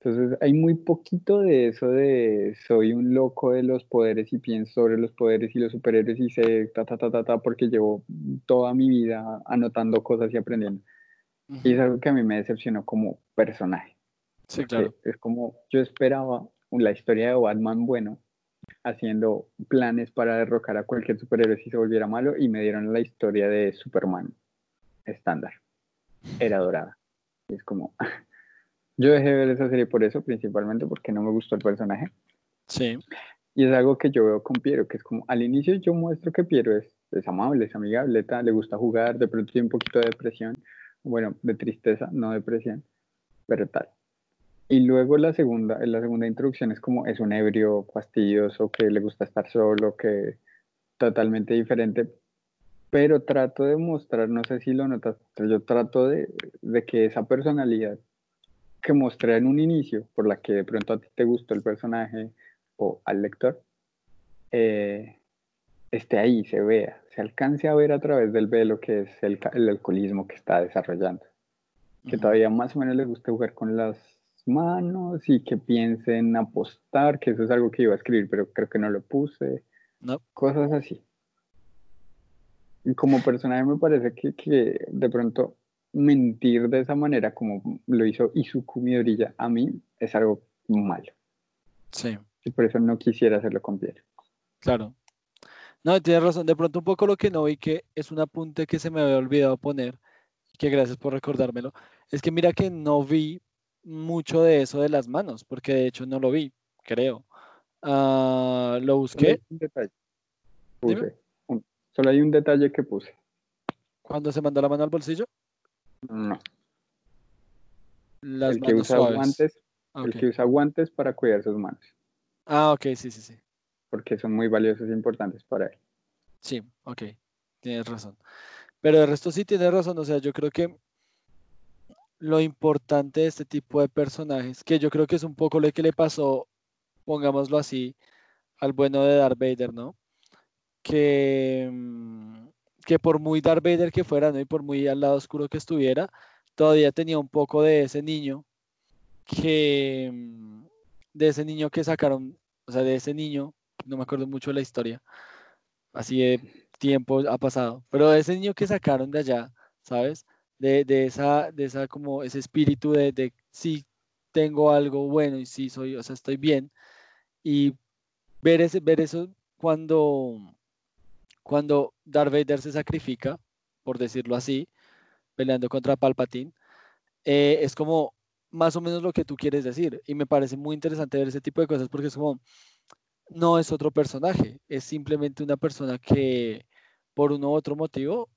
Entonces hay muy poquito de eso de soy un loco de los poderes y pienso sobre los poderes y los superhéroes y sé ta ta ta ta ta porque llevo toda mi vida anotando cosas y aprendiendo. Y es algo que a mí me decepcionó como personaje. Sí, claro. Es como yo esperaba la historia de Batman bueno, haciendo planes para derrocar a cualquier superhéroe si se volviera malo y me dieron la historia de Superman estándar. Era dorada. Y es como, yo dejé de ver esa serie por eso, principalmente porque no me gustó el personaje. Sí. Y es algo que yo veo con Piero, que es como, al inicio yo muestro que Piero es, es amable, es amigable, le gusta jugar, de pronto tiene un poquito de depresión, bueno, de tristeza, no depresión, pero tal. Y luego la segunda, la segunda introducción es como es un ebrio fastidioso que le gusta estar solo, que totalmente diferente, pero trato de mostrar, no sé si lo notas, yo trato de, que esa personalidad que mostré en un inicio, por la que de pronto a ti te gustó el personaje o al lector, eh, esté ahí, se vea, se alcance a ver a través del velo que es el, el alcoholismo que está desarrollando. Que todavía más o menos le gusta jugar con las manos y que piensen apostar, que eso es algo que iba a escribir, pero creo que no lo puse. No. Cosas así. Y como personaje me parece que, que de pronto mentir de esa manera como lo hizo Izuku Midoriya a mí es algo malo. Sí. Y por eso no quisiera hacerlo con Pierre. Claro. No, tienes razón. De pronto un poco lo que no vi que es un apunte que se me había olvidado poner, que gracias por recordármelo, es que mira que no vi mucho de eso de las manos, porque de hecho no lo vi, creo. Ah, lo busqué. Un detalle. Solo hay un detalle que puse. ¿Cuándo se mandó la mano al bolsillo? No. el que usa guantes, el que usa guantes para cuidar sus manos. Ah, ok, sí, sí, sí. Porque son muy valiosos e importantes para él. Sí, ok, tienes razón. Pero de resto sí tienes razón, o sea, yo creo que lo importante de este tipo de personajes, que yo creo que es un poco lo que le pasó, pongámoslo así, al bueno de Darth Vader, ¿no? Que, mm, que por muy Darth Vader que fuera, ¿no? Y por muy al lado oscuro que estuviera, todavía tenía un poco de ese niño que, mm, de ese niño que sacaron, o sea, de ese niño, no me acuerdo mucho de la historia, así de tiempo ha pasado, pero de ese niño que sacaron de allá, ¿sabes? De, de, esa, de esa como ese espíritu de, de sí tengo algo bueno y sí soy, o sea, estoy bien. Y ver, ese, ver eso cuando, cuando Darth Vader se sacrifica, por decirlo así, peleando contra Palpatine, eh, es como más o menos lo que tú quieres decir. Y me parece muy interesante ver ese tipo de cosas porque es como, no es otro personaje, es simplemente una persona que por uno u otro motivo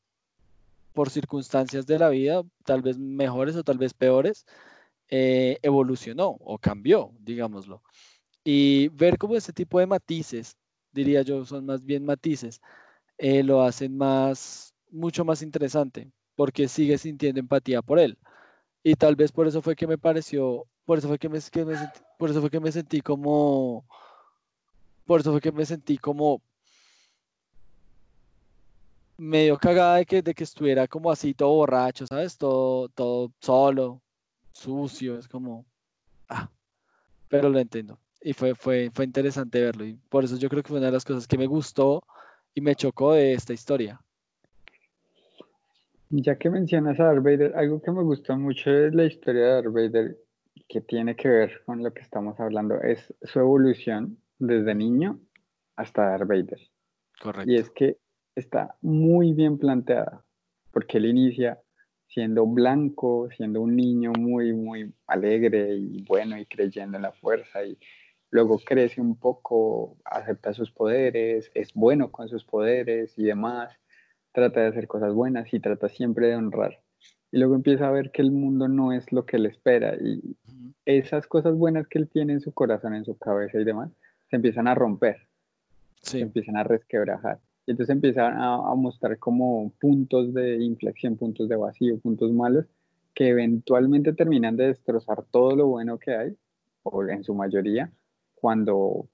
por circunstancias de la vida, tal vez mejores o tal vez peores, eh, evolucionó o cambió, digámoslo. Y ver cómo ese tipo de matices, diría yo, son más bien matices, eh, lo hacen más, mucho más interesante, porque sigue sintiendo empatía por él. Y tal vez por eso fue que me pareció, por eso fue que me, por eso fue que me sentí como, por eso fue que me sentí como medio cagada de que, de que estuviera como así todo borracho, ¿sabes? Todo, todo solo, sucio, es como, ah, pero lo entiendo. Y fue, fue, fue interesante verlo. Y por eso yo creo que fue una de las cosas que me gustó y me chocó de esta historia. Ya que mencionas a Darth Vader, algo que me gustó mucho es la historia de Darth Vader que tiene que ver con lo que estamos hablando, es su evolución desde niño hasta Darth Vader. Correcto. Y es que está muy bien planteada, porque él inicia siendo blanco, siendo un niño muy, muy alegre y bueno y creyendo en la fuerza y luego crece un poco, acepta sus poderes, es bueno con sus poderes y demás, trata de hacer cosas buenas y trata siempre de honrar. Y luego empieza a ver que el mundo no es lo que él espera y esas cosas buenas que él tiene en su corazón, en su cabeza y demás, se empiezan a romper, se empiezan a resquebrajar. Y entonces empiezan a, a mostrar como puntos de inflexión, puntos de vacío, puntos malos, que eventualmente terminan de destrozar todo lo bueno que hay, o en su mayoría, cuando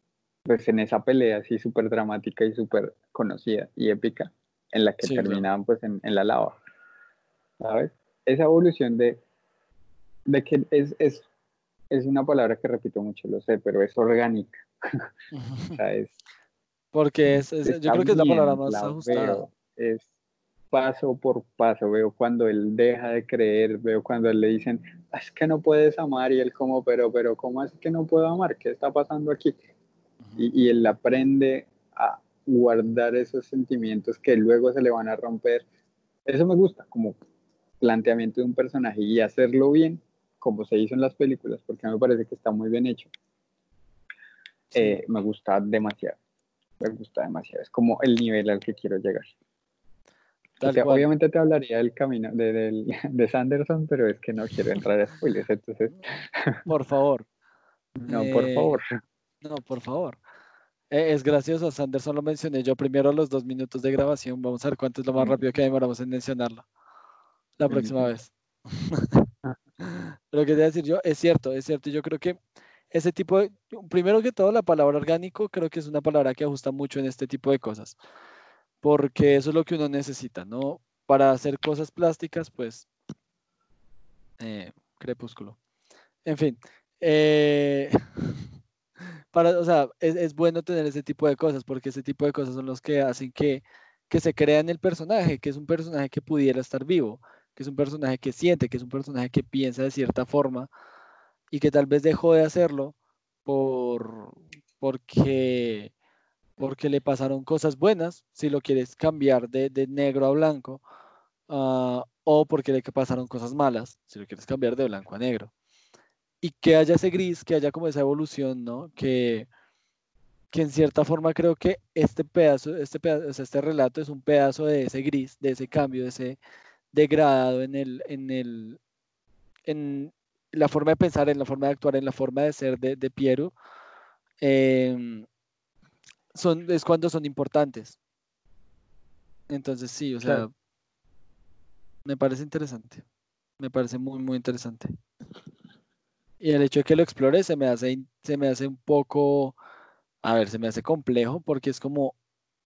pues en esa pelea así súper dramática y súper conocida y épica, en la que terminaban pues en, en, la lava, ¿sabes? Esa evolución de, de que es, es, es, una palabra que repito mucho, lo sé, pero es orgánica. o sea, es, porque es, yo creo que es la palabra más ajustada. es paso por paso, veo cuando él deja de creer, veo cuando él le dicen, ah, es que no puedes amar, y él como, pero, pero, ¿cómo es que no puedo amar? ¿Qué está pasando aquí? y, y, él aprende a guardar esos sentimientos que luego se le van a romper. Eso me gusta, como planteamiento de un personaje y hacerlo bien, como se hizo en las películas, porque me parece que está muy bien hecho. Eh, me gusta demasiado me gusta demasiado. Es como el nivel al que quiero llegar. obviamente te hablaría del camino de, de, Sanderson, pero es que no quiero entrar a spoilers, entonces. Por favor. No, por eh, favor. No, por favor. Eh, es gracioso, Sanderson lo mencioné yo primero los dos minutos de grabación. Vamos a ver cuánto es lo más rápido que demoramos en mencionarlo. La próxima vez. pero quería decir yo, es cierto, es cierto. Yo creo que ese tipo de, primero que todo, la palabra orgánico creo que es una palabra que ajusta mucho en este tipo de cosas, porque eso es lo que uno necesita, ¿no? Para hacer cosas plásticas, pues, eh, crepúsculo. En fin, eh, para, o sea, es, bueno tener ese tipo de cosas, porque ese tipo de cosas son los que hacen que, que se crea en el personaje, que es un personaje que pudiera estar vivo, que es un personaje que siente, que es un personaje que piensa de cierta forma y que tal vez dejó de hacerlo por, porque, porque le pasaron cosas buenas, si lo quieres cambiar de, de negro a blanco, uh, o porque le pasaron cosas malas, si lo quieres cambiar de blanco a negro. Y que haya ese gris, que haya como esa evolución, ¿no? Que, que en cierta forma creo que este pedazo, este pedazo, este relato es un pedazo de ese gris, de ese cambio, de ese degradado en el, en el, la forma de pensar, en la forma de actuar, en la forma de ser de, de Piero, em, son, es cuando son importantes. Entonces sí, o sea, me parece interesante. Me parece muy, muy interesante. Y el hecho de que lo explore se me hace, se me hace un poco, a ver, se me hace complejo porque es como,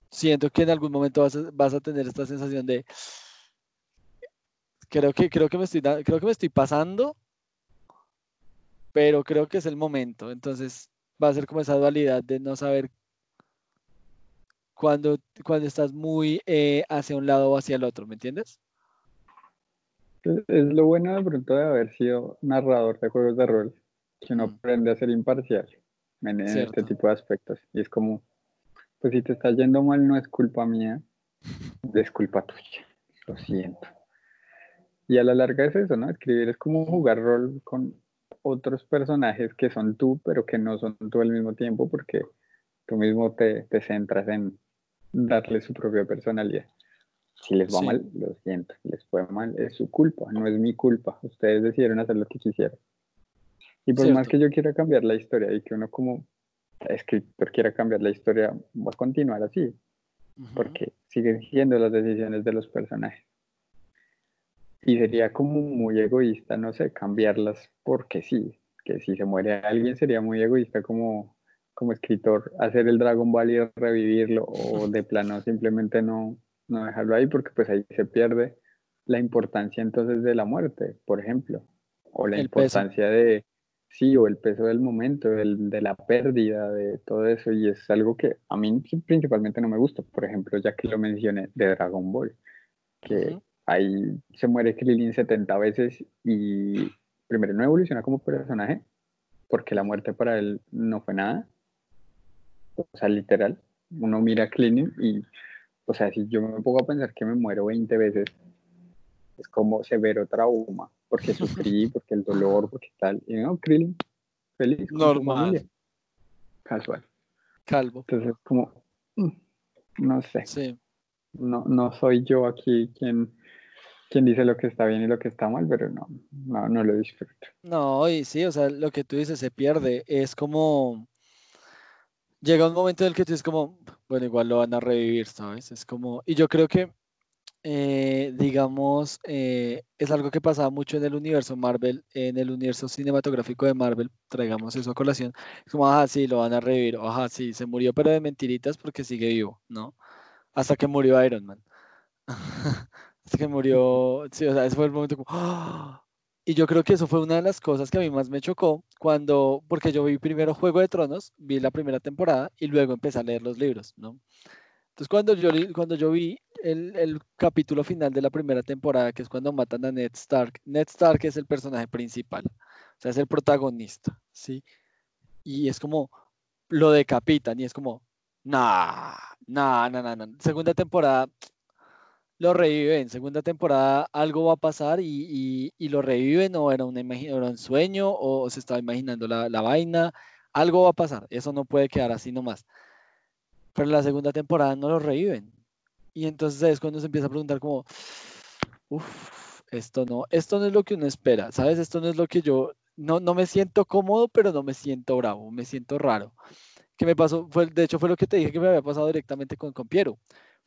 siento que en algún momento vas a, vas a tener esta sensación de, creo que, creo que me estoy, creo que me estoy pasando pero creo que es el momento. Entonces va a ser como esa dualidad de no saber cuando, cuando estás muy eh, hacia un lado o hacia el otro, ¿me entiendes? Es lo bueno de pronto de haber sido narrador de juegos de rol, que uno aprende a ser imparcial en, este tipo de aspectos. Y es como, pues si te está yendo mal no es culpa mía, es culpa tuya, lo siento. Y a la larga es eso, ¿no? Escribir es como jugar rol con, otros personajes que son tú, pero que no son tú al mismo tiempo, porque tú mismo te, te centras en darle su propia personalidad. Si les va mal, lo siento. Si les fue mal, es su culpa, no es mi culpa. Ustedes decidieron hacer lo que quisieron. Y por más que yo quiera cambiar la historia y que uno como escritor quiera cambiar la historia, va a continuar así. Porque siguen siendo las decisiones de los personajes. Y sería como muy egoísta, no sé, cambiarlas porque sí, que si se muere alguien sería muy egoísta como, como escritor hacer el Dragon Ball y revivirlo o de plano simplemente no, no dejarlo ahí porque pues ahí se pierde la importancia entonces de la muerte, por ejemplo, o la importancia de, sí, o el peso del momento, de la pérdida, de todo eso, y es algo que a mí principalmente no me gusta, por ejemplo, ya que lo mencioné, de Dragon Ball, que ahí se muere Krillin 70 veces y primero no evoluciona como personaje, porque la muerte para él no fue nada, o sea, literal, uno mira a Krillin y, o sea, si yo me pongo a pensar que me muero 20 veces, es como severo trauma, porque sufrí, porque el dolor, porque tal. Y no, Krillin, feliz. Normal. Casual. Calvo. Entonces, como, mm, no sé. Sí. No, no soy yo aquí quien, quien dice lo que está bien y lo que está mal, pero no, no, no lo disfruto. No, y sí, o sea, lo que tú dices se pierde. Es como. Llega un momento en el que tú dices como, bueno, igual lo van a revivir, ¿sabes? Es como, y yo creo que eh, digamos, eh, es algo que pasaba mucho en el universo Marvel, en el universo cinematográfico de Marvel, traigamos eso a colación, es como, ajá, sí, lo van a revivir, ajá, sí, se murió, pero de mentiritas porque sigue vivo, ¿no? Hasta que murió Iron Man. Que murió, el. Y yo creo que eso fue una de las cosas que a mí más me chocó cuando, porque yo vi primero Juego de Tronos, vi la primera temporada y luego empecé a leer los libros, ¿no? Entonces cuando yo, cuando yo vi el, capítulo final de la primera temporada, que es cuando matan a Ned Stark, Ned Stark es el personaje principal, o sea, es el protagonista, ¿sí? Y es como, lo decapitan y es como, nah, nah, nah, nah, nah. Segunda temporada lo reviven, segunda temporada algo va a pasar y, lo reviven o era un, era un sueño o se estaba imaginando la, la vaina, algo va a pasar, eso no puede quedar así nomás pero en la segunda temporada no lo reviven. Y entonces es cuando se empieza a preguntar como, uff, esto no, esto no es lo que uno espera, ¿sabes? Esto no es lo que yo, no, no me siento cómodo, pero no me siento bravo, me siento raro. ¿Qué me pasó? Fue, de hecho, fue lo que te dije que me había pasado directamente con, con Piero.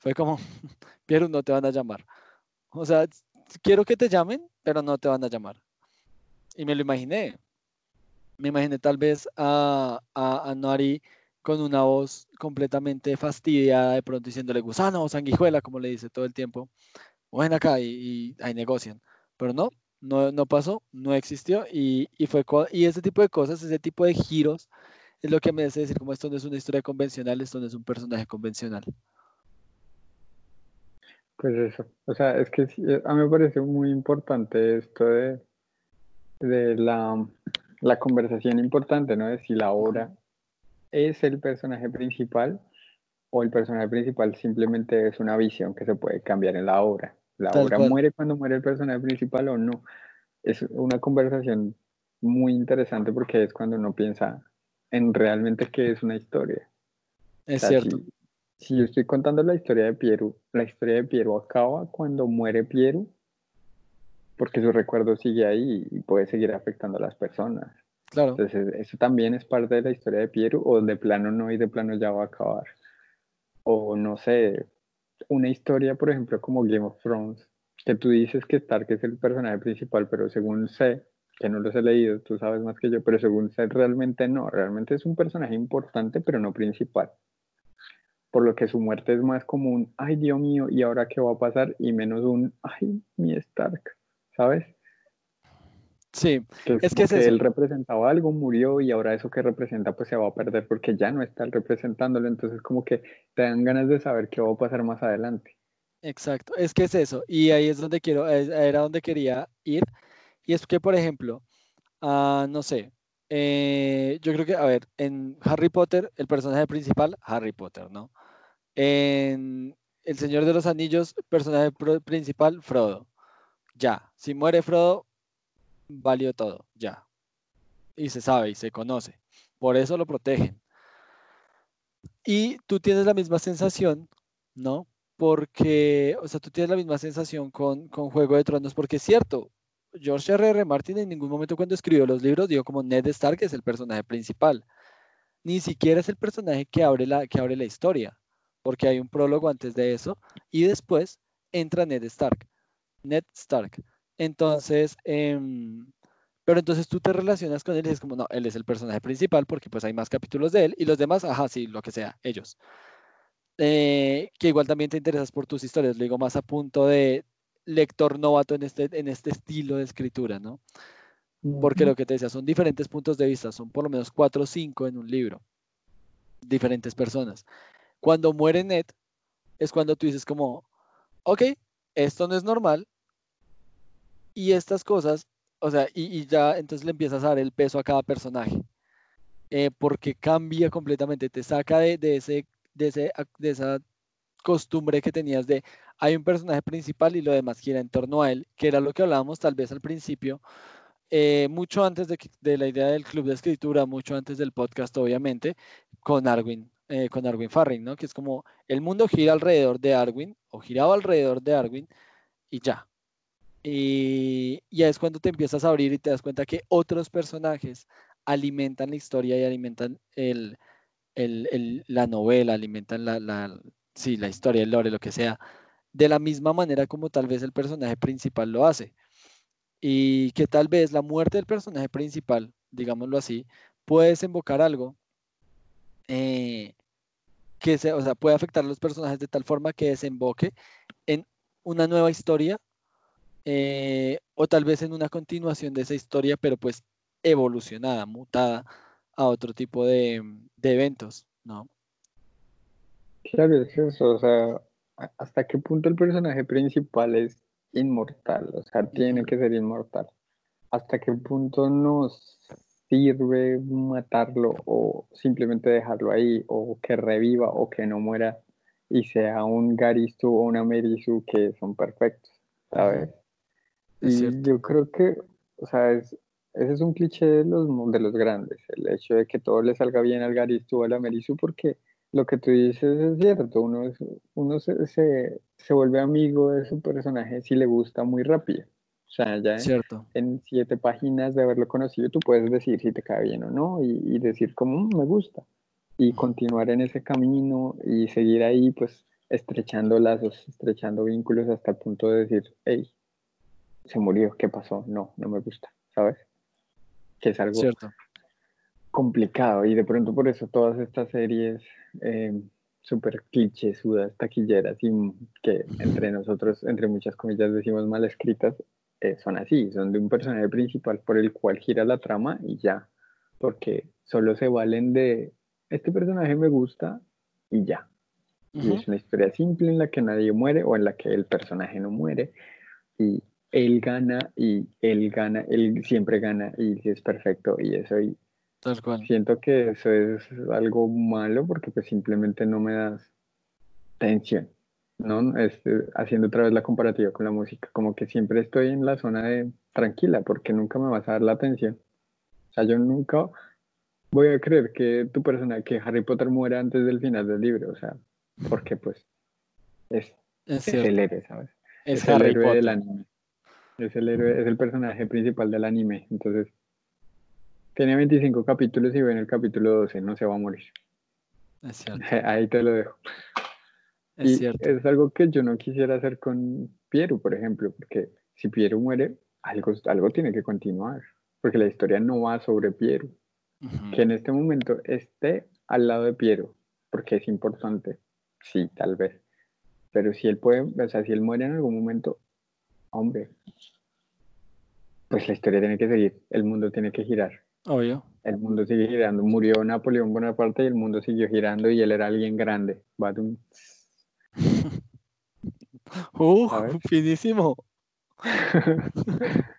Fue como, Piero, no te van a llamar. O sea, quiero que te llamen, pero no te van a llamar. Y me lo imaginé. Me imaginé tal vez a, a, a con una voz completamente fastidiada, de pronto diciéndole gusano o sanguijuela, como le dice todo el tiempo. Ven acá y, ahí negocian. Pero no, no, no pasó, no existió y, y, fue, y ese tipo de cosas, ese tipo de giros, es lo que me hace decir como esto no es una historia convencional, esto no es un personaje convencional. Pues eso, o sea, es que a mí me parece muy importante esto de, de la, la conversación importante, ¿no? De si la obra es el personaje principal o el personaje principal simplemente es una visión que se puede cambiar en la obra. La obra muere cuando muere el personaje principal o no. Es una conversación muy interesante porque es cuando uno piensa en realmente qué es una historia. Es cierto. Si, yo estoy contando la historia de Piero, la historia de Piero acaba cuando muere Piero, porque su recuerdo sigue ahí y puede seguir afectando a las personas. Claro. Entonces, eso también es parte de la historia de Piero, o de plano no, y de plano ya va a acabar. O no sé, una historia, por ejemplo, como Game of Thrones, que tú dices que Stark es el personaje principal, pero según sé, que no los he leído, tú sabes más que yo, pero según sé, realmente no, realmente es un personaje importante, pero no principal. Por lo que su muerte es más como un, ay Dios mío, ¿y ahora qué va a pasar? Y menos un, ay, mi Stark, ¿sabes? Sí, es, que, él representaba algo, murió y ahora eso que representa pues se va a perder porque ya no está representándolo, entonces como que te dan ganas de saber qué va a pasar más adelante. Exacto, es que es eso, y ahí es donde quiero, era donde quería ir, y es que por ejemplo, uh, no sé, eh, yo creo que, a ver, en Harry Potter, el personaje principal, Harry Potter, ¿no? En El Señor de los Anillos, personaje principal, Frodo. Ya, si muere Frodo, valió todo, ya. Y se sabe y se conoce. Por eso lo protegen. Y tú tienes la misma sensación, ¿no? Porque, o sea, tú tienes la misma sensación con, con Juego de Tronos, porque es cierto, George R. R. Martin en ningún momento cuando escribió los libros dijo como Ned Stark es el personaje principal. Ni siquiera es el personaje que abre la, que abre la historia, porque hay un prólogo antes de eso y después entra Ned Stark. Ned Stark. Entonces, em, Pero entonces tú te relacionas con él y es como, no, él es el personaje principal porque pues hay más capítulos de él y los demás, ajá, sí, lo que sea, ellos. Eh, que igual también te interesas por tus historias, lo digo más a punto de lector novato en este, en este estilo de escritura, ¿no? Porque lo que te decía, son diferentes puntos de vista, son por lo menos cuatro o cinco en un libro, diferentes personas. Cuando muere Ned, es cuando tú dices como, ok, esto no es normal, y estas cosas, o sea, y, ya entonces le empiezas a dar el peso a cada personaje, eh, porque cambia completamente, te saca de, ese, de, ese, de esa costumbre que tenías de hay un personaje principal y lo demás gira en torno a él, que era lo que hablábamos tal vez al principio, eh, mucho antes de, la idea del club de escritura, mucho antes del podcast, obviamente, con Arwin, eh, con Arwin Farring, ¿no? Que es como el mundo gira alrededor de Arwin, o giraba alrededor de Arwin, y ya. Y ya es cuando te empiezas a abrir y te das cuenta que otros personajes alimentan la historia y alimentan la novela, alimentan la historia, el lore, lo que sea, de la misma manera como tal vez el personaje principal lo hace y que tal vez la muerte del personaje principal, digámoslo así, puede desembocar algo eh, que se, o sea, puede afectar a los personajes de tal forma que desemboque en una nueva historia eh, o tal vez en una continuación de esa historia, pero pues evolucionada, mutada a otro tipo de, de eventos, ¿no? Claro, es eso, o sea, hasta qué punto el personaje principal es inmortal, o sea, tiene que ser inmortal. ¿Hasta qué punto nos sirve matarlo o simplemente dejarlo ahí o que reviva o que no muera y sea un Garistu o una Merisu que son perfectos, ¿sabes? y yo creo que, o sea, ese es un cliché de los, de los grandes, el hecho de que todo le salga bien al Garistu o a la Merisu porque lo que tú dices es cierto, uno, uno se, se, vuelve amigo de su personaje si le gusta muy rápido. O sea, ya en, siete páginas de haberlo conocido, tú puedes decir si te cae bien o no y, decir como mm, me gusta. Y continuar en ese camino y seguir ahí, pues estrechando lazos, estrechando vínculos hasta el punto de decir, hey, se murió, ¿qué pasó? No, no me gusta, ¿sabes? Que es algo Cierto complicado y de pronto por eso todas estas series eh, súper sudas taquilleras y que entre nosotros, entre muchas comillas, decimos mal escritas, eh, son así, son de un personaje principal por el cual gira la trama y ya, porque solo se valen de este personaje me gusta y ya. Y es una historia simple en la que nadie muere o en la que el personaje no muere y él gana y él gana, él siempre gana y es perfecto y eso y Siento que eso es algo malo porque pues simplemente no me das tensión, ¿no? Este, haciendo otra vez la comparativa con la música, como que siempre estoy en la zona de tranquila porque nunca me vas a dar la atención. O sea, yo nunca voy a creer que tu persona, que Harry Potter muera antes del final del libro, o sea, porque pues es, es, el héroe, ¿sabes? Es, el héroe del anime. Es el héroe, es el personaje principal del anime, entonces tiene 25 capítulos y ve en el capítulo 12, no se va a morir. Es cierto. Ahí te lo dejo. Es cierto. Es algo que yo no quisiera hacer con Piero, por ejemplo, porque si Piero muere, algo, algo tiene que continuar, porque la historia no va sobre Piero. Que en este momento esté al lado de Piero, porque es importante, sí, tal vez. Pero si él puede, o sea, si él muere en algún momento, hombre, pues la historia tiene que seguir, el mundo tiene que girar. Obvio. El mundo sigue girando. Murió Napoleón Bonaparte y el mundo siguió girando y él era alguien grande. Uh, finísimo.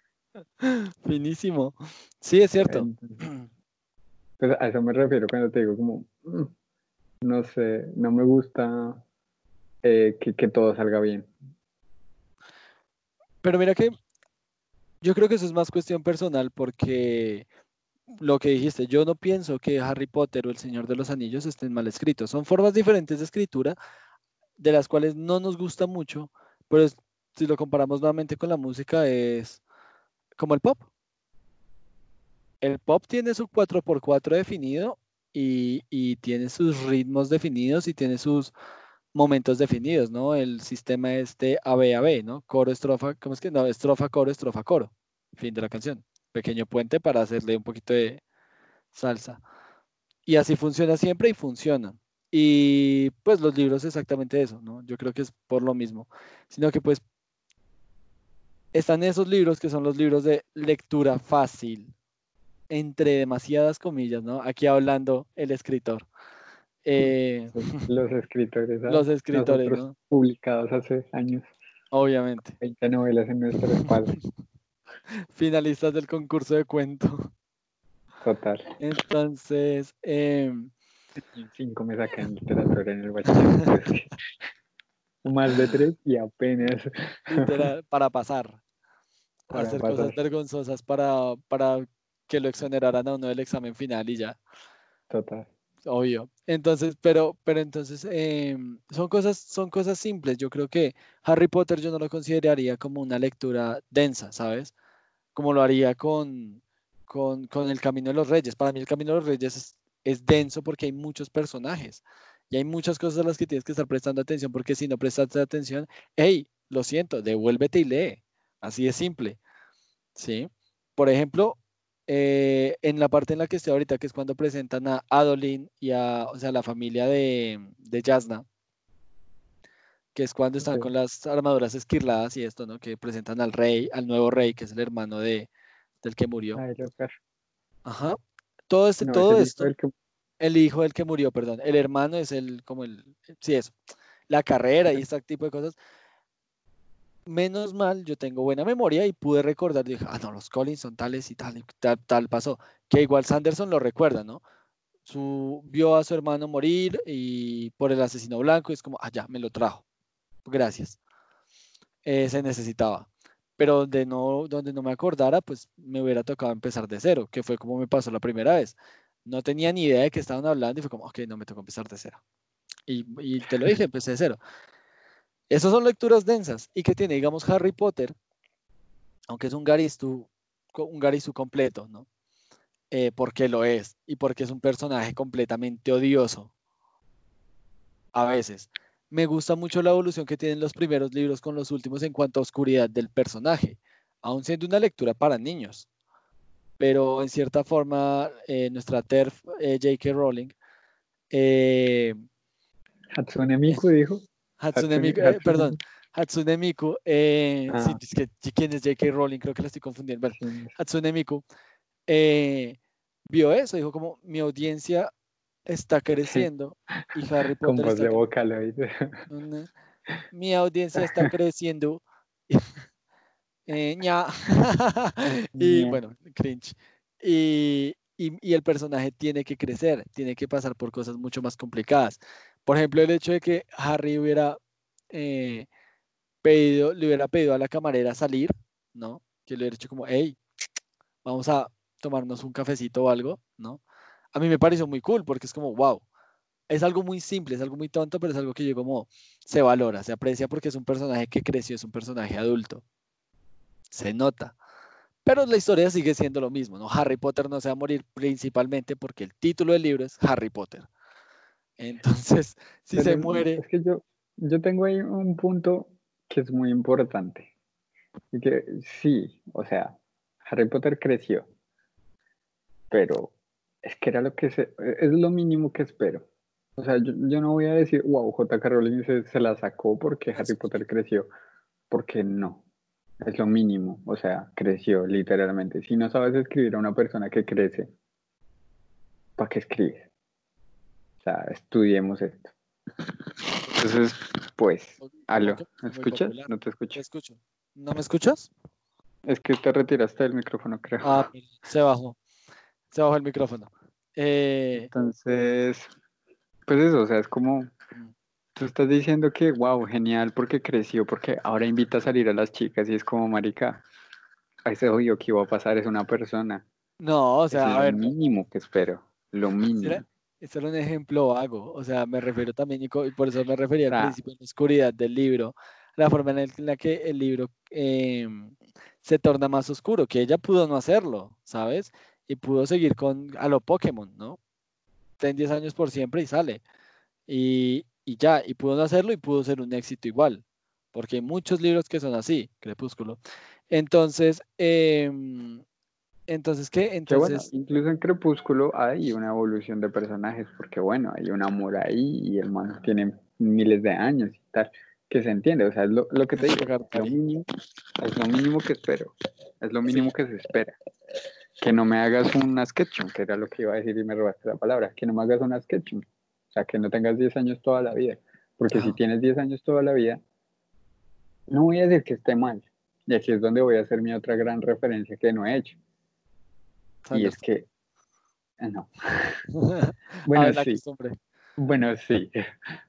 finísimo. Sí, es cierto. pues a eso me refiero cuando te digo como, mm, no sé, no me gusta eh, que, que todo salga bien. Pero mira que yo creo que eso es más cuestión personal porque lo que dijiste, yo no pienso que Harry Potter o El Señor de los Anillos estén mal escritos. Son formas diferentes de escritura de las cuales no nos gusta mucho, pero si lo comparamos nuevamente con la música es como el pop. El pop tiene su 4x4 definido y, y tiene sus ritmos definidos y tiene sus momentos definidos, ¿no? El sistema este AB-AB, ¿no? Coro, estrofa, ¿cómo es que? No, estrofa, coro, estrofa, coro. Fin de la canción. pequeño puente para hacerle un poquito de salsa. Y así funciona siempre y funciona. Y pues los libros exactamente eso, ¿no? Yo creo que es por lo mismo, sino que pues están esos libros que son los libros de lectura fácil, entre demasiadas comillas, ¿no? Aquí hablando el escritor. Eh, los escritores. Los escritores, ¿no? Publicados hace años. Obviamente. 20 novelas en nuestra espalda. Finalistas del concurso de cuento. Total. Entonces, eh, cinco me sacan en literatura en el bachillerato. Más de tres y apenas. para pasar. Para hacer cosas vergonzosas para, para que lo exoneraran a uno del examen final y ya. Total. Obvio. Entonces, pero, pero entonces em, son cosas, son cosas simples. Yo creo que Harry Potter yo no lo consideraría como una lectura densa, ¿sabes? Como lo haría con, con, con El Camino de los Reyes. Para mí El Camino de los Reyes es, es denso porque hay muchos personajes y hay muchas cosas a las que tienes que estar prestando atención porque si no prestas atención, hey, lo siento, devuélvete y lee. Así de simple. ¿Sí? Por ejemplo, eh, en la parte en la que estoy ahorita, que es cuando presentan a Adolin y a, o sea, la familia de, de Jasna, que es cuando están con las armaduras esquirladas y esto, ¿no? Que presentan al rey, al nuevo rey, que es el hermano de, del que murió. Ajá. Todo, este, todo esto, el hijo del que murió, perdón. El hermano es el, como el, sí, eso. La carrera y este tipo de cosas menos mal, yo tengo buena memoria y pude recordar, dije, ah, no, los Collins son tales y tal, y tal, tal pasó. Que igual Sanderson lo recuerda, ¿no? Su, vio a su hermano morir y por el asesino blanco y es como, ah, ya, me lo trajo. Gracias. Eh, se necesitaba. Pero donde no, donde no me acordara, pues me hubiera tocado empezar de cero, que fue como me pasó la primera vez. No tenía ni idea de qué estaban hablando y fue como, ok, no me tocó empezar de cero. Y, y te lo dije, empecé de cero. Esas son lecturas densas. ¿Y que tiene? Digamos Harry Potter, aunque es un Garistu, un Garistu completo, ¿no? Eh, porque lo es y porque es un personaje completamente odioso. A veces. Me gusta mucho la evolución que tienen los primeros libros con los últimos en cuanto a oscuridad del personaje, aún siendo una lectura para niños. Pero en cierta forma, eh, nuestra TERF, eh, J.K. Rowling, Hatsune Miku dijo. Hatsune Miku, eh, perdón, Hatsune Miku, eh, ah. es que, ¿quién es J.K. Rowling? Creo que la estoy confundiendo. Hatsune Miku eh, vio eso, dijo como mi audiencia está creciendo y Harry Potter. Con de boca lo Mi audiencia está creciendo. y bueno, cringe. Y, y, el personaje tiene que crecer, tiene que pasar por cosas mucho más complicadas. Por ejemplo, el hecho de que Harry hubiera eh, pedido, le hubiera pedido a la camarera salir, ¿no? Que le hubiera dicho como, hey, vamos a tomarnos un cafecito o algo, ¿no? A mí me pareció muy cool porque es como, wow, es algo muy simple, es algo muy tonto, pero es algo que yo como se valora, se aprecia porque es un personaje que creció, es un personaje adulto. Se nota. Pero la historia sigue siendo lo mismo, ¿no? Harry Potter no se va a morir principalmente porque el título del libro es Harry Potter. Entonces, si se muere... Es que yo, yo tengo ahí un punto que es muy importante. Y que sí, o sea, Harry Potter creció, pero es que era lo que se, es lo mínimo que espero. O sea, yo, no voy a decir, wow, J.K. Rowling se, se, la sacó porque Harry Potter creció, porque no, es lo mínimo, o sea, creció literalmente. Si no sabes escribir a una persona que crece, ¿para qué escribes? O sea, estudiemos esto. Entonces, pues, aló, ¿me escuchas? ¿No te escucho? escucho. ¿No me escuchas? Es que te retiraste del micrófono, creo. Ah, se bajó. Se bajó el micrófono. Eh, Entonces, pues eso, o sea, es como, tú estás diciendo que, wow, genial, porque creció, porque ahora invita a salir a las chicas y es como, marica, a ese obvio que iba a pasar es una persona. No, o sea, es a ver. Lo mínimo que espero, lo mínimo. Este era un ejemplo vago, o sea, me refiero también, y por eso me refería al principio, en la oscuridad del libro, la forma en la que el libro em, se torna más oscuro, que ella pudo no hacerlo, ¿sabes? Y pudo seguir con a lo Pokémon, ¿no? Ten 10 años por siempre y sale. Y, y ya, y pudo hacerlo y pudo ser un éxito igual, porque hay muchos libros que son así, Crepúsculo. Entonces, eh, Entonces, ¿qué? Entonces... incluso en Crepúsculo hay una evolución de personajes, porque bueno, hay un amor ahí y el man tiene miles de años y tal, que se entiende, o sea, es lo, que te digo, es lo, mínimo, es lo mínimo que espero, es lo mínimo que se espera. Que no me hagas una sketch, que era lo que iba a decir y me robaste la palabra, que no me hagas una sketch, o sea, que no tengas 10 años toda la vida, porque si tienes 10 años toda la vida, no voy a decir que esté mal, y aquí es donde voy a hacer mi otra gran referencia que no he hecho y es que, eh, no. bueno, sí. Bueno, sí.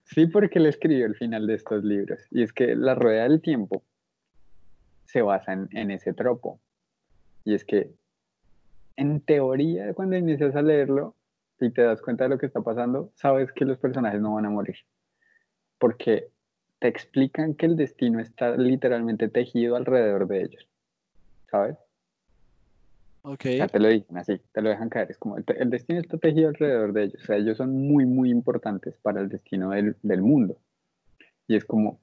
Sí, porque le escribió el final de estos libros. Y es que la rueda del tiempo se basa en, ese tropo. Y es que, en teoría, cuando inicias a leerlo y te das cuenta de lo que está pasando, sabes que los personajes no van a morir. Porque te explican que el destino está literalmente tejido alrededor de ellos. ¿Sabes? Okay. te lo dicen así, te lo dejan caer. Es como el, destino está tejido alrededor de ellos. O sea, ellos son muy, muy importantes para el destino del, mundo. Y es como,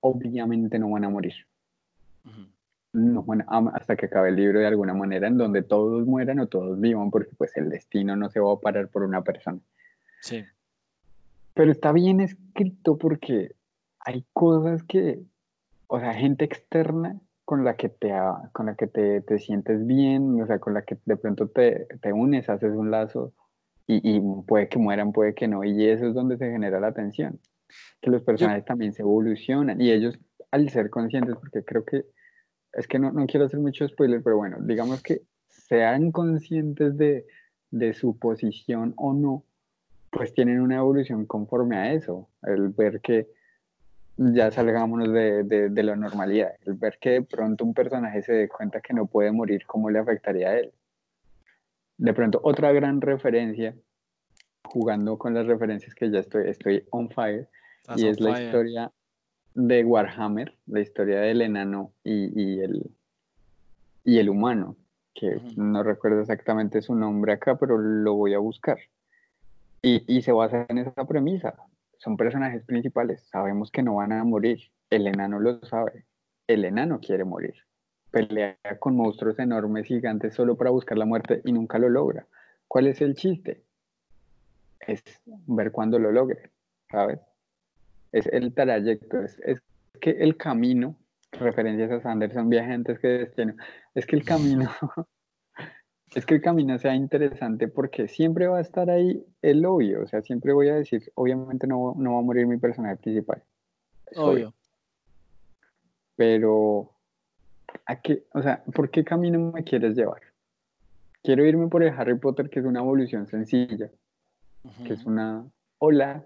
obviamente no van a morir. No hasta que acabe el libro de alguna manera en donde todos mueran o todos vivan, porque pues el destino no se va a parar por una persona. Sí. Pero está bien escrito porque hay cosas que, o sea, gente externa con la que te, con la que te, te, sientes bien, o sea, con la que de pronto te, te unes, haces un lazo y, y, puede que mueran, puede que no, y eso es donde se genera la tensión, que los personajes también se evolucionan y ellos al ser conscientes, porque creo que, es que no, no quiero hacer mucho spoiler, pero bueno, digamos que sean conscientes de, de su posición o no, pues tienen una evolución conforme a eso, el ver que ya salgámonos de, de, la normalidad. El ver que de pronto un personaje se dé cuenta que no puede morir, ¿cómo le afectaría a él? De pronto, otra gran referencia, jugando con las referencias que ya estoy, estoy on fire, y es la historia de Warhammer, la historia del enano y, y el, y el humano, que no recuerdo exactamente su nombre acá, pero lo voy a buscar. Y, y se basa en esa premisa son personajes principales, sabemos que no van a morir, el enano lo sabe, el enano quiere morir, pelea con monstruos enormes, gigantes, solo para buscar la muerte y nunca lo logra. ¿Cuál es el chiste? Es ver cuándo lo logre, ¿sabes? Es el trayecto, es, es que el camino, referencias a Sanderson, viajantes que destino, es que el camino es que el camino sea interesante porque siempre va a estar ahí el obvio, o sea, siempre voy a decir, obviamente no, no va a morir mi personaje principal. Obvio. Pero, ¿a qué, o sea, ¿por qué camino me quieres llevar? Quiero irme por el Harry Potter, que es una evolución sencilla, que es una, hola,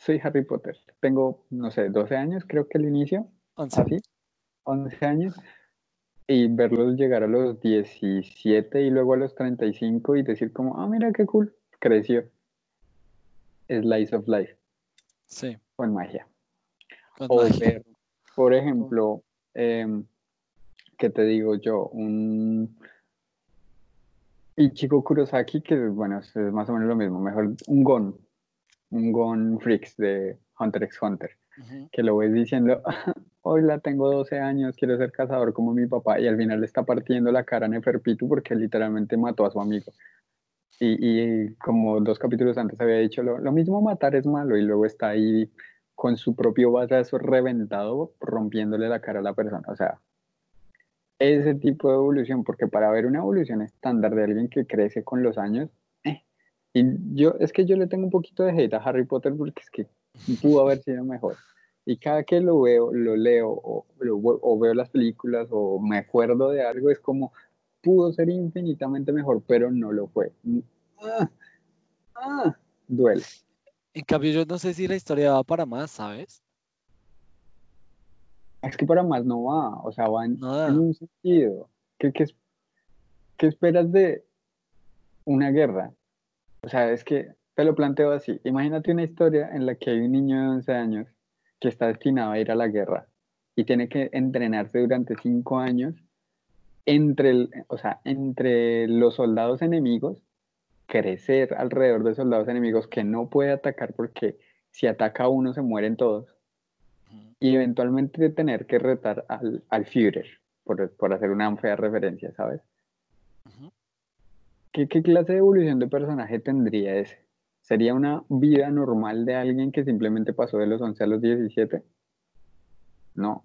soy Harry Potter, tengo, no sé, 12 años, creo que el inicio, 11. así, 11 años, y verlos llegar a los 17 y luego a los 35 y decir como, ah, mira qué cool, creció. Slice of Life. Sí. Con magia. o ver, por ejemplo, eh, ¿qué te digo yo? Un Ichigo Kurosaki, que bueno, es más o menos lo mismo, mejor un Gon, un Gon Freaks de Hunter x Hunter, que lo ves diciendo, hoy la tengo 12 años, quiero ser cazador como mi papá, y al final le está partiendo la cara a Neferpitu porque literalmente mató a su amigo. Y, como dos capítulos antes había dicho, lo, mismo matar es malo, y luego está ahí con su propio brazo reventado, rompiéndole la cara a la persona. O sea, ese tipo de evolución, porque para ver una evolución estándar de alguien que crece con los años, y yo, es que yo le tengo un poquito de hate a Harry Potter porque es que pudo haber sido mejor. Y cada que lo veo, lo leo o, o, veo las películas o me acuerdo de algo, es como, pudo ser infinitamente mejor, pero no lo fue. Ah, ah, duele. En cambio, yo no sé si la historia va para más, ¿sabes? Es que para más no va, o sea, va en, un sentido. ¿Qué, qué, ¿Qué esperas de una guerra? O sea, es que te lo planteo así. Imagínate una historia en la que hay un niño de 11 años que está destinado a ir a la guerra y tiene que entrenarse durante cinco años entre, el, o sea, entre los soldados enemigos, crecer alrededor de soldados enemigos que no puede atacar porque si ataca a uno se mueren todos y eventualmente tener que retar al, al Führer, por, por hacer una fea referencia, ¿sabes? ¿Qué, clase de evolución de personaje tendría ese? ¿Sería una vida normal de alguien que simplemente pasó de los 11 a los 17? No.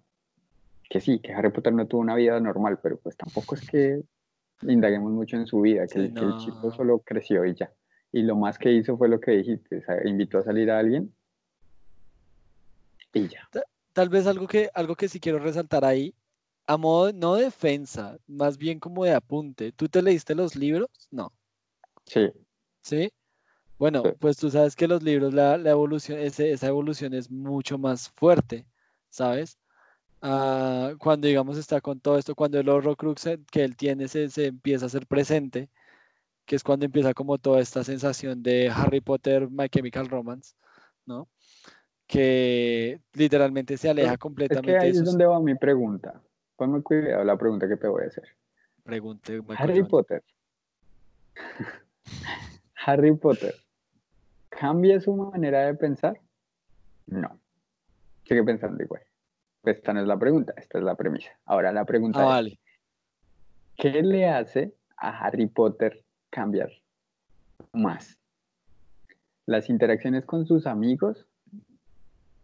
Que sí, que Harry Potter no tuvo una vida normal, pero pues tampoco es que indaguemos mucho en su vida, que, el, chico solo creció y ya. Y lo más que hizo fue lo que dijiste, invitó a salir a alguien y ya. Tal vez algo que, algo que sí quiero resaltar ahí a modo, no defensa, más bien como de apunte. ¿Tú te leíste los libros? No. Sí. ¿Sí? Bueno, pues tú sabes que los libros, la, evolución, esa evolución es mucho más fuerte, ¿sabes? Ah, cuando, digamos, está con todo esto, cuando el Horrocrux que él tiene se, se empieza a hacer presente, que es cuando empieza como toda esta sensación de Harry Potter, My Chemical Romance, ¿no? Que literalmente se aleja completamente. Es que ahí es donde va mi pregunta. Ponme cuidado la pregunta que te voy a hacer. Pregunte. Harry Potter. Harry Potter. ¿Cambia su manera de pensar? No. Sigue pensando igual. Esta no es la pregunta, esta es la premisa. Ahora la pregunta ah, es, vale. ¿qué le hace a Harry Potter cambiar más? ¿Las interacciones con sus amigos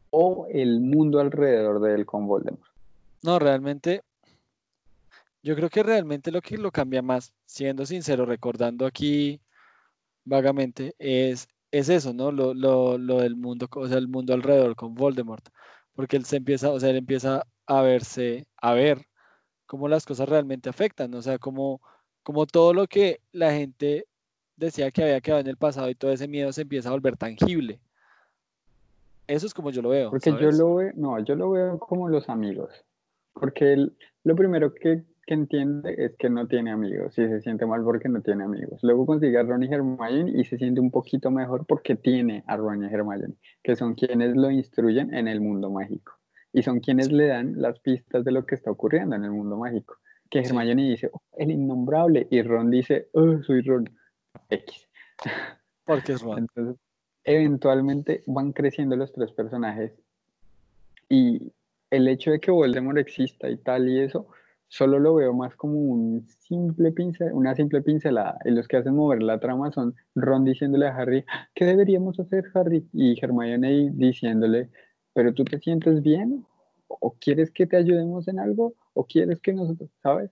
o el mundo alrededor de él con Voldemort? No, realmente, yo creo que realmente lo que lo cambia más, siendo sincero, recordando aquí vagamente, es, es eso, ¿no? Lo, lo, lo del mundo, o sea, el mundo alrededor con Voldemort, porque él se empieza, o sea, él empieza a verse, a ver cómo las cosas realmente afectan, o sea, como, como todo lo que la gente decía que había quedado en el pasado y todo ese miedo se empieza a volver tangible. Eso es como yo lo veo. Porque yo lo veo, no, yo lo veo como los amigos. Porque él, lo primero que, que, entiende es que no tiene amigos y se siente mal porque no tiene amigos. Luego consigue a Ron y Hermione y se siente un poquito mejor porque tiene a Ron y Hermione, que son quienes lo instruyen en el mundo mágico y son quienes le dan las pistas de lo que está ocurriendo en el mundo mágico. Que Hermione dice, oh, el innombrable, y Ron dice, oh, soy Ron. X. Porque es Ron. Entonces, eventualmente van creciendo los tres personajes y el hecho de que Voldemort exista y tal y eso, solo lo veo más como un simple pincel, una simple pincelada. Y los que hacen mover la trama son Ron diciéndole a Harry, ¿qué deberíamos hacer, Harry? Y Hermione diciéndole, ¿pero tú te sientes bien? ¿O quieres que te ayudemos en algo? ¿O quieres que nosotros, sabes?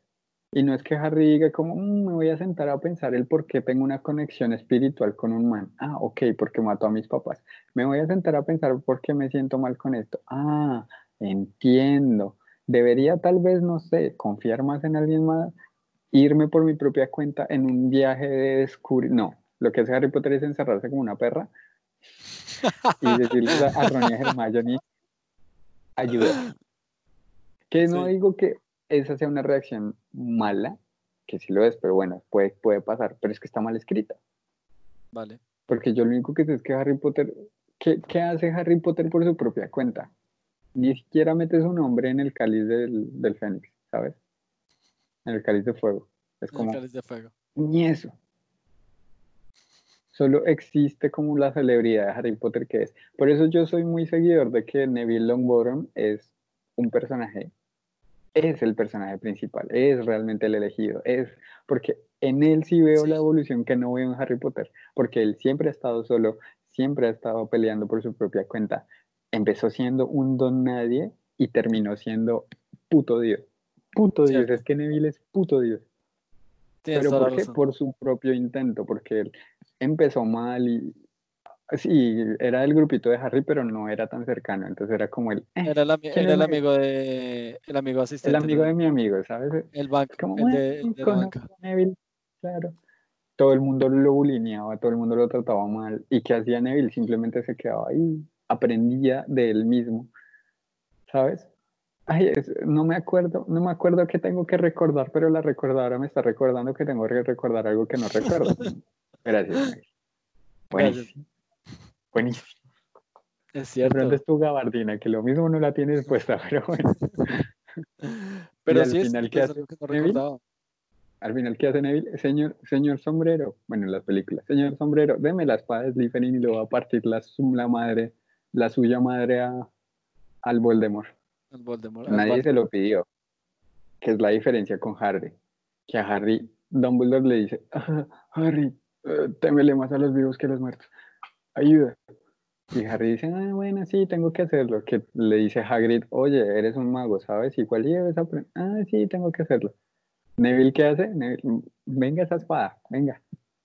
Y no es que Harry diga como, mm, me voy a sentar a pensar el por qué tengo una conexión espiritual con un man. Ah, ok, porque mató a mis papás. Me voy a sentar a pensar por qué me siento mal con esto. Ah, Entiendo. Debería tal vez, no sé, confiar más en alguien más, irme por mi propia cuenta en un viaje de descubrir. No, lo que hace Harry Potter es encerrarse como una perra y decirle a Ron y Hermione, ayuda. Que no digo que esa sea una reacción mala, que sí lo es, pero bueno, puede, puede pasar, pero es que está mal escrita. Vale. Porque yo lo único que sé es que Harry Potter, ¿qué, qué hace Harry Potter por su propia cuenta? Ni siquiera mete su nombre en el cáliz del, del Fénix, ¿sabes? En el cáliz de fuego. Es como, el cáliz de fuego. Ni eso. Solo existe como la celebridad de Harry Potter que es. Por eso yo soy muy seguidor de que Neville Longbottom es un personaje, es el personaje principal, es realmente el elegido, es porque en él sí veo la evolución que no veo en Harry Potter, porque él siempre ha estado solo, siempre ha estado peleando por su propia cuenta, empezó siendo un don nadie y terminó siendo puto Dios. Puto Dios, es que Neville es puto Dios. Pero ¿por qué? Por su propio intento, porque él empezó mal y sí, era el grupito de Harry, pero no era tan cercano, entonces era como el... Eh, era, el, amigo de... El amigo asistente. El amigo de mi amigo, ¿sabes? El banco. el de, Neville, claro. Todo el mundo lo bulineaba, todo el mundo lo trataba mal. ¿Y qué hacía Neville? Simplemente se quedaba ahí aprendía de él mismo, ¿sabes? Ay, no me acuerdo, no me acuerdo qué tengo que recordar, pero la recordadora me está recordando que tengo que recordar algo que no recuerdo. Gracias. Buenísimo. Buenísimo. Es cierto. es tu gabardina, que lo mismo no la tienes puesta, pero bueno. Pero sí al final, ¿qué hace Al final, ¿qué hace Neville? Señor, señor sombrero, bueno, en las películas, señor sombrero, deme la espada de Slytherin y lo va a partir la, la madre la suya madre al Voldemort. Nadie se lo pidió. Que es la diferencia con Harry. Que a Harry Dumbledore le dice, ah, Harry, uh, témele más a los vivos que a los muertos. Ayuda. Y Harry dice, ah, bueno, sí, tengo que hacerlo. Que le dice Hagrid, oye, eres un mago, ¿sabes? ¿Y cuál lleves a Ah, sí, tengo que hacerlo. Neville, ¿qué hace? Neville, venga esa espada, venga.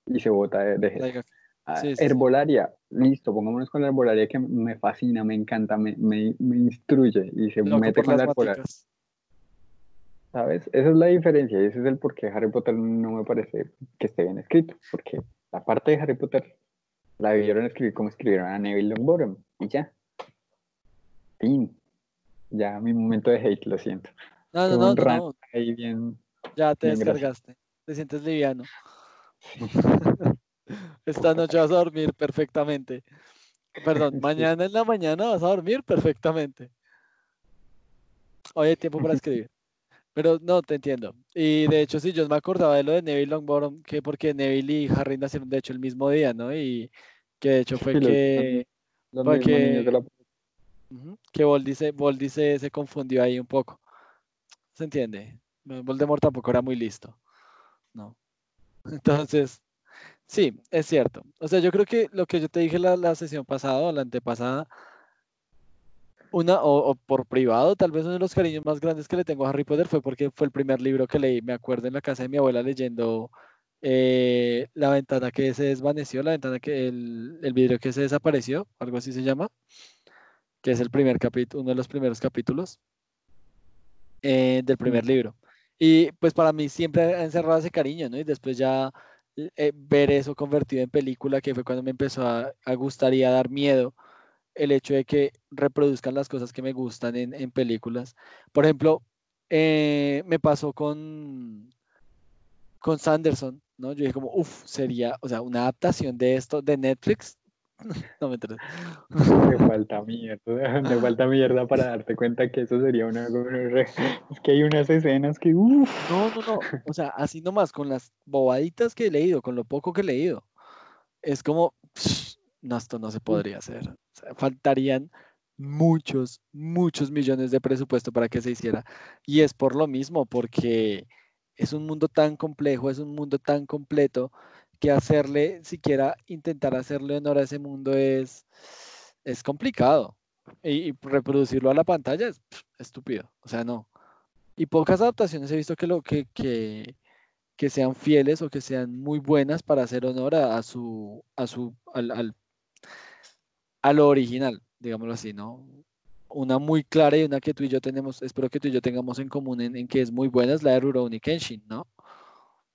Y se bota de, de ah, herbolaria, listo, pongámonos con la herbolaria que me fascina, me encanta, me, me, me instruye y se mete con la herbolaria. ¿Sabes? Esa es la diferencia y ese es el por qué Harry Potter no me parece que esté bien escrito, porque la parte de Harry Potter la debieron escribir como escribieron a Neville Longbottom y ya. Fin. Ya mi momento de hate, lo siento. No, no, no, no. Ahí bien, ya te descargaste. Te sientes liviano. Esta noche vas a dormir perfectamente. Perdón, mañana en la mañana vas a dormir perfectamente. Hoy hay tiempo para escribir. Pero no, te entiendo. Y de hecho, sí, yo me acordaba de lo de Neville Longbottom, que porque Neville y Harry nacieron de hecho el mismo día, ¿no? Y que de hecho fue que. que, Voldy, se, se, confundió ahí un poco. ¿Se entiende? Voldemort tampoco era muy listo. No. Entonces, sí, es cierto. O sea, yo creo que lo que yo te dije la, la sesión pasada o la antepasada una, o, por privado, tal vez uno de los cariños más grandes que le tengo a Harry Potter fue porque fue el primer libro que leí, me acuerdo en la casa de mi abuela leyendo eh, La ventana que se desvaneció, la ventana que, el, el vidrio que se desapareció, algo así se llama, que es el primer capítulo, uno de los primeros capítulos eh, del primer libro. Y pues para mí siempre ha encerrado ese cariño, ¿no? Y después ya eh, ver eso convertido en película, que fue cuando me empezó a, gustar y a dar miedo el hecho de que reproduzcan las cosas que me gustan en, películas. Por ejemplo, eh, me pasó con, con Sanderson, ¿no? Yo dije como, uff, sería, o sea, una adaptación de esto de Netflix. no me. Me falta mierda, me falta mierda para darte cuenta que eso sería una... Es que hay unas escenas que, uff. No, no, no, o sea, así nomás, con las bobaditas que he leído, con lo poco que he leído, es como, no, esto no se podría hacer faltarían muchos, muchos millones de presupuesto para que se hiciera. Y es por lo mismo, porque es un mundo tan complejo, es un mundo tan completo, que hacerle, siquiera intentar hacerle honor a ese mundo es, es complicado. Y, reproducirlo a la pantalla es estúpido. O sea, no. Y pocas adaptaciones he visto que, lo, que, que, que sean fieles o que sean muy buenas para hacer honor a, su, a su, al a lo original, digámoslo así, ¿no? Una muy clara y una que tú y yo tenemos, espero que tú y yo tengamos en común en, que es muy buena, es la de Rurouni Kenshin, ¿no?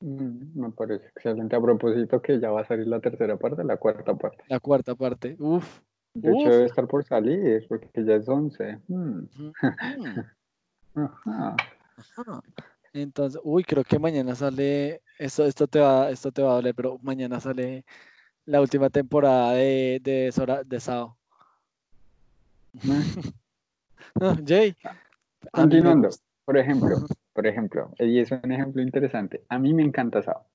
Mm, me parece excelente. A propósito que ya va a salir la tercera parte, la cuarta parte. La cuarta parte, uf. De hecho debe estar por salir, porque ya es 11. Mm. Entonces, uy, creo que mañana sale, esto, esto, te va, esto te va a doler, pero mañana sale la última temporada de, de, Sora, de Sao. Jay. Continuando, por ejemplo, por ejemplo, y es un ejemplo interesante. A mí me encanta Sao.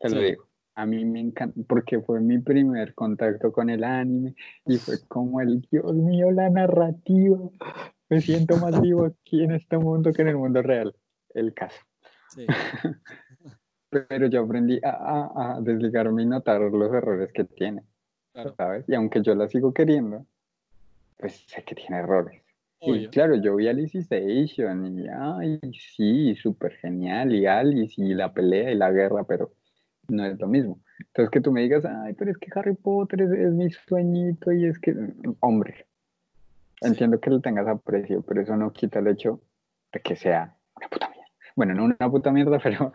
Te lo digo. A mí me encanta, porque fue mi primer contacto con el anime y fue como el, Dios mío, la narrativa. Me siento más vivo aquí en este mundo que en el mundo real. El caso. Sí. pero yo aprendí a, desligarme y notar los errores que tiene, ¿sabes? Y aunque yo la sigo queriendo, pues sé que tiene errores. Y claro, yo vi Alice Station y, ay, sí, súper genial, y Alice, y la pelea y la guerra, pero no es lo mismo. Entonces que tú me digas, ay, pero es que Harry Potter es, mi sueñito y es que, hombre, entiendo que lo tengas aprecio, pero eso no quita el hecho de que sea una puta bueno, no una puta mierda, pero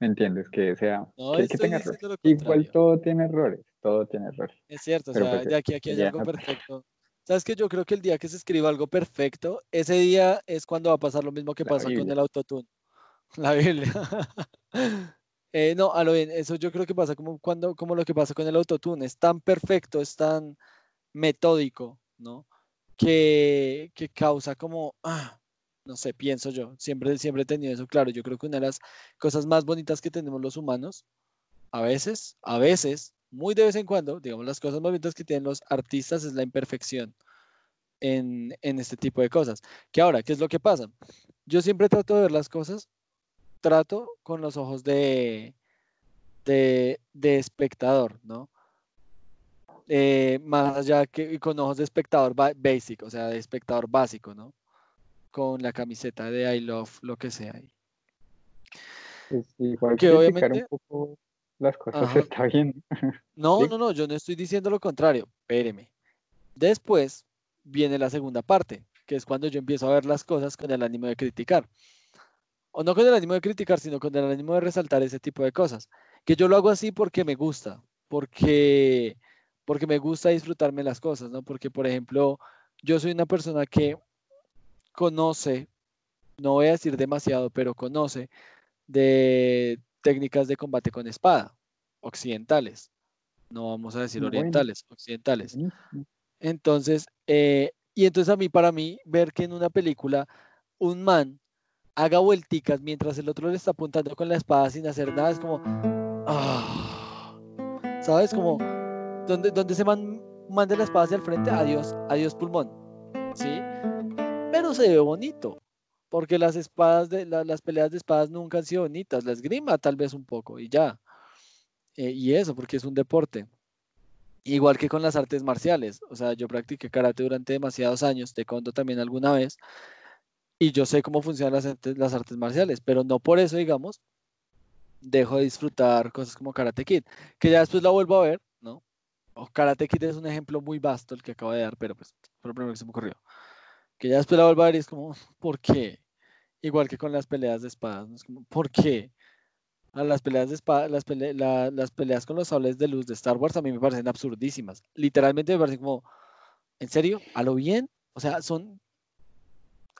me entiendes, que sea, que, tenga errores. Igual todo tiene errores, todo tiene errores. Es cierto, o sea, pues, de aquí a aquí hay algo perfecto. ¿Sabes que Yo creo que el día que se escriba algo perfecto, ese día es cuando va a pasar lo mismo que pasó con el autotune. La Biblia. eh, no, a lo bien, eso yo creo que pasa como, cuando, como lo que pasa con el autotune. Es tan perfecto, es tan metódico, ¿no? Que, que causa como, ah, no sé, pienso yo, siempre, siempre he tenido eso claro. Yo creo que una de las cosas más bonitas que tenemos los humanos, a veces, a veces, muy de vez en cuando, digamos, las cosas más bonitas que tienen los artistas es la imperfección en, en este tipo de cosas. Que ahora, ¿qué es lo que pasa? Yo siempre trato de ver las cosas trato con los ojos de, de, espectador, ¿no? Eh, más allá que con ojos de espectador basic, o sea, de espectador básico, ¿no? Con la camiseta de I love lo que sea ahí. Que obviamente un poco las cosas está bien. No, no, no, yo no estoy diciendo lo contrario, espéreme. Después viene la segunda parte, que es cuando yo empiezo a ver las cosas con el ánimo de criticar. O no con el ánimo de criticar, sino con el ánimo de resaltar ese tipo de cosas. Que yo lo hago así porque me gusta, porque, porque me gusta disfrutarme las cosas, ¿no? Porque, por ejemplo, yo soy una persona que conoce, no voy a decir demasiado, pero conoce de técnicas de combate con espada occidentales. No vamos a decir orientales, occidentales. Entonces, eh, y entonces a mí, para mí, ver que en una película un man haga vuelticas mientras el otro le está apuntando con la espada sin hacer nada, es como, ah, ¿sabes? Como, donde, donde se man, manda la espada hacia el frente, adiós, adiós pulmón, ¿sí? Pero se ve bonito, porque las espadas, de, las peleas de espadas nunca han sido bonitas, la esgrima tal vez un poco, y ya. Eh, y eso, porque es un deporte. Igual que con las artes marciales. O sea, yo practiqué karate durante demasiados años, te conto también alguna vez, y yo sé cómo funcionan las, las artes marciales, pero no por eso, digamos, dejo de disfrutar cosas como Karate Kid, que ya después la vuelvo a ver, ¿no? O Karate Kid es un ejemplo muy vasto el que acabo de dar, pero pues fue lo primero que se me ocurrió. Que ya después la vuelvo a ver y es como, ¿por qué? Igual que con las peleas de espadas, ¿no? Es como, ¿por qué? A las peleas de espada, las, las peleas con los sables de luz de Star Wars a mí me parecen absurdísimas. Literalmente me parecen como, ¿en serio? ¿A lo bien? O sea, son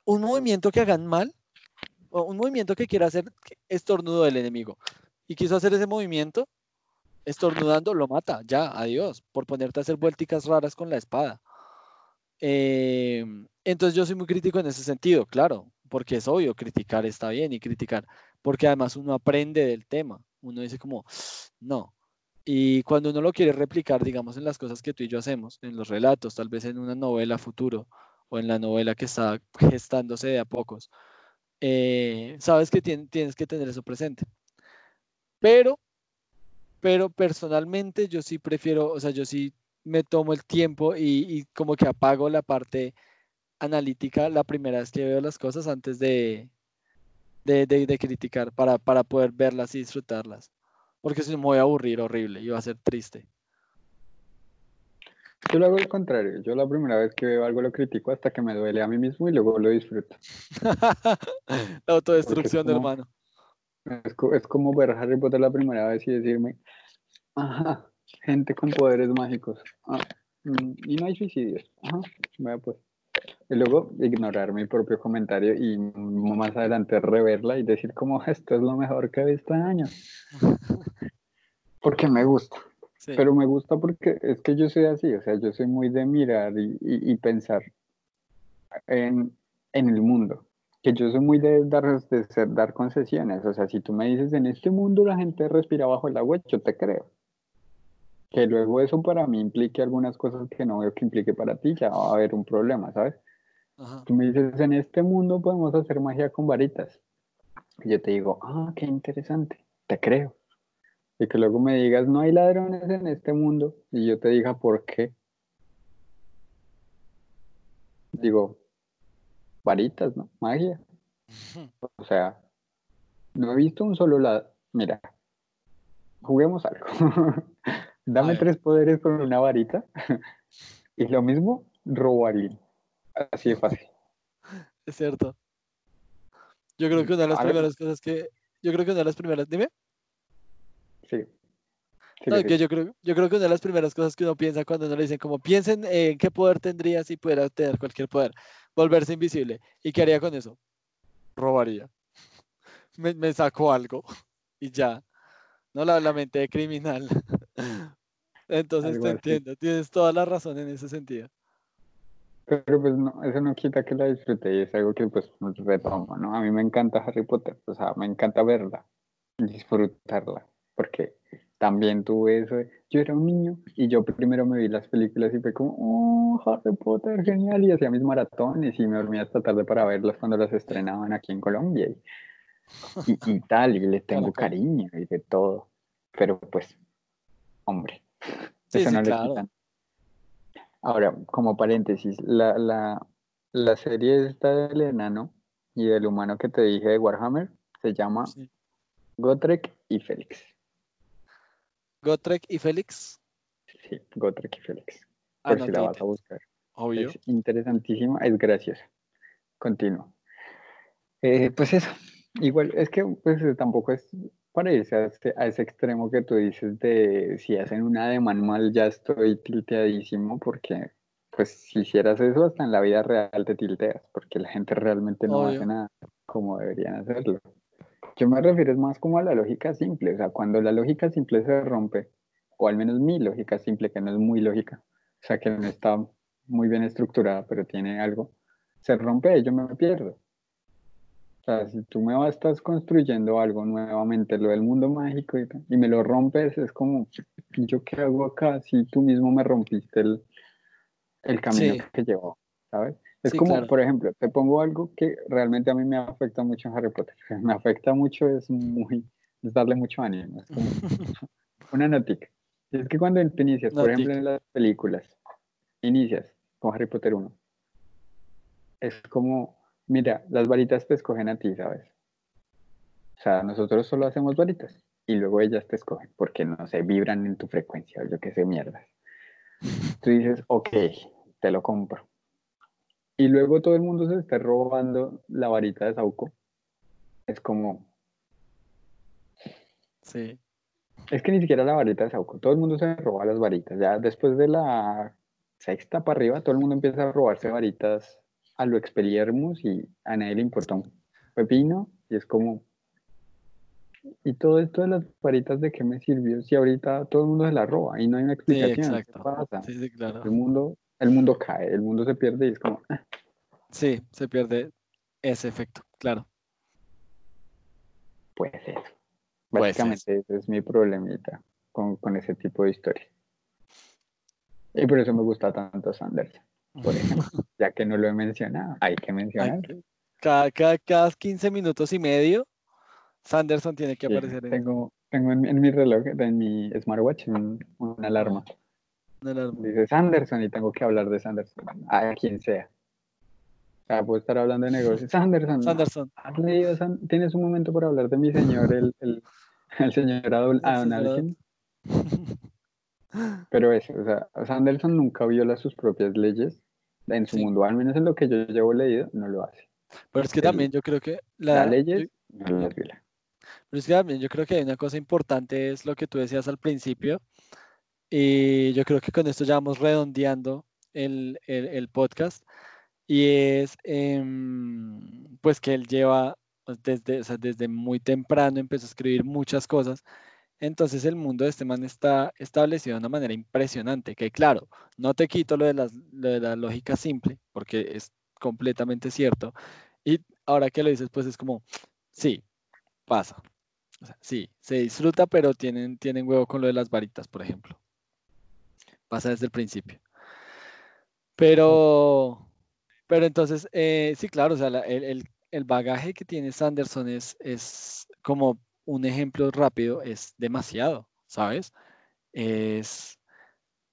un movimiento que hagan mal, o un movimiento que quiera hacer estornudo del enemigo. Y quiso hacer ese movimiento, estornudando, lo mata, ya, adiós, por ponerte a hacer vuelticas raras con la espada. Em, entonces yo soy muy crítico en ese sentido, claro, porque es obvio, criticar está bien y criticar, porque además uno aprende del tema, uno dice como, no. Y cuando uno lo quiere replicar, digamos, en las cosas que tú y yo hacemos, en los relatos, tal vez en una novela futuro o en la novela que está gestándose de a pocos, eh, sabes que tienes que tener eso presente. Pero, pero personalmente yo sí prefiero, o sea, yo sí me tomo el tiempo y, como que apago la parte analítica la primera vez que veo las cosas antes de, de, criticar para, para, poder verlas y disfrutarlas. Porque si no me voy a aburrir horrible y va a ser triste. Yo lo hago al contrario. Yo la primera vez que veo algo lo critico hasta que me duele a mí mismo y luego lo disfruto. la autodestrucción, hermano. Es, es, como ver Harry Potter la primera vez y decirme, ajá, gente con poderes mágicos. Ah, mm, y no hay suicidios. Ajá, vaya pues. Y luego ignorar mi propio comentario y más adelante reverla y decir como esto es lo mejor que he visto en años. Porque me gusta. Pero me gusta porque es que yo soy así, o sea, yo soy muy de mirar y, pensar en, el mundo. Que yo soy muy de dar, de dar concesiones. O sea, si tú me dices en este mundo la gente respira bajo el agua, yo te creo que luego eso para mí implique algunas cosas que no veo que implique para ti, ya va a haber un problema, ¿sabes? Tú me dices, en este mundo podemos hacer magia con varitas. Y yo te digo, ah, qué interesante, te creo. Y que luego me digas, no hay ladrones en este mundo. Y yo te diga, ¿por qué? Digo, varitas, ¿no? Magia. O sea, no he visto un solo lado. Mira, juguemos algo. Dame tres poderes con una varita. y lo mismo, robo a alguien. Así de fácil. Es cierto. Yo creo que una de las primeras cosas que. Yo creo que una de las primeras. Dime. Sí. yo, creo, yo creo que una de las primeras cosas que uno piensa cuando uno le dicen, como piensen en qué poder tendría si pudiera tener cualquier poder, volverse invisible. ¿Y qué haría con eso? Robaría. Me, me sacó algo y ya. No la, la mente de criminal. Entonces te entiendo, tienes toda la razón en ese sentido. Pero pues no, eso no quita que la disfrute y es algo que pues retomo, ¿no? A mí me encanta Harry Potter, o sea, me encanta verla, disfrutarla, porque también tuve eso, yo era un niño y yo primero me vi las películas y fue como, oh, Harry Potter, genial, y hacía mis maratones y me dormía hasta tarde para verlas cuando las estrenaban aquí en Colombia. y, tal, y le tengo cariño y de todo. Pero pues, hombre, eso no le Ahora, como paréntesis, la, la, la serie esta del enano y del humano que te dije de Warhammer se llama Gotrek y Félix. Gotrek y Félix. Sí, Gotrek y Félix. Por si la vas a buscar. Obvio. Es interesantísima, es graciosa. Continúo. Eh, pues eso, igual, es que pues tampoco es para irse a, este, a ese extremo que tú dices de si hacen una de manual ya estoy tilteadísimo porque pues si hicieras eso hasta en la vida real te tilteas porque la gente realmente no hace nada como deberían hacerlo. Yo me refiero más como a la lógica simple, o sea, cuando la lógica simple se rompe, o al menos mi lógica simple, que no es muy lógica, o sea, que no está muy bien estructurada, pero tiene algo, se rompe, yo me pierdo. Sea, si tú me vas, estás construyendo algo nuevamente, lo del mundo mágico, y, y me lo rompes, es como, ¿yo qué hago acá si tú mismo me rompiste el, el camino que llevo? ¿Sabes? Es como, por ejemplo, te pongo algo que realmente a mí me afecta mucho en Harry Potter. Me afecta mucho, es muy, es darle mucho ánimo. Es como una notica. Es que cuando te inicias, por ejemplo, en las películas, inicias con Harry Potter 1, es como, mira, las varitas te escogen a ti, ¿sabes? O sea, nosotros solo hacemos varitas y luego ellas te escogen porque no sé, vibran en tu frecuencia o yo qué sé, mierdas. Tú dices, ok, te lo compro. Y luego todo el mundo se está robando la varita de Sauco. Es como. Sí. Es que ni siquiera la varita de Sauco. Todo el mundo se roba las varitas. Ya después de la sexta para arriba, todo el mundo empieza a robarse varitas a lo Expelliarmus y a nadie le importa un pepino. Y es como. ¿Y todo esto de las varitas de qué me sirvió? Si ahorita todo el mundo se la roba y no hay una explicación. Sí. ¿Qué pasa? Sí, sí, claro. El mundo el mundo cae, el mundo se pierde y es como... Ah". Sí, se pierde ese efecto, claro. Puede ser. Básicamente ese es mi problemita con, ese tipo de historia. Y por eso me gusta tanto Sanderson, por ejemplo, ya que no lo he mencionado, hay que mencionarlo. Cada, cada, 15 minutos y medio, Sanderson tiene que aparecer. tengo, tengo en, mi reloj, en mi smartwatch, una alarma. Dice Sanderson y tengo que hablar de Sanderson, a quien sea. O sea, puedo estar hablando de negocios. Sanderson. Sanderson. ¿Has leído ¿Tienes un momento para hablar de mi señor, el, el, el señor Adon Pero eso, o sea, Sanderson nunca viola sus propias leyes en su mundo, al menos en lo que yo llevo leído, no lo hace. Pero es que también yo creo que la, las leyes no las viola. Pero es que también yo creo que hay una cosa importante, es lo que tú decías al principio, y yo creo que con esto ya vamos redondeando el, el, podcast. Y es em, pues que él lleva pues, desde, desde muy temprano, empezó a escribir muchas cosas. Entonces el mundo de este man está establecido de una manera impresionante, que claro, no te quito lo de, la lógica simple, porque es completamente cierto. Y ahora que lo dices, pues es como, sí, pasa. sí, se disfruta, pero tienen, tienen huevo con lo de las varitas, por ejemplo pasa desde el principio. Pero, pero entonces, eh, sí, claro, o sea, el, bagaje que tiene Sanderson es, es como un ejemplo rápido, es demasiado, ¿sabes? Es,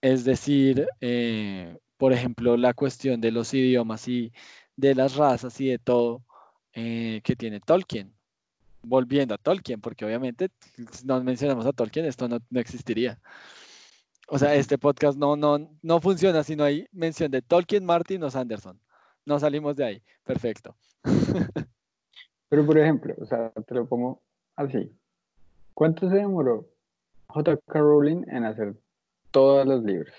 es decir, eh, por ejemplo, la cuestión de los idiomas y de las razas y de todo eh, que tiene Tolkien. Volviendo a Tolkien, porque obviamente si no mencionamos a Tolkien, esto no, no existiría. O sea, este podcast no, no, no funciona si no hay mención de Tolkien, Martin o Sanderson. No salimos de ahí. Perfecto. Pero, por ejemplo, o sea, te lo pongo así. ¿Cuánto se demoró J.K. Rowling en hacer todos los libros?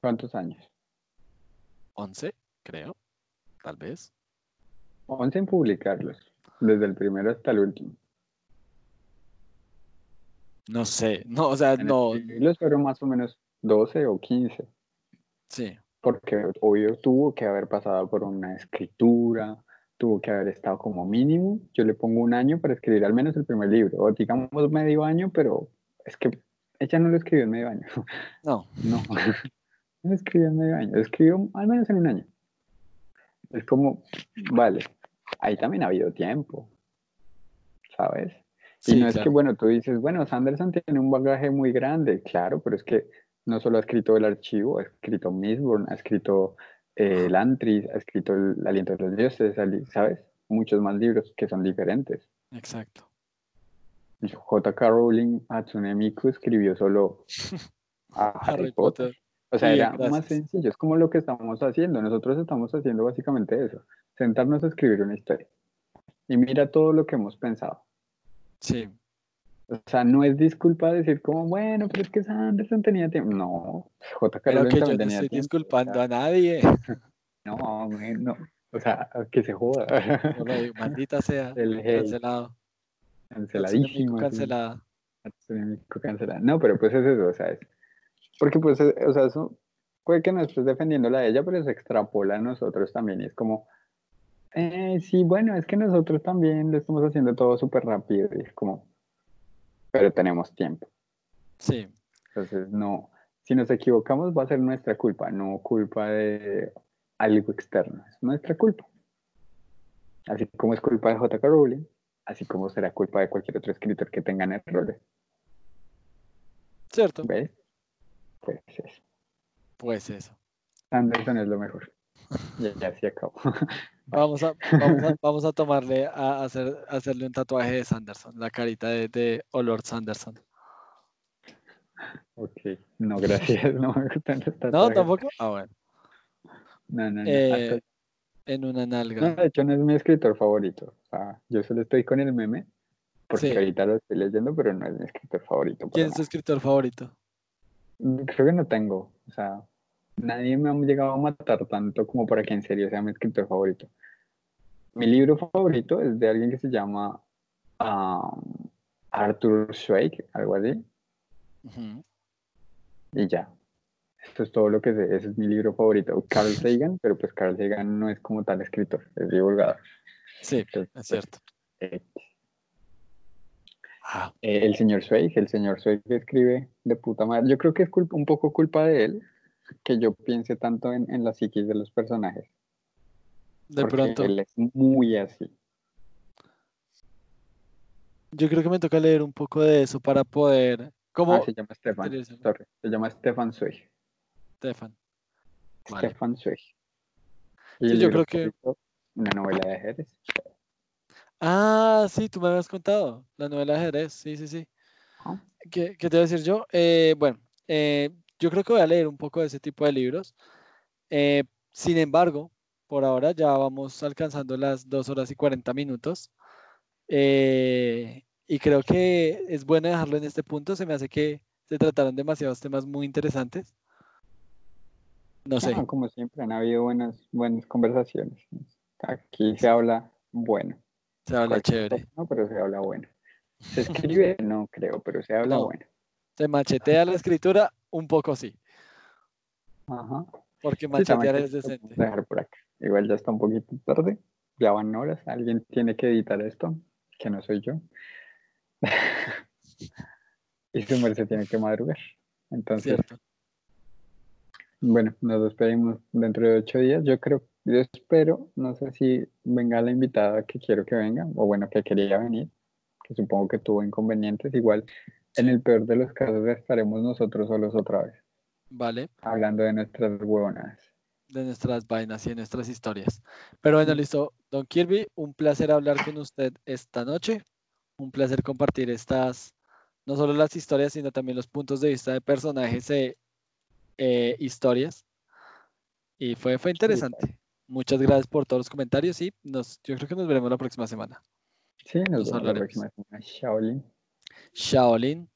¿Cuántos años? 11, creo. Tal vez. 11 en publicarlos, desde el primero hasta el último. No sé, no, o sea, no. Los fueron más o menos 12 o 15. Sí. Porque obvio tuvo que haber pasado por una escritura, tuvo que haber estado como mínimo. Yo le pongo un año para escribir al menos el primer libro, o digamos medio año, pero es que ella no lo escribió en medio año. No. No, no lo escribió en medio año, lo escribió al menos en un año. Es como, vale, ahí también ha habido tiempo. ¿sabes? y no es que, bueno, tú dices, bueno, Sanderson tiene un bagaje muy grande, claro, pero es que no solo ha escrito el archivo, ha escrito Mistborn, ha escrito eh, Lantris, ha escrito El aliento de los dioses, ¿sabes? Muchos más libros que son diferentes. Exacto. J.K. Rowling, Hatsune Miku escribió solo a Harry, Potter. O sea, era más sencillo, es como lo que estamos haciendo. Nosotros estamos haciendo básicamente eso, sentarnos a escribir una historia. Y mira todo lo que hemos pensado. Sí. O sea, no es disculpa decir como, bueno, pero es que Sanderson tenía tiempo. No, J.K. Rowling que yo no estoy disculpando a nadie. No, no. O sea, que se joda. maldita sea. El cancelado. Canceladísimo. Cancelada. Cancelada. No, pero pues es eso, o sea, es. Porque pues, o sea, eso puede que no estés defendiéndola a ella, pero se extrapola a nosotros también. Y es como, eh, sí, bueno, es que nosotros también lo estamos haciendo todo súper rápido. Y es como, pero tenemos tiempo. Sí. Entonces, no, si nos equivocamos va a ser nuestra culpa, no culpa de algo externo, es nuestra culpa. Así como es culpa de J.K. Rowling, así como será culpa de cualquier otro escritor que tengan errores. ¿Cierto? ¿Ves? Pues eso. Pues eso. Anderson es lo mejor. Ya, ya se acabó. Vamos a, vamos a, tomarle a hacer, hacerle un tatuaje de Sanderson, la carita de, de Olor Sanderson. Ok, no, gracias. No me gustan No, tampoco. Ah, bueno. No, no, no. Eh, en una nalga. No, de hecho, no es mi escritor favorito. Yo solo estoy con el meme, porque ahorita lo estoy leyendo, pero no es mi escritor favorito. ¿Quién es tu escritor favorito? Creo que no tengo. O sea, nadie me ha llegado a matar tanto como para que en serio sea mi escritor favorito. Mi libro favorito es de alguien que se llama um, Arthur Schweig, algo así. Y ya. Esto es todo lo que sé. Ese es mi libro favorito. Carl Sagan, pero pues Carl Sagan no es como tal escritor, es divulgador. Sí, es pues, cierto. Eh, ah. el señor Zweig, el señor Zweig escribe de puta madre. Yo creo que es un poco culpa de él, que yo piense tanto en, en la psiquis de los personajes. De pronto. Él es muy así. Yo creo que me toca leer un poco de eso para poder. ¿Cómo? Ah, se llama Stefan. Se llama Stefan Zweig. Stefan. Stefan Zweig. Sí, yo creo que. Una novela de ajedrez. Ah, sí, tú me habías contado. La novela de ajedrez, sí, sí, sí. ¿Qué, ¿Qué, te voy a decir yo? Eh, bueno, eh, yo creo que voy a leer un poco de ese tipo de libros. Eh, sin embargo, por ahora ya vamos alcanzando las dos horas y 40 minutos. Eh, y creo que es bueno dejarlo en este punto. Se me hace que se trataron demasiados temas muy interesantes. No sé. Ah, como siempre, han habido buenas, buenas conversaciones. Aquí se habla bueno. Se habla chévere. no, pero se habla bueno. Se escribe, no creo, pero se habla bueno. Se machetea la escritura, un poco sí. Ajá. Porque machetear es decente. Dejar por acá. Igual ya está un poquito tarde. Ya van horas. Alguien tiene que editar esto, que no soy yo. y su se tiene que madrugar. Entonces, bueno, nos despedimos dentro de ocho días. Yo creo, yo espero, no sé si venga la invitada que quiero que venga, o bueno, que quería venir, que supongo que tuvo inconvenientes. Igual en el peor de los casos estaremos nosotros solos otra vez. Vale. Hablando de nuestras huevonas. De nuestras vainas y de nuestras historias. Pero bueno, listo. Don Kirby, un placer hablar con usted esta noche. Un placer compartir estas, no solo las historias, sino también los puntos de vista de personajes e historias. Y fue, fue interesante. Muchas gracias por todos los comentarios y nos, yo creo que nos veremos la próxima semana. Sí, nos, vemos la próxima semana. Shaolin. 小林